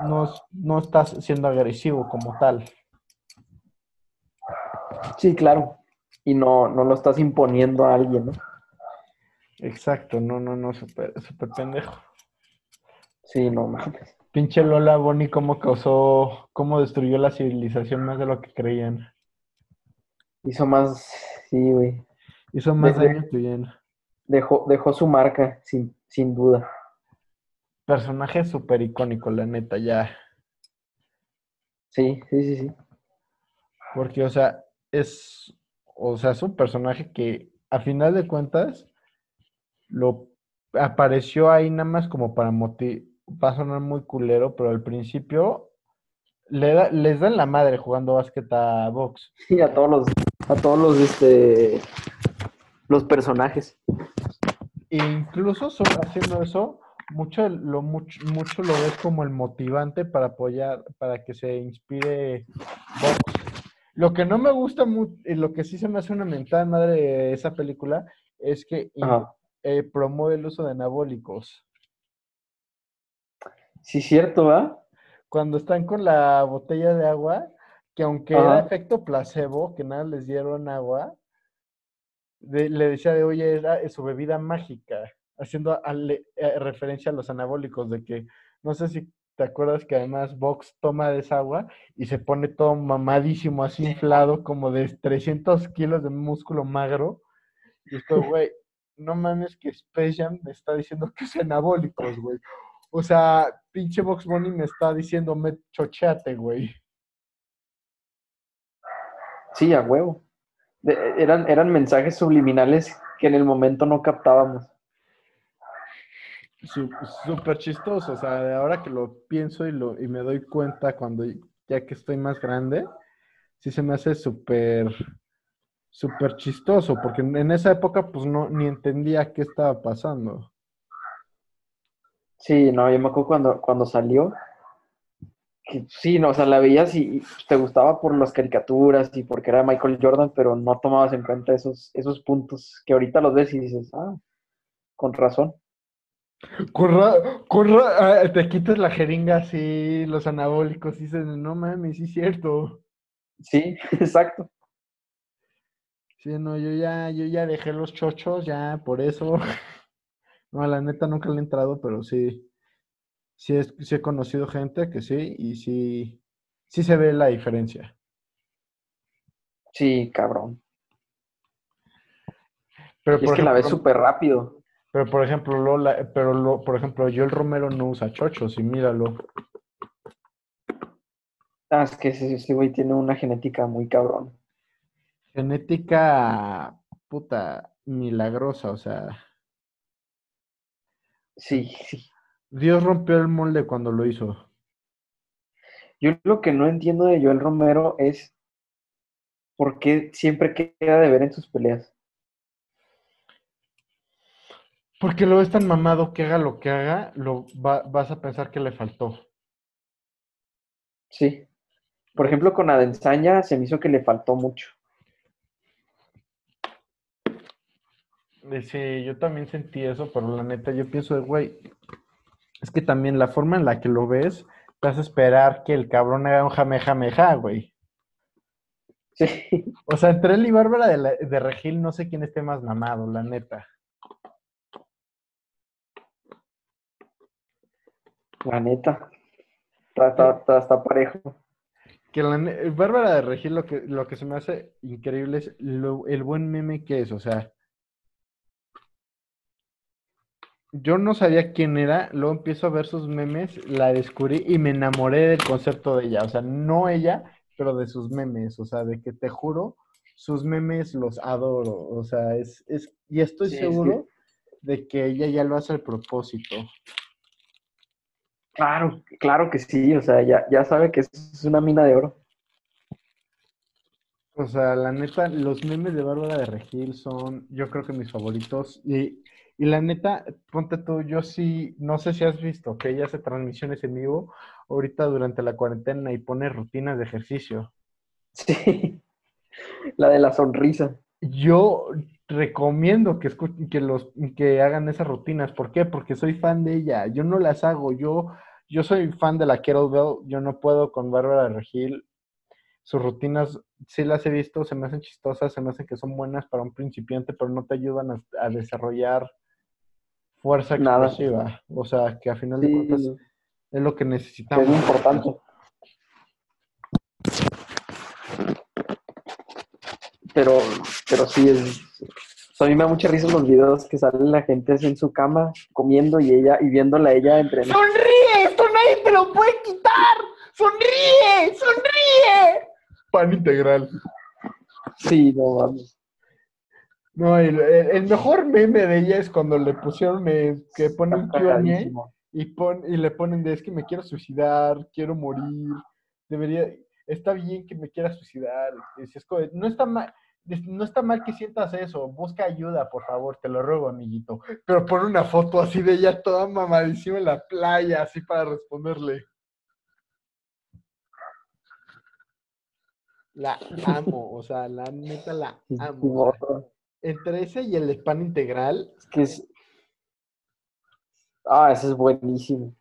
no, no estás siendo agresivo como tal. Sí, claro. Y no, no lo estás imponiendo a alguien, ¿no? Exacto, no, no, no, súper, súper pendejo. Sí, no mames. Pinche Lola Bonnie, cómo causó, cómo destruyó la civilización más de lo que creían. Hizo más, sí, güey. Hizo más daño que. Dejó, dejó su marca, sin, sin duda. Personaje súper icónico, la neta, ya. Sí, sí, sí, sí. Porque, o sea, es, o sea, es un personaje que a final de cuentas lo apareció ahí nada más como para motivar, va a sonar muy culero, pero al principio le da, les dan la madre jugando básquet a box. Sí, a todos los, a todos los, este, los personajes. E incluso haciendo eso, mucho lo, mucho, mucho lo ves como el motivante para apoyar, para que se inspire box. Lo que no me gusta mucho, y lo que sí se me hace una mentada madre de esa película, es que in- eh, promueve el uso de anabólicos. Sí, cierto, ¿verdad? Cuando están con la botella de agua, que aunque era efecto placebo, que nada les dieron agua, de- le decía de, oye, era eh, su bebida mágica, haciendo ale- eh, referencia a los anabólicos, de que, no sé si te acuerdas que además Vox toma de esa agua y se pone todo mamadísimo, así inflado, como de 300 kilos de músculo magro, y esto, güey, no mames que Space Jam me está diciendo que es anabólicos, güey. O sea, pinche Box Bunny me está diciendo, me chocheate, güey. Sí, a huevo. De- eran, eran mensajes subliminales que en el momento no captábamos. Súper chistoso, o sea, de ahora que lo pienso y, lo, y me doy cuenta cuando ya que estoy más grande, sí se me hace súper, súper chistoso, porque en esa época pues no, ni entendía qué estaba pasando. Sí, no, yo me acuerdo cuando, cuando salió, que sí, no, o sea, la veías y, y te gustaba por las caricaturas y porque era Michael Jordan, pero no tomabas en cuenta esos, esos puntos que ahorita los ves y dices, ah, con razón. Corra, corra, ah, te quitas la jeringa así, los anabólicos, y dices, no mames, sí es cierto. Sí, exacto. Sí, no, yo ya, yo ya dejé los chochos, ya, por eso. No, la neta nunca le he entrado, pero sí. sí, es, sí he conocido gente que sí, y sí, sí se ve la diferencia. Sí, cabrón. Pero Y es que la ves súper rápido. pero por ejemplo, Lola, pero lo, por ejemplo, yo el Romero no usa chochos y míralo. Ah, es que ese güey tiene una genética muy cabrón. Genética puta milagrosa, o sea, Sí, sí. Dios rompió el molde cuando lo hizo. Yo lo que no entiendo de Joel Romero es por qué siempre queda de ver en sus peleas. Porque lo ves tan mamado que haga lo que haga, lo va- vas a pensar que le faltó. Sí. Por ejemplo, con Adensaña se me hizo que le faltó mucho. Sí, yo también sentí eso, pero la neta, yo pienso de, güey, es que también la forma en la que lo ves, te hace esperar que el cabrón haga un jame, jame, ja, güey. Sí, O sea, entre él y Bárbara de, la- de Regil, no sé quién esté más mamado, la neta. la neta. Está, está- está- parejo. Que la Bárbara de Regil, lo que, lo que se me hace increíble es lo- el buen meme que es, o sea. Yo no sabía quién era, luego empiezo a ver sus memes, la descubrí y me enamoré del concepto de ella. O sea, no ella, pero de sus memes. O sea, de que te juro, sus memes los adoro. O sea, es, es, y estoy Sí, seguro de que ella ya lo hace al propósito. Claro, claro que sí. O sea, ya, ya sabe que es una mina de oro. O sea, la neta, los memes de Bárbara de Regil son, yo creo que mis favoritos. Y, y la neta, ponte tú, yo sí, no sé si has visto que ella hace transmisiones en vivo ahorita durante la cuarentena y pone rutinas de ejercicio. Sí. La de la sonrisa. Yo recomiendo que, que, los, que hagan esas rutinas. ¿Por qué? Porque soy fan de ella. Yo no las hago. Yo, yo soy fan de la kettlebell. Yo no puedo con Bárbara Regil. Sus rutinas sí las he visto, se me hacen chistosas, se me hacen que son buenas para un principiante, pero no te ayudan a, a desarrollar fuerza Nada. explosiva. O sea, que a final de Sí, cuentas es lo que es necesitamos. muy importante. Pero, pero sí es. o sea, a mí me da mucha risa los videos que salen la gente así en su cama comiendo y ella y viéndola a ella entrenar. ¡Sonríe! ¡Esto nadie te lo puede quitar! ¡Sonríe! ¡Sonríe! Pan integral. Sí, no mames. No, el, el- mejor meme de ella es cuando le pusieron eh, que pone un Q&A y, pon, y le ponen de es que me quiero suicidar, quiero morir, debería, está bien que me quiera suicidar. Y dices, "Joder, no está mal, no está mal que sientas eso, busca ayuda, por favor, te lo ruego, amiguito. Pero pone una foto así de ella toda mamadísima en la playa, así para responderle. La amo, o sea, la neta la amo. Entre ese y el de pan integral, es que es. Ah, ese es buenísimo.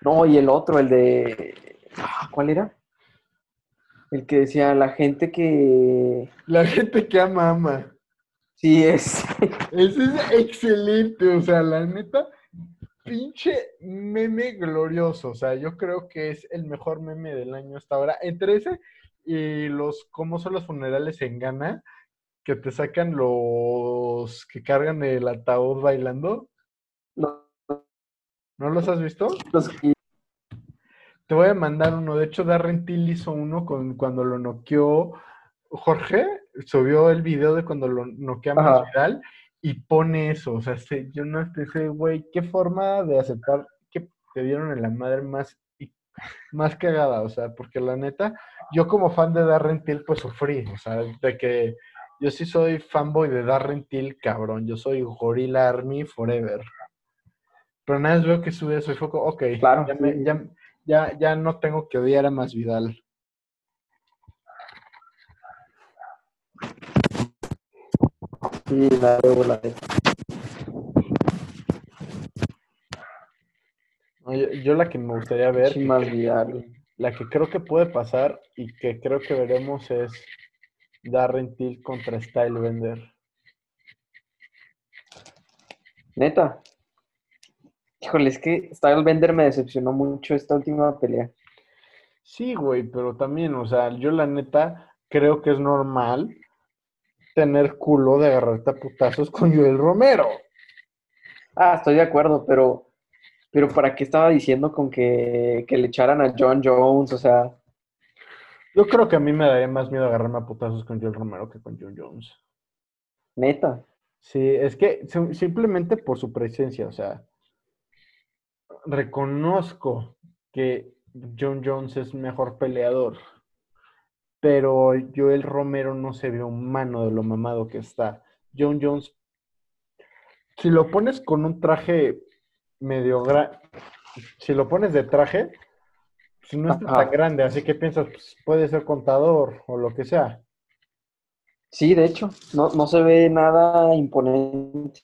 No, y el otro, el de. ah, ¿Cuál era? El que decía la gente que. la gente que ama, ama. Sí, es. Ese es excelente, o sea, la neta, pinche meme glorioso. O sea, yo creo que es el mejor meme del año hasta ahora. Entre ese y los cómo son los funerales en Ghana, que te sacan los que cargan el ataúd bailando. Los, ¿No los has visto? los Te voy a mandar uno. De hecho, Darren Till hizo uno con, cuando lo noqueó Jorge. Subió el video de cuando lo noquea Ajá. Masvidal y pone eso. O sea, se- yo no pensé, güey, qué forma de aceptar que te dieron en la madre más, más cagada. O sea, porque la neta, yo como fan de Darren Till, pues sufrí. O sea, de que yo sí soy fanboy de Darren Till, cabrón. Yo soy Gorilla Army Forever. Pero nada más veo que sube eso y fue como, ok, Claro, ya, me- ya, ya, ya no tengo que odiar a Masvidal. Sí, la de la No, Yo, yo la que me gustaría ver, Sí, más Vidal. la que creo que puede pasar y que creo que veremos es Darren Till contra Stylebender. Neta. Híjole, es que Stylebender me decepcionó mucho esta última pelea. Sí, güey, pero también, o sea, yo la neta creo que es normal tener culo de agarrarte a putazos con Joel Romero. Ah, estoy de acuerdo, pero, pero ¿para qué estaba diciendo con que, que le echaran a John Jones? O sea, Yo creo que a mí me daría más miedo agarrarme a putazos con Joel Romero que con John Jones. neta. Sí, es que sim- simplemente por su presencia, o sea, reconozco que John Jones es mejor peleador, pero Joel Romero no se ve humano de lo mamado que está. John Jones, si lo pones con un traje medio grande, si lo pones de traje, pues no está tan grande, así que piensas, pues, puede ser contador o lo que sea. Sí, de hecho, no, no se ve nada imponente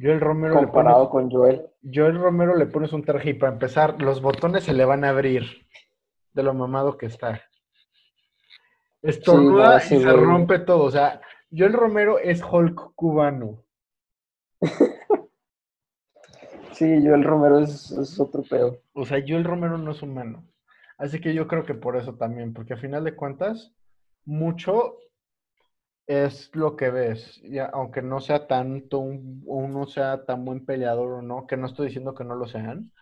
Joel Romero comparado pones- con Joel. Joel Romero le pones un traje y para empezar, los botones se le van a abrir de lo mamado que está. Estornuda no, y se rompe todo. O sea, Joel Romero es Hulk cubano. Sí, Joel Romero es, es otro pedo. O sea, Joel Romero no es humano. Así que yo creo que por eso también, porque a final de cuentas, mucho es lo que ves. Y aunque no sea tanto, un, uno sea tan buen peleador o no, que no estoy diciendo que no lo sean,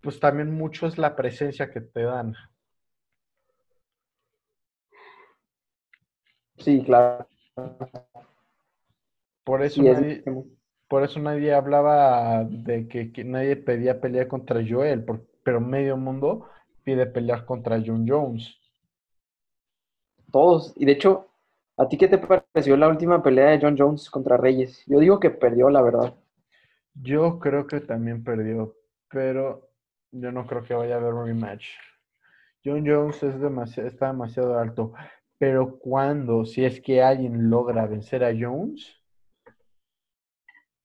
pues también mucho es la presencia que te dan. Sí, claro. Por eso Sí, es- nadie, por eso nadie hablaba de que, que nadie pedía pelear contra Joel, por- pero medio mundo pide pelear contra John Jones. todos. Y de hecho, ¿a ti qué te pareció la última pelea de John Jones contra Reyes? Yo digo que perdió, la verdad. Yo creo que también perdió, pero yo no creo que vaya a haber un rematch. John Jones es demasiado, está demasiado alto, pero cuando, si es que alguien logra vencer a Jones,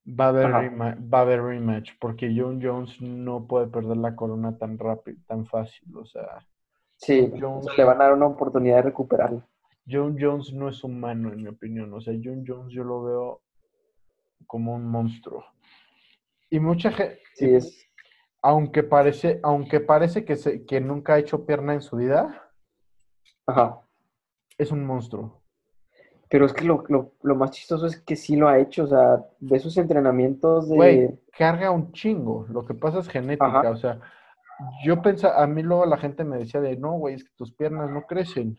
va a haber, Ajá. rema- va a haber rematch, porque John Jones no puede perder la corona tan rápido, tan fácil. O sea, Sí, Jones- le van a dar una oportunidad de recuperarla. John Jones no es humano, en mi opinión. O sea, John Jones yo lo veo como un monstruo. Y mucha gente, Sí, es. aunque parece, aunque parece que, se, que nunca ha hecho pierna en su vida, Ajá. es un monstruo. Pero es que lo, lo, lo más chistoso es que sí lo ha hecho. O sea, de sus entrenamientos de. Güey, carga un chingo. Lo que pasa es genética. Ajá. O sea, yo pensaba, a mí luego la gente me decía de, no, güey, es que tus piernas no crecen.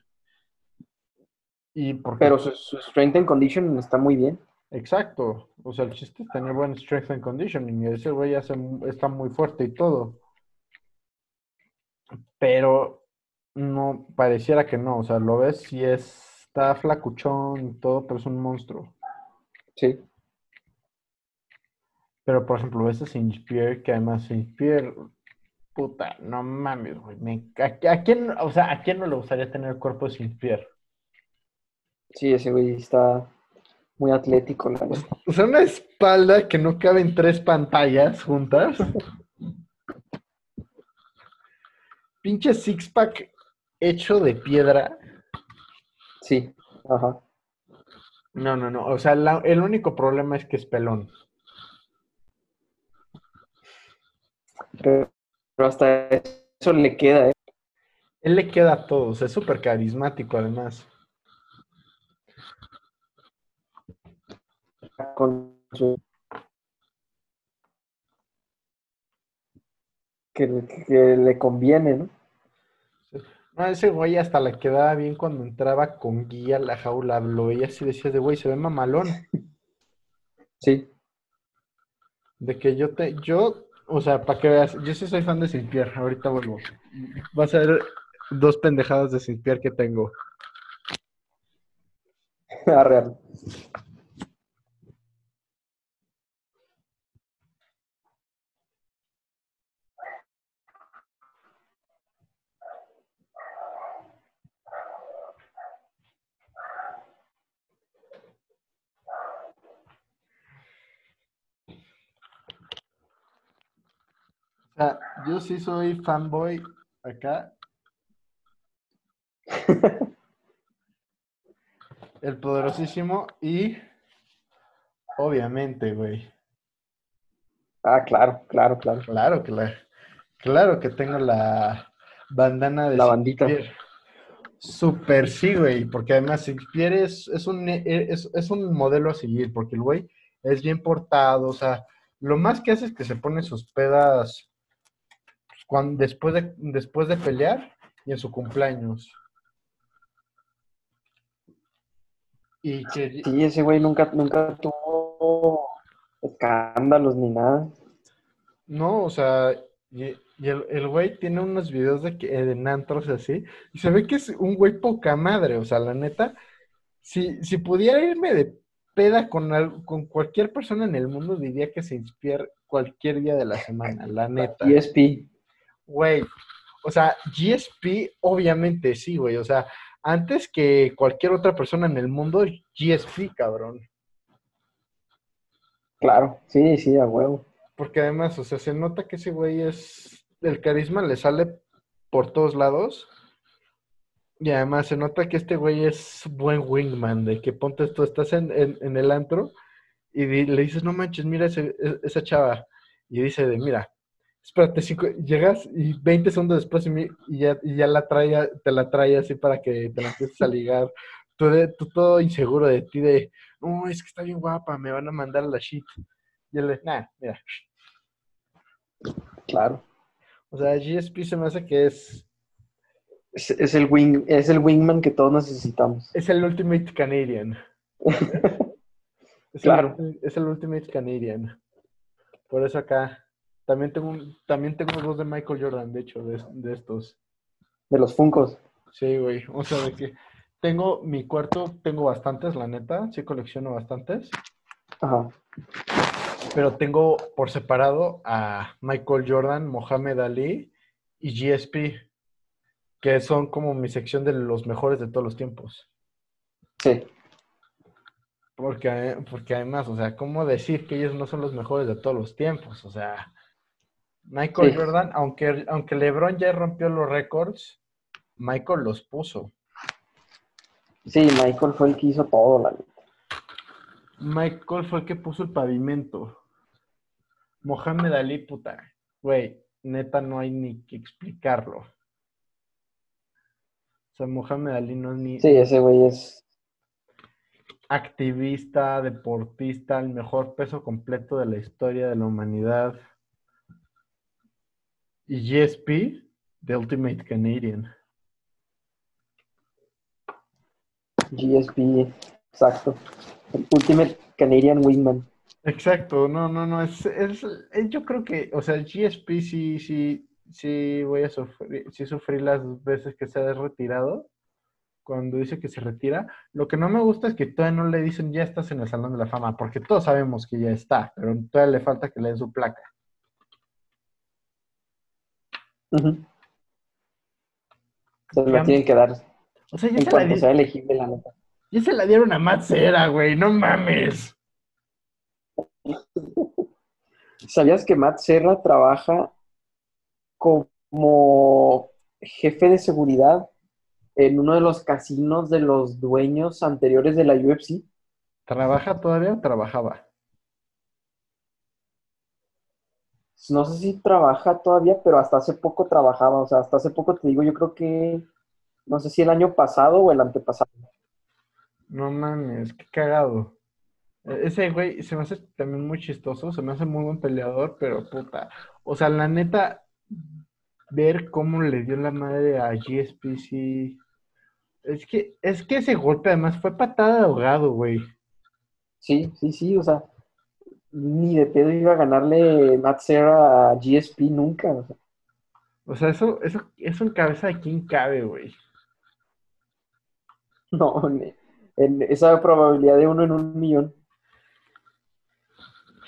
Y porque, Pero su, su strength and condition está muy bien. exacto. O sea, el chiste es tener buen strength and conditioning. Y ese güey ya se- está muy fuerte y todo. Pero no, pareciera que no. O sea, lo ves y es, está flacuchón y todo, pero es un monstruo. Sí. Pero, por ejemplo, ves a Saint Pierre, que además Saint Pierre, puta, no mames, güey. me- ¿a, a quién, o sea, ¿a quién no le gustaría tener el cuerpo de Saint Pierre? Sí, ese güey está muy atlético, la verdad. O sea, una espalda que no cabe en tres pantallas juntas. Pinche six-pack hecho de piedra. Sí. Ajá. No, no, no. O sea, la- el único problema es que es pelón. Pero, pero hasta eso le queda, ¿eh? Él le queda a todos. Es súper carismático, además. Con su... Que, que le conviene, ¿no? No, ese güey hasta le quedaba bien cuando entraba con guía a la jaula. Lo veías y decías de güey, se ve mamalón. Sí. De que yo te, yo, o sea, para que veas, yo sí soy fan de Saint Pierre, ahorita vuelvo. Vas a ver dos pendejadas de Saint Pierre que tengo. Arreal. O sea, yo sí soy fanboy acá. El poderosísimo y obviamente, güey. Ah, claro, claro, claro. Claro que la, claro que tengo la bandana de La bandita. Shakespeare. Súper sí, güey, porque además Shakespeare es, es un, es, es un modelo a seguir, porque el güey es bien portado, o sea, lo más que hace es que se pone sus pedas cuando, después, de, después de pelear y en su cumpleaños. Y que, Sí, ese güey nunca, nunca tuvo escándalos ni nada. No, o sea, y, y el, el güey tiene unos videos de que de antros así, y se ve que es un güey poca madre, o sea, la neta, si, si pudiera irme de peda con, al- con cualquier persona en el mundo, diría que se inspira cualquier día de la semana, la neta. ESP. Güey, o sea, GSP, obviamente sí, güey, o sea, antes que cualquier otra persona en el mundo, GSP, cabrón. Claro, sí, sí, a huevo. Porque además, o sea, se nota que ese güey es. El carisma le sale por todos lados. Y además se nota que este güey es buen wingman, de que ponte esto, estás en, en- en el antro y di- le dices, no manches, mira ese- e- esa chava. Y dice de, mira, espérate, cinco, llegas y 20 segundos después y, ya, y ya la trae, te la trae así para que te la empieces a ligar. Tú, de- tú todo inseguro de ti, de, no, es que está bien guapa, me van a mandar a la shit. Y él nah, mira, Claro. O sea, GSP se me hace que es, Es, es el wing, es el wingman que todos necesitamos. es el Ultimate Canadian. Es Claro. El, es el Ultimate Canadian. Por eso acá. También tengo, un- también tengo dos de Michael Jordan, de hecho, de, de estos. De los Funcos. Sí, güey. O sea, de que tengo mi cuarto, tengo bastantes, la neta. Sí colecciono bastantes. Ajá. Pero tengo por separado a Michael Jordan, Mohamed Ali y GSP. Que son como mi sección de los mejores de todos los tiempos. Sí. Porque, porque además, o sea, ¿cómo decir que ellos no son los mejores de todos los tiempos? O sea, Michael Sí. Jordan, aunque, aunque LeBron ya rompió los récords, Michael los puso. Sí, Michael fue el que hizo todo, la neta. Michael fue el que puso el pavimento. Mohamed Ali, puta, güey, neta no hay ni que explicarlo. O sea, Mohamed Ali no es ni Sí, ese güey es. activista, deportista, el mejor peso completo de la historia de la humanidad. Y GSP, The Ultimate Canadian. GSP, exacto. El Ultimate Canadian Wingman. Exacto, no, no, no, es, es, es- yo creo que, o sea, el GSP sí, sí, sí voy a sufrir, sí sufrí las veces que se ha retirado, cuando dice que se retira. Lo que no me gusta es que todavía no le dicen ya estás en el Salón de la Fama, porque todos sabemos que ya está, pero todavía le falta que le den su placa. Se Ya- lo tienen que dar O sea, ya en se, la, cuanto di- sea elegible, la neta. ya se la dieron a Matt Cera, güey, no mames. ¿Sabías que Matt Serra trabaja como jefe de seguridad en uno de los casinos de los dueños anteriores de la UFC? ¿Trabaja todavía o trabajaba? No sé si trabaja todavía, pero hasta hace poco trabajaba. O sea, hasta hace poco te digo, yo creo que, no sé si el año pasado o el antepasado. No mames, qué cagado. E- Ese güey se me hace también muy chistoso, se me hace muy buen peleador, pero puta. O sea, la neta, ver cómo le dio la madre a GSP, sí. Es que, es que ese golpe además fue patada de ahogado, güey. Sí, sí, sí, o sea, ni de pedo iba a ganarle Matt Serra a GSP nunca. o sea. O sea, eso, eso, eso en cabeza de quién cabe, güey. No, en esa probabilidad de uno en un millón.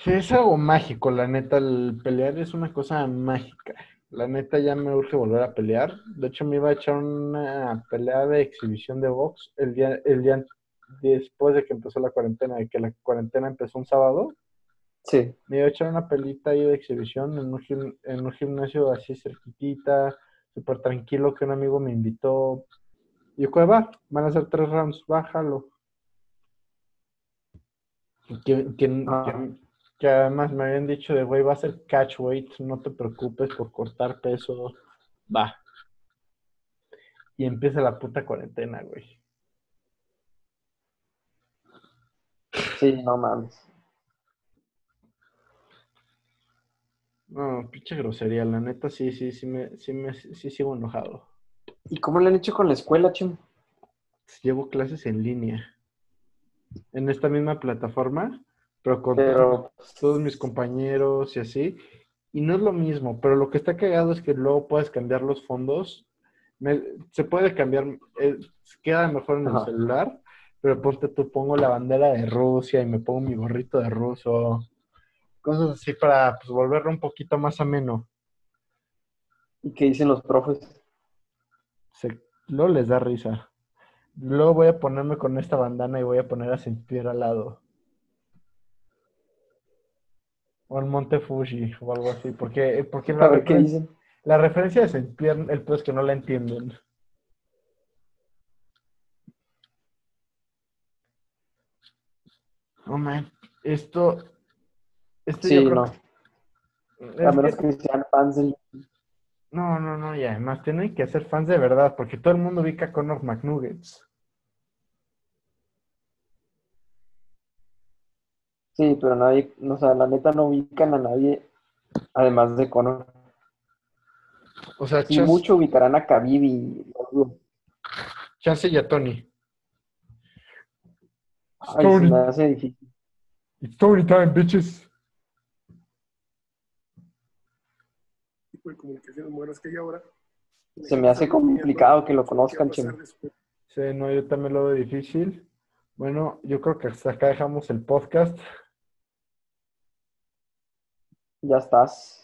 Sí, es algo mágico, la neta, el pelear es una cosa mágica. La neta ya me urge volver a pelear. De hecho, me iba a echar una pelea de exhibición de box el día, el día después de que empezó la cuarentena, de que la cuarentena empezó un sábado. Sí, Me iba a echar una pelita ahí de exhibición en un, gim- en un gimnasio así cerquitita, súper tranquilo, que un amigo me invitó. Y yo, "¿Cuál va? Van a ser tres rounds, bájalo. ¿Quién, quién, Ah. quién- Que además me habían dicho de, güey, va a ser catch weight, no te preocupes por cortar peso. Va. Y empieza la puta cuarentena, güey. Sí, no mames. No, pinche grosería, la neta sí, sí, sí me, sí me, sí sigo enojado. ¿Y cómo le han hecho con la escuela, Chum? Llevo clases en línea. En esta misma plataforma, pero con Pero, todos mis compañeros y así. Y no es lo mismo, pero lo que está cagado es que luego puedes cambiar los fondos. Me- se puede cambiar, eh, queda mejor en el celular, pero ponte tú, pongo la bandera de Rusia y me pongo mi gorrito de ruso. Cosas así para pues, volverlo un poquito más ameno. ¿y qué dicen los profes? Se, luego les da risa. Luego voy a ponerme con esta bandana y voy a poner a Saint-Pierre al lado. O el Monte Fuji o algo así. Porque, porque la, ver qué dicen. la referencia de Saint-Pierre, el peor es que no la entienden. No man, esto. Esto Sí, yo creo no. que- A menos que- sean fans del... No, no, no, y además tienen que ser fans de verdad, porque todo el mundo ubica a Conor McNuggets. Sí, pero nadie, o sea, la neta no ubican a nadie, además de Conor. O sea, Si chance, mucho ubicarán a Khabib y... chance y a Tony. Ay, se me hace difícil. It's story time, bitches. Tipo de comunicaciones modernas que hay ahora. Se me hace complicado que lo conozcan, ¿Qué va a pasar Chema. Sí, no, yo también lo veo difícil. Bueno, yo creo que hasta acá dejamos el podcast. Ya estás.